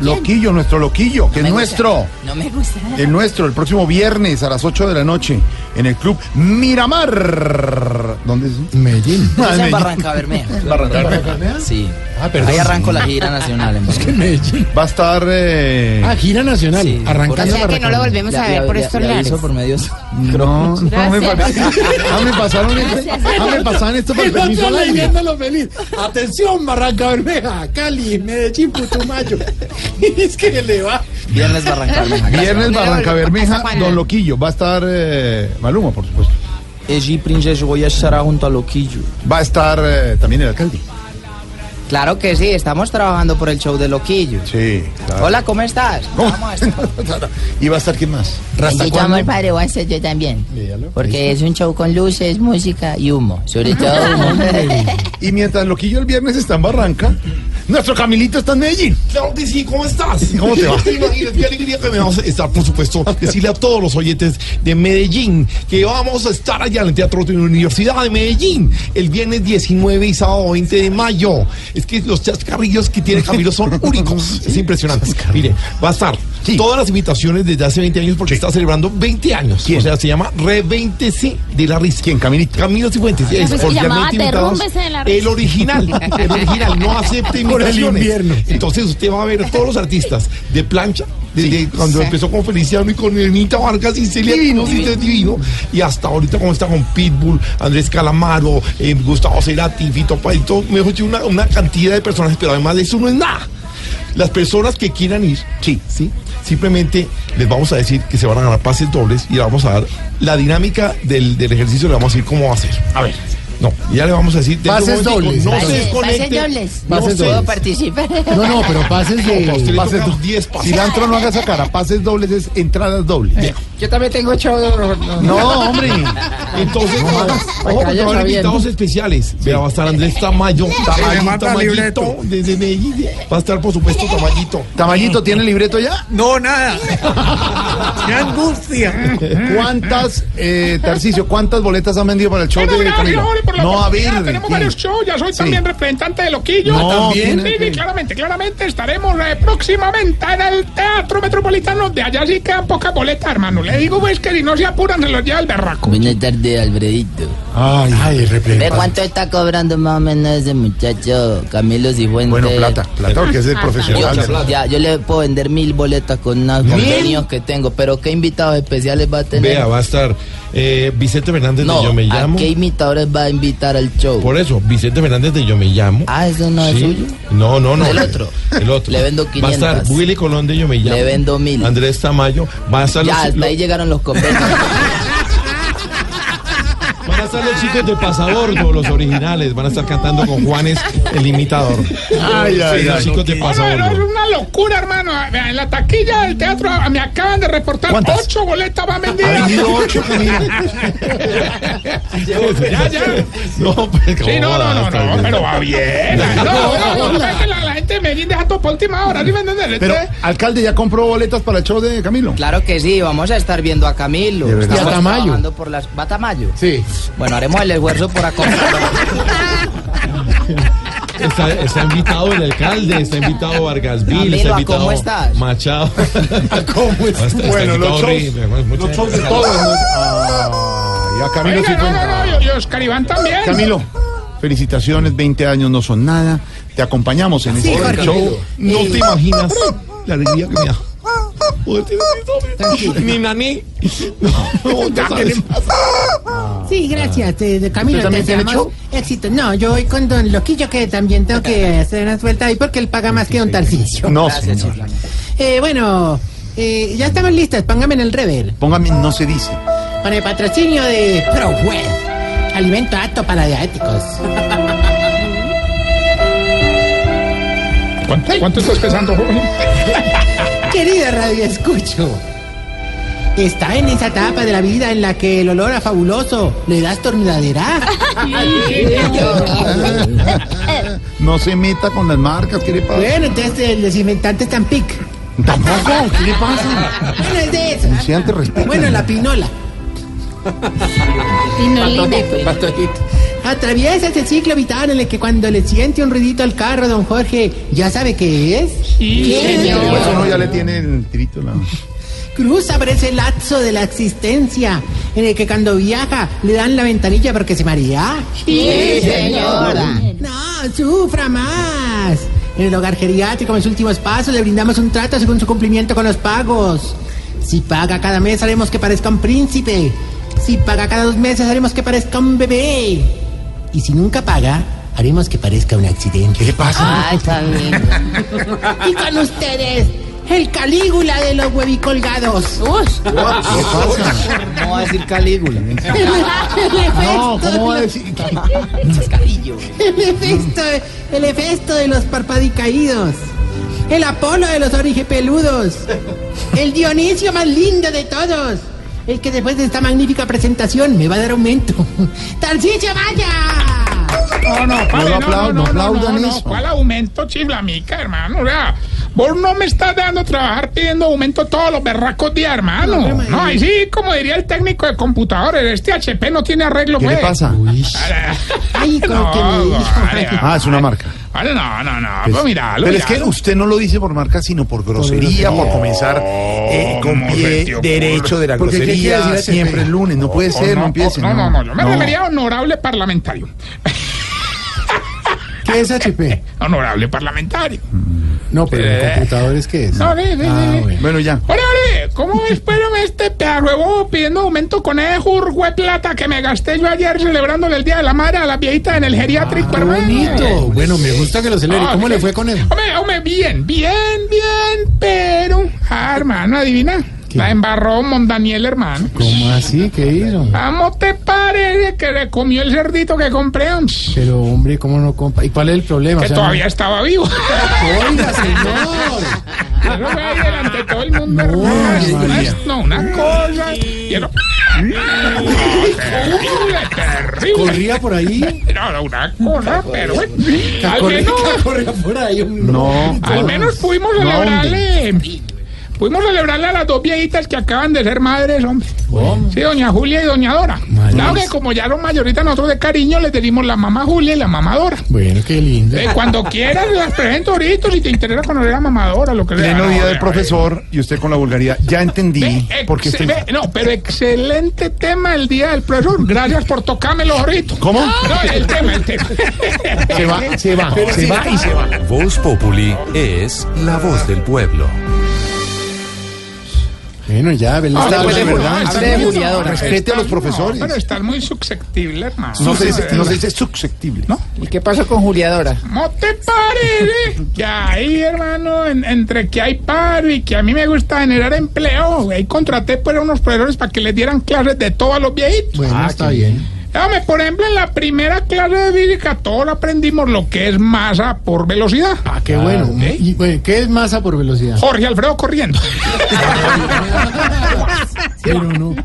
Loquillo, nuestro loquillo, que No es nuestro. No me gusta. El nuestro, el próximo viernes a las 8 de la noche en el club Miramar. ¿Dónde es? Medellín. Ah, Es en Medellín. Barranca Bermeja. Barranca Bermeja. Sí. Ah, perdón. Ahí arranco la gira nacional. En Es que Medellín. Va a estar. eh, Ah, gira nacional. Sí, arrancando O sea que no lo volvemos a ver por estos le lares. por medios. No, no me, ah, me pasaron esto. Ah, me pasaban esto por el permiso al aire. leyéndolo feliz. Atención, Barranca Bermeja, Cali, Medellín, Putumayo. es que le va. Viernes Barranca Bermeja. Viernes Barranca Bermeja. Don Loquillo. Va a estar eh, Maluma, por supuesto. Eji Princes voy a estar junto a Loquillo. Va a estar eh, también el alcalde. Claro que sí, estamos trabajando por el show de Loquillo. Sí, claro. Hola, ¿cómo estás? ¿Cómo? Vamos a estar. ¿Y va a estar quién más? Yo llamo al padre voy a ser yo también. Porque es un show con luces, música y humo. Sobre todo humo. Y mientras Loquillo el viernes está en Barranca, nuestro Camilito está en Medellín. Claro que sí, ¿cómo estás? ¿Cómo te va? qué alegría que me vamos a estar, por supuesto, decirle a todos los oyentes de Medellín que vamos a estar allá en el Teatro de la Universidad de Medellín el viernes 19 y sábado 20 de mayo. Es que los chascarrillos que tiene Camilo son únicos. Es impresionante. Mire, va a estar todas las invitaciones desde hace 20 años porque está celebrando 20 años. ¿Quién? O sea, se llama Revéntese de la risa. ¿Quién, Camilito? Camilo Cifuentes. Yo es invitados. De la risa. El original, el original, no acepte Por el invierno. Entonces usted va a ver a todos los artistas de plancha, desde cuando empezó con Feliciano y con Elmita Vargas y Celia y es divino, y hasta ahorita como está con Pitbull, Andrés Calamaro, eh, Gustavo Cerati, Fito todo, mejor dicho, una, una cantidad de personajes, pero además de eso no es nada. Las personas que quieran ir, sí, sí, simplemente les vamos a decir que se van a ganar pases dobles y le vamos a dar la dinámica del, del ejercicio, le vamos a decir cómo va a ser. A ver. No, ya le vamos a decir. Pases dobles. No se Pases desconecte. dobles. No Pases se- ¿Puedo participar? No, no, pero pases No, de. le Pases toca do- 10 pases. Cilantro no haga esa cara. Pases dobles es entradas dobles. Yo también tengo show. No, hombre. Entonces, No ojo, porque van invitados especiales. Vea, va a estar Andrés Tamayo, Tamayito, mata Tamayito, desde Medellín. Va a estar, por supuesto, Tamayito. Tamayito, ¿tiene libreto ya? No, nada. ¡Qué angustia! ¿Cuántas, eh, Tarcicio, cuántas boletas han vendido para el show de Camilo? Jorge, por la No, a oportunidad. ver. Tenemos ¿quién? varios shows, ya soy Sí. también representante de Loquillo. No, también. ¿quién? Sí, sí, claramente, claramente estaremos eh, próximamente en el Teatro Metropolitano. De allá sí quedan pocas boletas, hermano. Le digo, pues, que si no se apuran, se los lleva el berraco. Buenas tardes, Alfredito. Ay, ay, ¿De representante. cuánto está cobrando más o menos ese muchacho Camilo Cifuentes? Bueno, plata, plata, porque es el Yo, profesional. ya, yo le puedo vender mil boletas con unos convenios que tengo, pero ¿qué invitados especiales va a tener? Vea, va a estar eh, Vicente Fernández no, de Yo Me ¿a Llamo. qué imitadores va a invitar al show? Por eso, Vicente Fernández de Yo Me Llamo. Ah, eso no es Sí. suyo. No, no, no. El otro. El otro. Le vendo Va a estar 500. Willy Colón de Yo Me Llamo. Le vendo mil. Andrés Tamayo. Va a estar Ya, los, hasta ahí llegaron los convenios. van a estar los chicos de Pasabordo, los originales. Van a estar cantando con Juanes, el imitador. Ay, ay, Sí, los ay. chicos de No, no, no, es Pasabordo. una locura, hermano. En la taquilla del teatro ah, me acaban de reportar ¿Cuántas? ocho boletas van vendidas. ocho, ya, ya. No, pues, Sí, ¿cómo no, no, no, no, pero va bien. No, no, no, que la, gente de Medellín deja todo por última hora, ¿sí me entiendes? Pero, alcalde, ¿ya compró boletas para el show de Camilo? Claro que sí, vamos a estar viendo a Camilo. Y a Tamayo. por las... ¿Va Tamayo? Sí. Bueno, haremos el esfuerzo por acompañarlo. Está, está invitado el alcalde, está invitado Vargas Vil, está ¿a invitado cómo estás? Machado. ¿Cómo Está- está Bueno, invitado los shows, los shows de todos. Ay, a Camilo oiga, sí no, fue- no, no, y- y Oscar Iván también. Camilo, felicitaciones, 20 años no son nada. Te acompañamos en Sí, este Jorge. show. No te imaginas la alegría que me Tranquilo. Mi nani. No, no, ya sabes. Sí, gracias, eh, de Camilo. ¿Usted también te deseamos éxito. No, yo voy con Don Loquillo, que también tengo que hacer una suelta ahí porque él paga más que Don Tarcicio. No, Gracias, señor. Eh, bueno, eh, ya estamos listos. Póngame en el rever. Póngame, no se dice. Con el patrocinio de ProWell. Alimento apto para diabéticos. ¿Cuánto, cuánto estás pesando, joven? Querida Radio Escucho, está en esa etapa de la vida en la que el olor a fabuloso le da estornudadera. No se meta con las marcas, ¿qué le pasa? Bueno, entonces el desinfectante es Tampic. Tampoco, ¿qué le pasa? Bueno, es de eso. Bueno, la pinola. Atraviesa ese ciclo vital en el que cuando le siente un ruidito al carro, don Jorge, ¿ya sabe qué es? Por eso no ya le tiene el tirito la... Cruza por ese lapso de la existencia en el que cuando viaja le dan la ventanilla porque se marea. Sí, señora. No, sufra más. En el hogar geriátrico, en sus últimos pasos, le brindamos un trato según su cumplimiento con los pagos. Si paga cada mes, haremos que parezca un príncipe. Si paga cada dos meses, haremos que parezca un bebé. Y si nunca paga, haremos que parezca un accidente. ¿Qué le Ah, está bien. y con ustedes, el Calígula de los huevicolgados. ¿Qué pasa? ¿Cómo va a decir Calígula? No, ¿cómo va a decir? El efecto, el efecto de los parpadicaídos. El Apolo de los origepeludos. El Dionisio más lindo de todos. El que después de esta magnífica presentación me va a dar aumento. ¡Tarcicio, vaya! No, no, lo no, aplaudan, no, no no, aplaudan no, no, eso. ¿Cuál aumento chiflamica, hermano? O sea, vos no me estás dejando trabajar pidiendo aumento todos los berracos días, hermano. No, No, ahí sí, como diría el técnico de computadores, este HP no tiene arreglo, ¿Qué le pues. pasa? Ay, como No, que me Ah, es una marca. vale, no, no, no, Pues, pues mira, pero es que usted no lo dice por marca, sino por grosería, por comenzar eh, con ¿Cómo se pie derecho de la Porque, ¿qué quiere grosería siempre el lunes. No puede ser, no, empiece. No, no, no, yo me refería a honorable parlamentario. ¿Qué es HP? Honorable parlamentario. No, pero en computadores, ¿qué es? No, ve, ve, Ah, ve. bueno. Ya. Ore, ore, ¿cómo espérame este pedazo pidiendo aumento con ese jurgo de plata que me gasté yo ayer celebrándole el Día de la Madre a la viejita en el geriátrico, Qué hermano? bonito. Bueno, me gusta que lo celebre. Ah, ¿Cómo sí. le fue con él? Hombre, hombre, bien, bien, bien, pero... Ah, hermano, adivina. La embarró Mondaniel, hermano. ¿Cómo así? ¿Qué hizo? ¿Cómo te parece que le comió el cerdito que compré? Pero, hombre, ¿cómo no compa? ¿Y cuál es el problema? Que O sea, todavía estaba vivo. Oiga, señor. Eso fue ahí delante de todo el mundo, No, hermano. No, una cosa. Y. No, terrible, terrible. ¿Corría por ahí? No, no, una cosa, pero bueno. Al menos, corría por ahí. un- No. al menos pudimos No, celebrarle. Pudimos celebrarle a las dos viejitas que acaban de ser madres, hombre. Sí, doña Julia y doña Dora. Claro que como ya son mayoritas, nosotros de cariño les decimos la mamá Julia y la mamá Dora. Bueno, qué lindo. Eh, cuando quieras las presento ahorita si te interesa conocer a mamá Dora, lo que sea. Pleno No, día del ve, profesor y usted con la vulgaridad. Ya entendí ve, por qué ex- estoy... ve, no, pero excelente tema el día del profesor. Gracias por tocármelo ahorita. ¿Cómo? No, el tema, el tema. Se va, se va, se va y se va. Voz Populi es la voz del pueblo. Bueno, ya, Belén Ah, está de ¿verdad? hable de Juliadora. Respete a los profesores. No, pero estás muy susceptible, hermano. No se dice, no se dice susceptible. ¿No? ¿Y qué pasó con Juliadora? ¿Cómo te parece? Que ahí, hermano, en- entre que hay paro y que a mí me gusta generar empleo, ahí contraté pues a unos profesores para que les dieran clases de todo a los viejitos. Bueno, está bien. Dame, por ejemplo, en la primera clase de física todos aprendimos lo que es masa por velocidad. Ah, qué bueno. ¿eh? Y, bueno, ¿Qué es masa por velocidad? Jorge Alfredo corriendo. Pero no.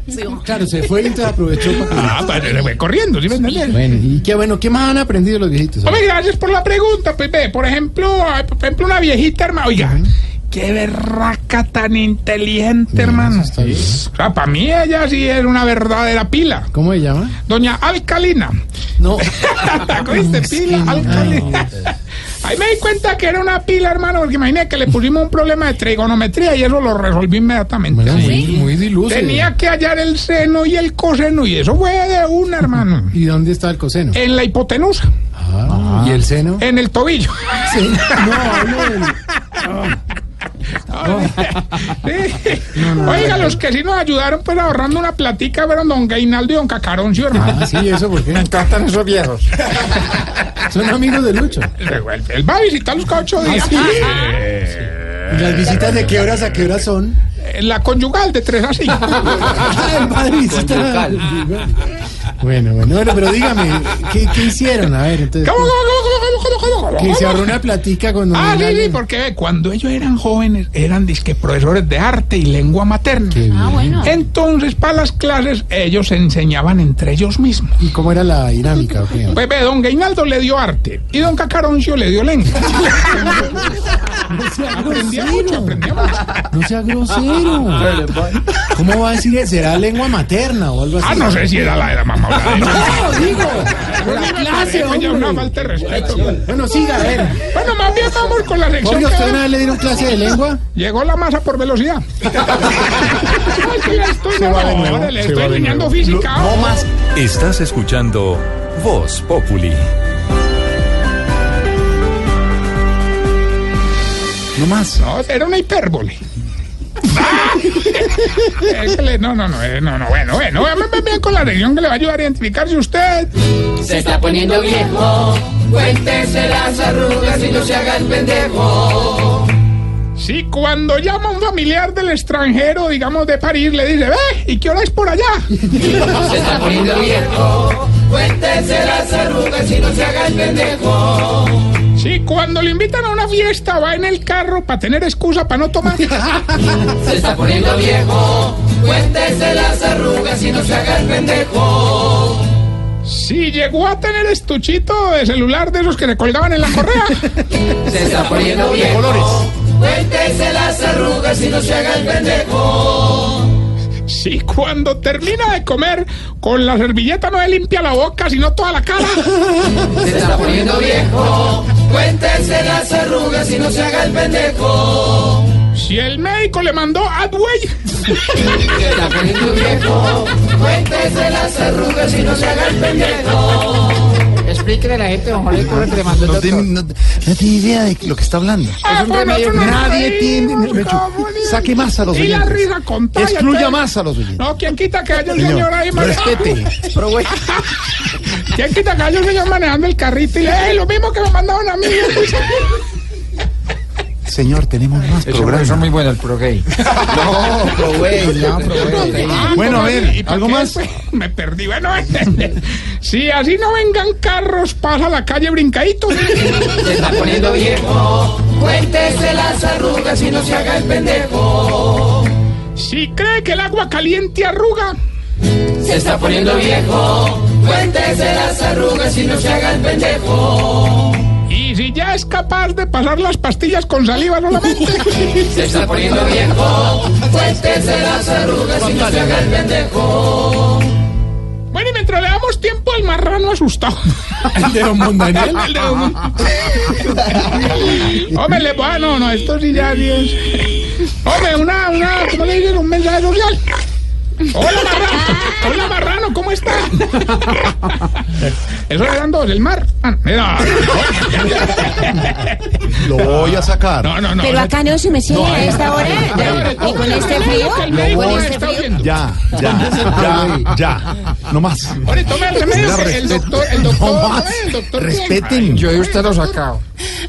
Claro, se fue y entonces aprovechó para que... Ah, pero se fue corriendo, ¿sí me entiendes? Bueno, y qué bueno, ¿qué más han aprendido los viejitos? Hombre, gracias por la pregunta, pues ve, por ejemplo, por ejemplo, una viejita, hermano, oiga, qué berraca tan inteligente, hermano. está bien. O sea, para mí ella sí es una verdadera pila. ¿Cómo se llama? Doña Alcalina. No. ¿Oíste? Pila Alcalina. Ahí me di cuenta que era una pila, hermano, porque imagínate que le pusimos un problema de trigonometría y eso lo resolví inmediatamente. Bueno, muy, muy diluso. Tenía que hallar el seno y el coseno y eso fue de una, hermano. ¿Y dónde está el coseno? En la hipotenusa, Ah, ¿Y el seno? en el tobillo. Sí. No, hablo Sí. Oiga, los que sí nos ayudaron pues ahorrando una platica fueron don Gainaldo y don Cacaroncio, hermano. Ah, sí, ¿eso por qué? Me encantan esos viejos. Son amigos de Lucho. Él, él va a visitarlos cada ocho días. sí? Eh, ¿Y las visitas de qué horas a qué horas son? La conyugal de 3 a 5. Ah, el padre visita. Bueno, bueno, bueno, pero dígame, ¿qué, qué hicieron? A ver, entonces. ¿Cómo, cómo, cómo, cómo, Que se ahorró una platica con Ah, sí, sí, porque ve, cuando ellos eran jóvenes eran disque profesores de arte y lengua materna. Ah, bueno. Entonces, para las clases, ellos se enseñaban entre ellos mismos. ¿Y cómo era la dinámica? Pues ve, don Gainaldo le dio arte y don Cacaroncio le dio lengua. aprendía mucho, aprendía mucho. No sea grosero. ¿Cómo va a decir eso? ¿Será lengua materna o algo así? Ah, no sé si era la de la mamá o la de No, digo. La clase, Oye, una hombre. falta de respeto. Bueno, siga, a ver. Bueno, más bien vamos con la sección. Oye, ¿usted una vez le dieron clase de lengua? Llegó la masa por velocidad. Estoy Se va de nuevo, le estoy enseñando física. No más. Estás escuchando Voz Populi. No más. No, era una hipérbole. No, no, no, eh, no, no, bueno, bueno, bien con la región que le va a ayudar a identificarse usted. Se está poniendo viejo, cuéntese las arrugas y no se haga el pendejo. Si cuando llama un familiar del extranjero, digamos de París, le dice, ve, ¿y qué hora es por allá? Se está poniendo viejo, cuéntese las arrugas y no se haga el pendejo. Si cuando le invitan a una fiesta va en el carro para tener excusa para no tomar. Se está poniendo viejo, cuéntese las arrugas y no se haga el pendejo. Si llegó a tener estuchito de celular de esos que le colgaban en la correa. Se está poniendo viejo, cuéntese las arrugas y no se haga el pendejo. Si cuando termina de comer con la servilleta no le limpia la boca, sino toda la cara. Se está poniendo viejo, cuéntese las arrugas y no se haga el pendejo. Si el médico le mandó Adway. Se está poniendo viejo, cuéntese las arrugas y no se haga el pendejo. Explíquele a la gente, don Jorge, cómo le mandó el No doctor. tiene, no- no tiene idea de lo que está hablando. Ah, bueno, eso no Nadie tiene. reímos, Mechu, ¿cómo ni- saque más a los Y la oyentes. risa contagia. Excluya entonces. más a los oyentes. No, ¿quién quita que haya un Señor, señor ahí manejando? respete. Pero bueno. ¿Quién quita que haya un señor manejando el carrito y le, "Eh, lo mismo que me mandaron a mí? Señor, tenemos más programas. es muy bueno, el pro gay. No, pro gay, no, pro gay. Ah, Bueno, a ¿cómo ver, ¿algo más? Me perdí. Bueno, si así no vengan carros, pasa la calle brincadito. Se está poniendo viejo, cuéntese las arrugas y no se haga el pendejo. Si cree que el agua caliente arruga, Se está poniendo viejo, cuéntese las arrugas y no se haga el pendejo. Y si ya es capaz de pasar las pastillas con saliva solamente. Se está poniendo viejo, cuéntese las arrugas y no se haga el pendejo. Bueno, y mientras le damos tiempo al marrano asustado. ¿El de Don Mondaniel? El de Don Hombre, le bueno, no, esto sí ya es. Hombre, una, una, ¿cómo le dicen? Un mensaje social. Hola, marrano. Hola, marrano, ¿cómo está? Eso eran dos, el mar. Ah, mira. Lo voy a sacar. No, no, no. Pero acá no se me sigue No, a esta hora. no, ¿Y con este frío? Lo ¿Con este frío? Ya, ya, ya, ya. No más. Oye, tome el remedio. Doctor, el doctor, No más. el doctor. Respeten. Yo de usted lo sacado.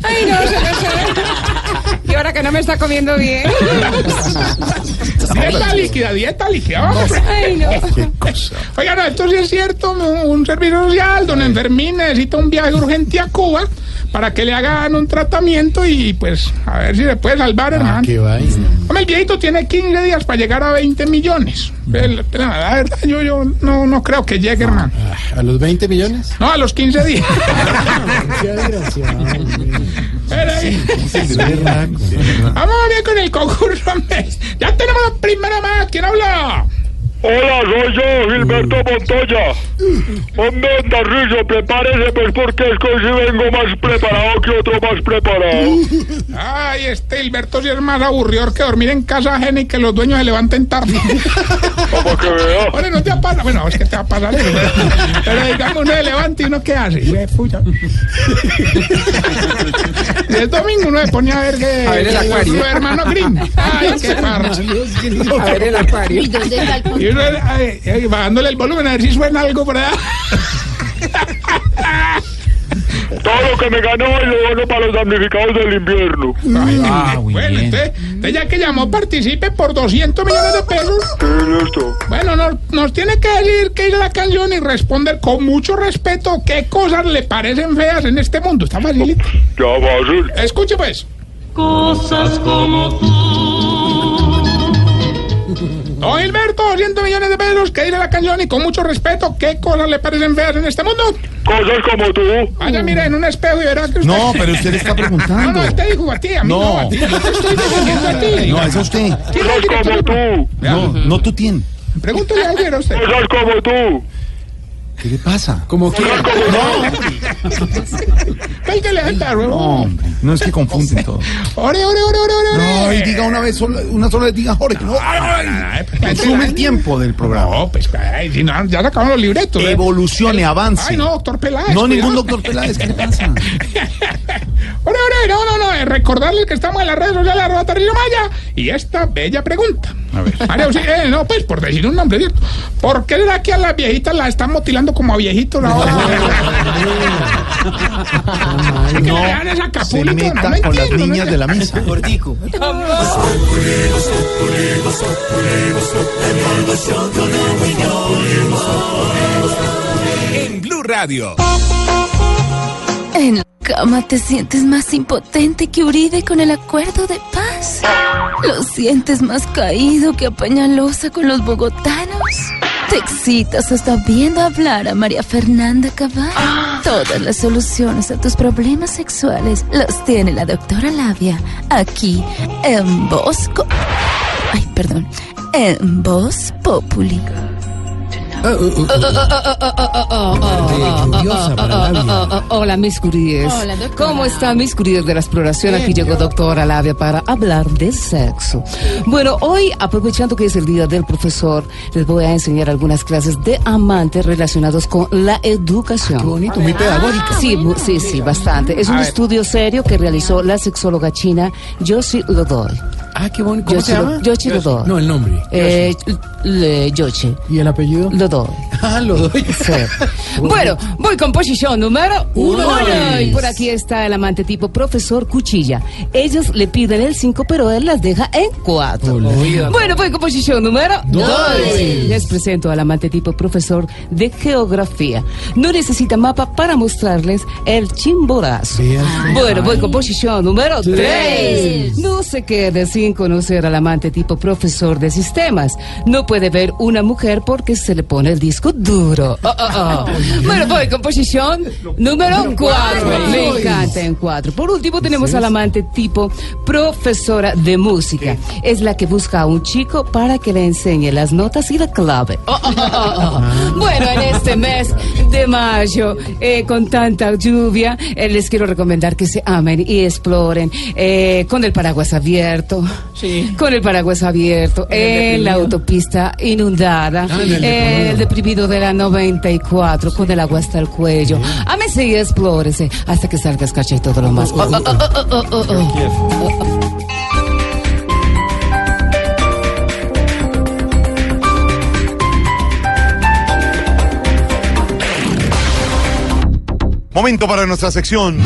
Ay, no, se me. Y ahora que no me está comiendo bien. Dieta líquida, dieta líquida. vamos. Ay, no. Oiga, no, esto sí es cierto, un, servicio social, don Enfermín necesita un viaje urgente a Cuba para que le hagan un tratamiento y pues a ver si le puede salvar, hermano. Ah, qué vaina. Hombre, el viejito tiene 15 días para llegar a 20 millones. El- La verdad, yo, yo no, no creo que llegue, hermano. ¿A los 20 millones? No, a los 15 días. Qué Vamos bien con el concurso. Ya tenemos la primera más. ¿Quién habla? Hola, soy yo, Gilberto Montoya. Hombre, Tarrillo, prepárese pues porque es que hoy sí vengo más preparado que otro más preparado. Ay, este Hilberto sí es más aburridor que dormir en casa ajena y que los dueños se levanten tarde. Para que vea. Oye, no te pasa. Bueno, es que te va a pasar eso. Pero, pero digamos, uno se levanta y uno qué hace. El domingo uno se pone a ver que. A ver el acuario. Los hermanos Grimm. Ay, qué parche. A ver el acuario. ¿Y dónde está el Y uno ay, ay, bajándole el volumen a ver si suena algo por allá. Todo lo que me ganó lo bueno para los damnificados del invierno. Ah, bueno, entonces, entonces ya que llamó, participe por 200 millones de pesos. ¿Qué es esto? Bueno, nos, nos tiene que decir qué es la canción y responder con mucho respeto qué cosas le parecen feas en este mundo. Está facilito. Ya fácil. Escuche pues. Cosas como Don Gilberto, 200 millones de pesos, que dice la canción y con mucho respeto, ¿qué cosas le parecen feas en este mundo? Cosas como tú. Vaya, mire, en un espejo y verá que usted... No, pero usted le está preguntando. No, no, te dijo a ti, a mí no, No. a ti. Yo te estoy diciendo a ti. No, es a usted. ¿Quién es el Cosas como tú. No, no tú tienes. Pregúntale ayer a usted. Cosas como tú. ¿Qué le pasa? Como que. Pégale al tarro. No, hombre, no es que confunden todo. Ore, ore, ore, ore, ore. No, y diga una vez, sola- una sola vez, diga Jorge. No, Ay, pues, consume el tiempo del programa. No, pues ay, si no, ya se acabaron los libretos. ¿eh? Evolucione, avance. Ay, no, doctor Peláez. No, ningún doctor Peláez, ¿qué le pasa? Ore, ore, no, no, no, eh, recordarles que estamos en las redes sociales, arroba Tarrillo Maya, y esta bella pregunta. A ver. María Auxilio- eh, no, pues por decir un nombre, ¿cierto? ¿Por qué será que a las viejitas las están motilando como a? Es que le dan esa Se no me con las entiendo, no niñas de la misa. En Blue Radio. En la cama te sientes más impotente que Uribe con el acuerdo de paz. Lo sientes más caído que Peñalosa con los bogotanos. Te excitas hasta viendo hablar a María Fernanda Cabal. Todas las soluciones a tus problemas sexuales las tiene la doctora Labia aquí en Bosco. Ay, perdón. En Voz Populi. Hola, mis queridos. Hola. ¿Cómo están mis queridos de las exploración? Aquí llegó doctora Labia para hablar de sexo. Bueno, hoy, aprovechando que es el día del profesor, les voy a enseñar algunas clases de amantes relacionados con la educación. Qué bonito, muy pedagógica. Sí, sí, sí, bastante. Es un estudio serio que realizó la sexóloga china Yoshi Lodoy. Ah, qué bonito. ¿Cómo Yoshi se llama? Yoshi Lodoy. No, el nombre. Eh, le- Yoshi ¿Y el apellido? Ah, lo doy. Sí. Bueno, voy con posición número uno. Uno. Y por aquí está el amante tipo profesor Cuchilla. Ellos le piden el 5, pero él las deja en 4. Hola. Bueno, voy con posición número Dos. 2. Les presento al amante tipo profesor de geografía. No necesita mapa para mostrarles el chimborazo. Bueno, voy con posición número 3. Tres. No se quede sin conocer al amante tipo profesor de sistemas. No puede ver una mujer porque se le pone el disco duro. Oh, oh, oh. Bueno, voy con posición número 4. Me encanta en 4. Por último tenemos al amante tipo profesora de música. Es la que busca a un chico para que le enseñe las notas y la clave. Bueno, en este mes de mayo, eh, con tanta lluvia, eh, les quiero recomendar que se amen y exploren eh, con el paraguas abierto. Con el paraguas abierto, en la autopista inundada, Ah, en el el deprimido de la 94, con el agua hasta el cuello. Ámese y explórese hasta que salga escarcha y todo lo más. Oh, oh, oh. Momento para nuestra sección.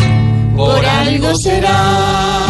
Por algo será.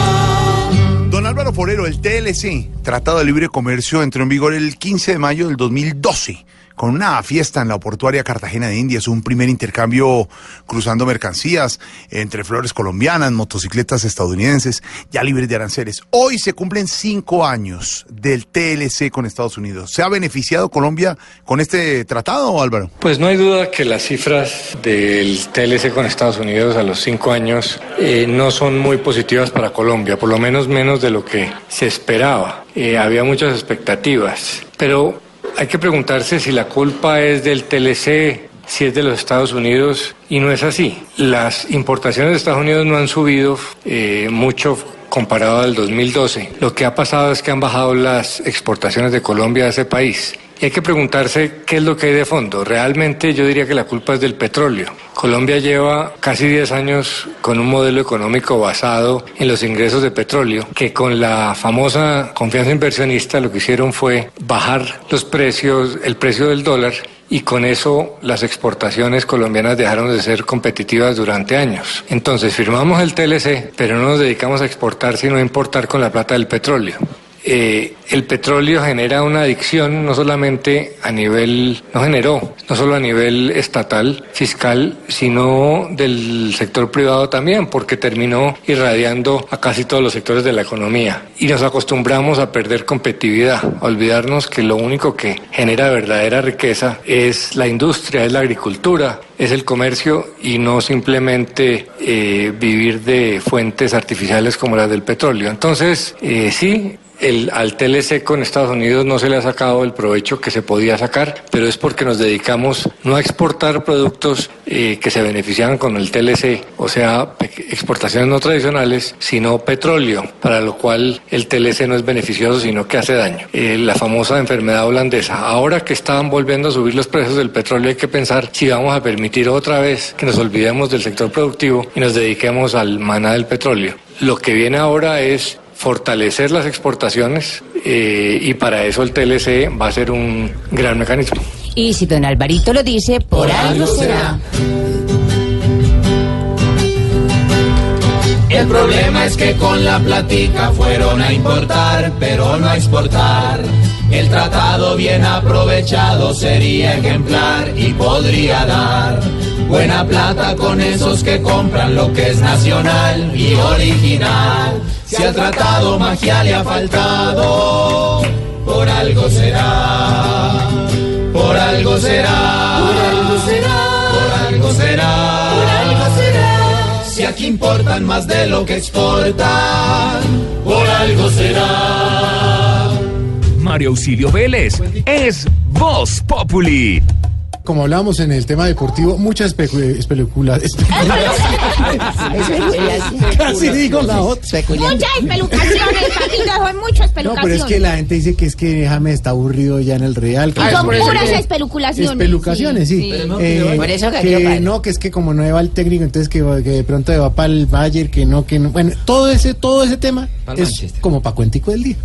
Don Álvaro Forero, el TLC, Tratado de Libre Comercio, entró en vigor el 15 de mayo del 2012 con una fiesta en la portuaria Cartagena de Indias, un primer intercambio cruzando mercancías entre flores colombianas, motocicletas estadounidenses, ya libres de aranceles. Hoy se cumplen cinco años del TLC con Estados Unidos. ¿Se ha beneficiado Colombia con este tratado, Álvaro? Pues no hay duda que las cifras del TLC con Estados Unidos a los cinco años eh, no son muy positivas para Colombia, por lo menos menos de lo que se esperaba. Eh, había muchas expectativas, pero hay que preguntarse si la culpa es del TLC, si es de los Estados Unidos, y no es así. Las importaciones de Estados Unidos no han subido eh, mucho comparado al 2012. Lo que ha pasado es que han bajado las exportaciones de Colombia a ese país. Y hay que preguntarse qué es lo que hay de fondo. Realmente yo diría que la culpa es del petróleo. Colombia lleva casi 10 años con un modelo económico basado en los ingresos de petróleo, que con la famosa confianza inversionista lo que hicieron fue bajar los precios, el precio del dólar y con eso las exportaciones colombianas dejaron de ser competitivas durante años. Entonces firmamos el TLC, pero no nos dedicamos a exportar sino a importar con la plata del petróleo. Eh, el petróleo genera una adicción no solamente a nivel, no generó, no solo a nivel estatal, fiscal, sino del sector privado también, porque terminó irradiando a casi todos los sectores de la economía. Y nos acostumbramos a perder competitividad, a olvidarnos que lo único que genera verdadera riqueza es la industria, es la agricultura, es el comercio y no simplemente eh, vivir de fuentes artificiales como las del petróleo. Entonces, eh, sí, el, al TLC con Estados Unidos no se le ha sacado el provecho que se podía sacar, pero es porque nos dedicamos no a exportar productos eh, que se beneficiaban con el TLC, o sea, exportaciones no tradicionales, sino petróleo, para lo cual el TLC no es beneficioso, sino que hace daño. Eh, la famosa enfermedad holandesa. Ahora que estaban volviendo a subir los precios del petróleo, hay que pensar si vamos a permitir otra vez que nos olvidemos del sector productivo y nos dediquemos al maná del petróleo. Lo que viene ahora es fortalecer las exportaciones eh, y para eso el TLC va a ser un gran mecanismo. Y si don Alvarito lo dice, por, algo será. El problema es que con la platica fueron a importar, pero no a exportar. El tratado bien aprovechado sería ejemplar y podría dar buena plata con esos que compran lo que es nacional y original. Si al tratado magia le ha faltado, por algo será, por algo será, por algo será, por algo será, por algo será. Si aquí importan más de lo que exportan, por algo será. Mario Auxilio Vélez es Voz Populi. Como hablábamos en el tema deportivo, muchas especu- especula- especulaciones. Casi digo la otra. Muchas espelucaciones, Paquito, son muchas No, pero es que la gente dice que es que James está aburrido ya en el Real. que Y son por eso puras que- espeluculaciones. Espelucaciones, sí. Sí. Eh, Por eso que no, que es que como no va el técnico, entonces que, que de pronto va para el Bayern, que no, que no. Bueno, todo ese, todo ese tema es Manchester. como para cuentico del día.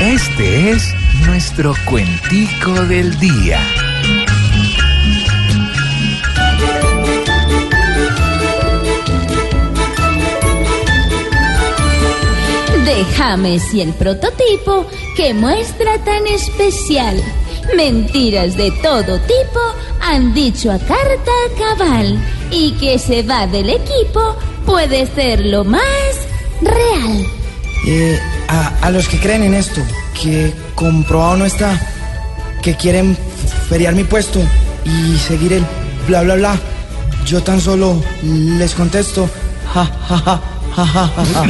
Este es nuestro cuentico del día. De James y el prototipo que muestra tan especial. Mentiras de todo tipo han dicho a carta cabal y que se va del equipo puede ser lo más real. Eh, a, a los que creen en esto, que comprobado no está, que quieren feriar mi puesto y seguir el bla bla bla, yo tan solo les contesto, ja ja ja ja ja ja. ja.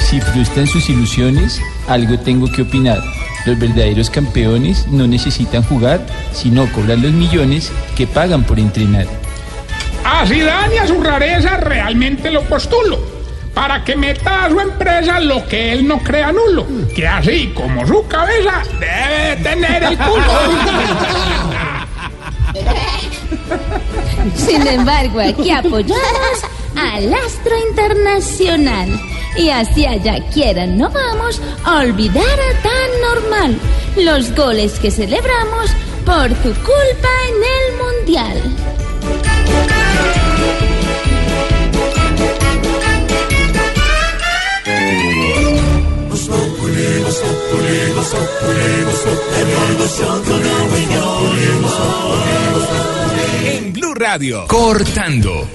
Si frustran sus ilusiones, algo tengo que opinar. Los verdaderos campeones no necesitan jugar, sino cobrar los millones que pagan por entrenar. A Zidane y a su rareza realmente lo postulo. Para que meta a su empresa lo que él no crea nulo. Que así como su cabeza debe tener el culo. Sin embargo, aquí apoyamos al astro internacional. Y hacia allá quieran no vamos a olvidar a tan normal los goles que celebramos por tu culpa en el mundial. Blue Radio, cortando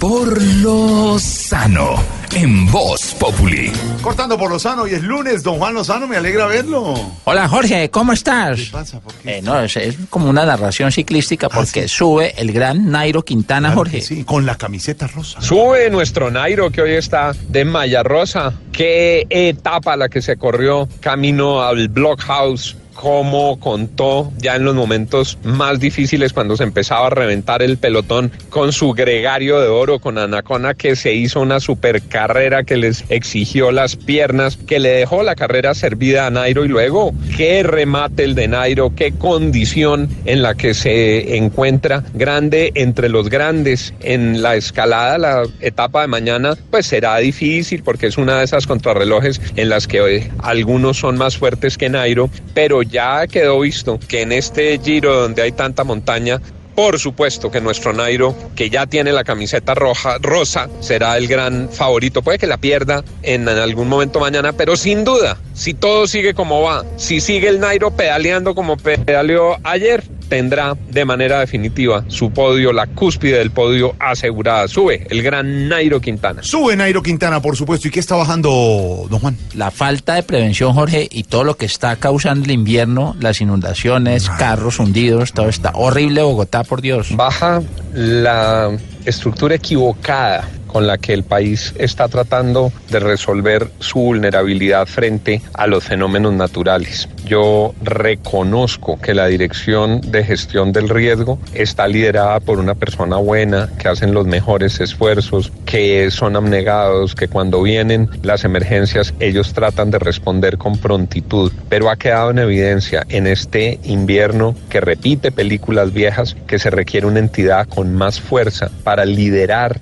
por lo sano en Voz Populi. Cortando por Lozano, y es lunes, don Juan Lozano, me alegra verlo. Hola Jorge, ¿cómo estás? ¿Qué pasa? ¿Por qué? Eh, no, es, es como una narración ciclística porque sube el gran Nairo Quintana, Claro Jorge. sí, con la camiseta rosa. Sube nuestro Nairo que hoy está de Malla Rosa. Qué etapa la que se corrió camino al Blockhouse cómo contó ya en los momentos más difíciles cuando se empezaba a reventar el pelotón con su gregario de oro, con Anacona que se hizo una super carrera que les exigió las piernas, que le dejó la carrera servida a Nairo y luego qué remate el de Nairo, qué condición en la que se encuentra grande entre los grandes en la escalada, la etapa de mañana pues será difícil porque es una de esas contrarrelojes en las que algunos son más fuertes que Nairo, pero ya quedó visto que en este giro donde hay tanta montaña, por supuesto que nuestro Nairo, que ya tiene la camiseta roja, rosa, será el gran favorito. Puede que la pierda en, algún momento mañana, pero sin duda, si todo sigue como va, si sigue el Nairo pedaleando como pedaleó ayer, tendrá de manera definitiva su podio, la cúspide del podio asegurada. Sube el gran Nairo Quintana. Sube Nairo Quintana, por supuesto. ¿Y qué está bajando, don Juan? La falta de prevención, Jorge, y todo lo que está causando el invierno, las inundaciones, carros hundidos, todo está horrible Bogotá, por Dios. Baja la estructura equivocada con la que el país está tratando de resolver su vulnerabilidad frente a los fenómenos naturales. Yo reconozco que la Dirección de Gestión del Riesgo está liderada por una persona buena, que hacen los mejores esfuerzos, que son abnegados, que cuando vienen las emergencias ellos tratan de responder con prontitud. Pero ha quedado en evidencia en este invierno que repite películas viejas que se requiere una entidad con más fuerza para liderar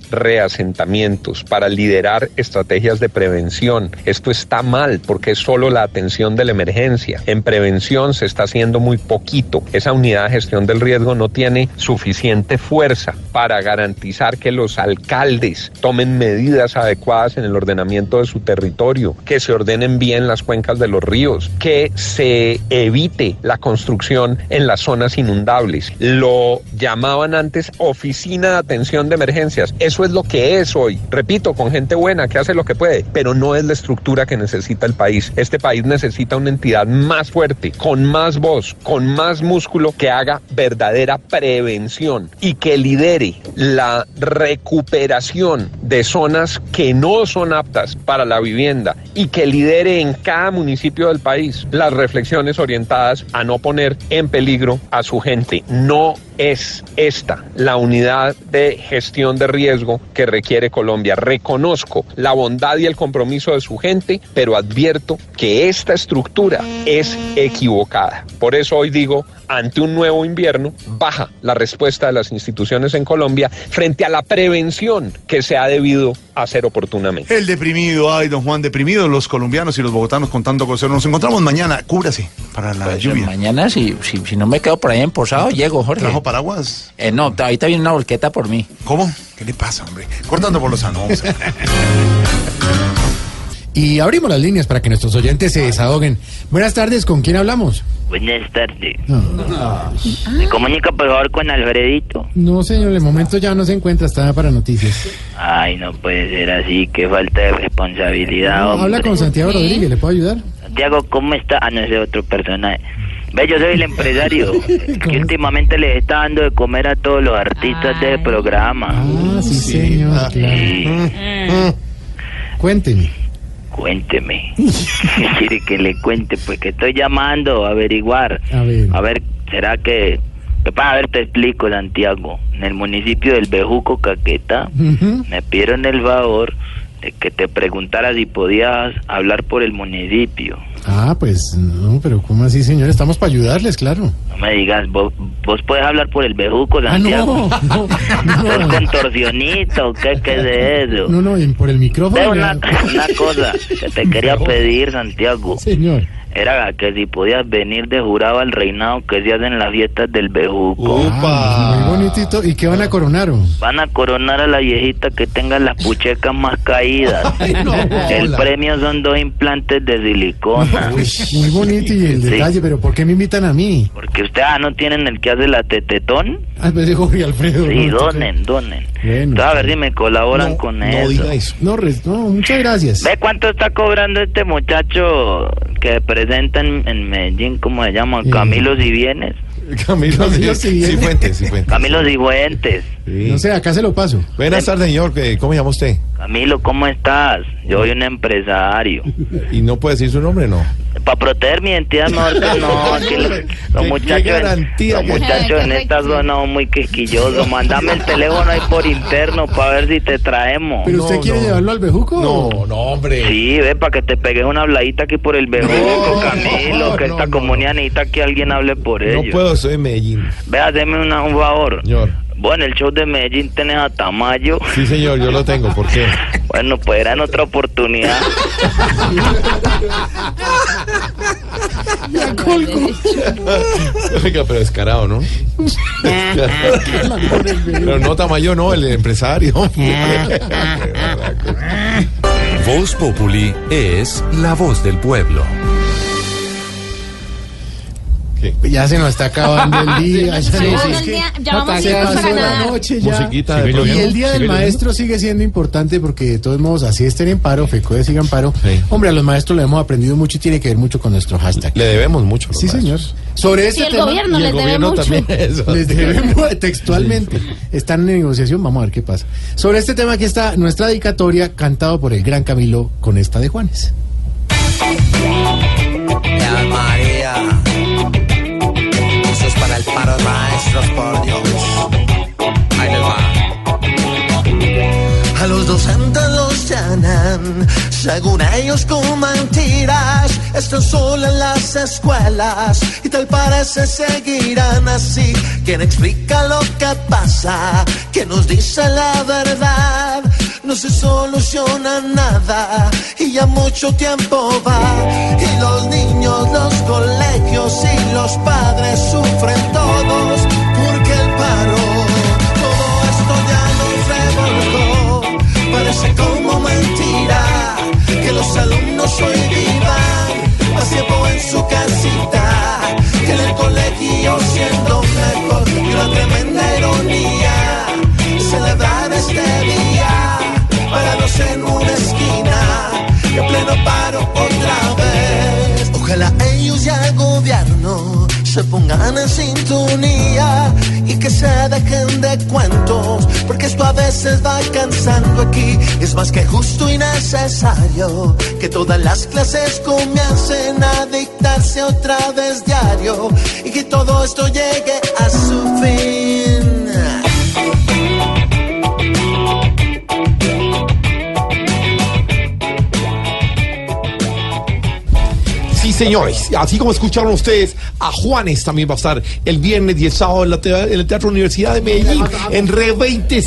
reasentamientos, para liderar estrategias de prevención. Esto está mal porque es solo la atención de la emergencia. En prevención se está haciendo muy poquito. Esa unidad de gestión del riesgo no tiene suficiente fuerza para garantizar que los alcaldes tomen medidas adecuadas en el ordenamiento de su territorio, que se ordenen bien las cuencas de los ríos, que se evite la construcción en las zonas inundables. Lo llamaban antes oficina de atención de emergencias. Eso es lo que es hoy. Repito, con gente buena que hace lo que puede, pero no es la estructura que necesita el país. Este país necesita una entidad más fuerte, con más voz, con más músculo, que haga verdadera prevención y que lidere la recuperación de zonas que no son aptas para la vivienda y que lidere en cada municipio del país las reflexiones orientadas a no poner en peligro a su gente. No es esta la unidad de gestión de riesgo que requiere Colombia. Reconozco la bondad y el compromiso de su gente, pero advierto que esta estructura es equivocada. Por eso hoy digo, ante un nuevo invierno, baja la respuesta de las instituciones en Colombia frente a la prevención que se ha debido hacer oportunamente. El deprimido, ay, don Juan, deprimido, los colombianos y los bogotanos con tanto. Nos encontramos mañana, cúbrase para la Pues, lluvia. Mañana, si, si, si no me quedo por ahí en Posado, llego, Jorge. ¿Trajo paraguas? Eh, no, ahorita viene una volqueta por mí. ¿Cómo? ¿Qué le pasa, hombre? Cortando por los sanos. Y abrimos las líneas para que nuestros oyentes se desahoguen. Buenas tardes, ¿con quién hablamos? Buenas tardes. Me comunica por favor con Alfredito. No, señor, de momento ya no se encuentra, está para noticias. Ay, no puede ser así, qué falta de responsabilidad, No, habla con Santiago Rodríguez, ¿le puedo ayudar? Santiago, ¿cómo está? Ah, no, ese es otro personaje. Ve, yo soy el empresario que últimamente les está dando de comer a todos los artistas del programa. Ah, sí, señor, claro. Mm, Cuénteme. Cuénteme. ¿Qué quiere que le cuente? Pues que estoy llamando a averiguar. A ver. A ver, ¿será que... a ver, te explico, Santiago. En el municipio del Bejuco, Caquetá, Ujú. me pidieron el favor que te preguntara si podías hablar por el municipio. Ah, pues no, pero ¿cómo así, señor? Estamos para ayudarles, claro. No me digas, vos, vos puedes hablar por el Bejuco, Ah, Santiago. no, no, ¿Sos no. contorsionista o qué, qué es de eso? No, no, por el micrófono. una, una cosa que te quería pedir, Santiago. Señor. Era que si podías venir de jurado al reinado que se hacen las fiestas del Bejuco. Ah, muy bonitito. ¿Y qué van a coronar? o? Van a coronar a la viejita que tenga las puchecas más caídas. Ay, no, el hola. premio son dos implantes de silicona. Muy bonito y el Sí. detalle, pero ¿por qué me invitan a mí? Porque ustedes ah, no tienen el que hace la tetetón. Ah, de Jorge Alfredo. Sí, no, donen, donen. Bueno. A ver si me colaboran No, con no eso. diga eso. No, no, muchas gracias. ¿Ve cuánto está cobrando este muchacho que presenta en, en Medellín, cómo se llama? Eh. Camilo Si Vienes. Camilo, Camilo sí, Cifuentes. Camilo Cifuentes. No sé, acá se lo paso. Buenas tardes, señor. eh, ¿Cómo se llama usted? Camilo, ¿cómo estás? Yo soy un empresario. ¿Y no puede decir su nombre, no? Para proteger mi identidad, mejor que no. Aquí los, los ¿Qué- muchachos, qué garantía los muchachos en esta zona son muy quisquillosos. Mándame el teléfono ahí por interno para ver si te traemos. ¿Pero usted quiere llevarlo al bejuco? No, no, hombre. Sí, ve, para que te pegues una habladita aquí por el bejuco, Camilo, que esta comunidad necesita que alguien hable por No ellos. puedo, soy de Medellín. Ve, haceme una- un favor. Señor. Bueno, el show de Medellín tenés a Tamayo. Sí, señor, yo lo tengo. ¿Por qué? Bueno, pues era en otra oportunidad. Oiga, pero descarado, ¿no? pero no Tamayo, no, el empresario. Voz Populi es la voz del pueblo. Ya se nos está acabando el día. ya no- sí. Ya- vamos pasó para la noche ya. Musiquita de y el día del ¿Sigue maestro sigue siendo importante porque de todos modos así estén en paro, FECODE sigan en paro. Hombre, a los maestros lo hemos aprendido mucho y tiene que ver mucho con nuestro hashtag. Le debemos mucho. a los Sí, señor. Sobre este Sí, el tema gobierno y el les debe gobierno mucho. también Eso. les debemos textualmente. Están en negociación, vamos a ver qué pasa. Sobre este tema aquí está nuestra dedicatoria cantado por el gran Camilo con esta de Juanes. Eso es para el paro de maestros, por Dios. Ahí les va. A los docentes los llenan, según ellos con mentiras. Están solo en las escuelas y tal parece seguirán así. ¿Quién explica lo que pasa? ¿Quién nos dice la verdad? No se soluciona nada y ya mucho tiempo va. Y los niños, los colegios y los padres sufren todos porque el paro, todo esto ya nos revolcó. Parece como mentira que los alumnos hoy vivan más tiempo en su casita que en el colegio siendo mejor. Y una tremenda ironía celebrar este día parados en una esquina en pleno paro otra vez. Ojalá ellos y el gobierno se pongan en sintonía y que se dejen de cuentos, porque esto a veces va cansando aquí. Es más que justo y necesario que todas las clases comiencen a dictarse otra vez diario y que todo esto llegue a su fin. Señores, así como escucharon ustedes, a Juanes también va a estar el viernes y el sábado en, la en el Teatro Universidad de Medellín, en Re 20.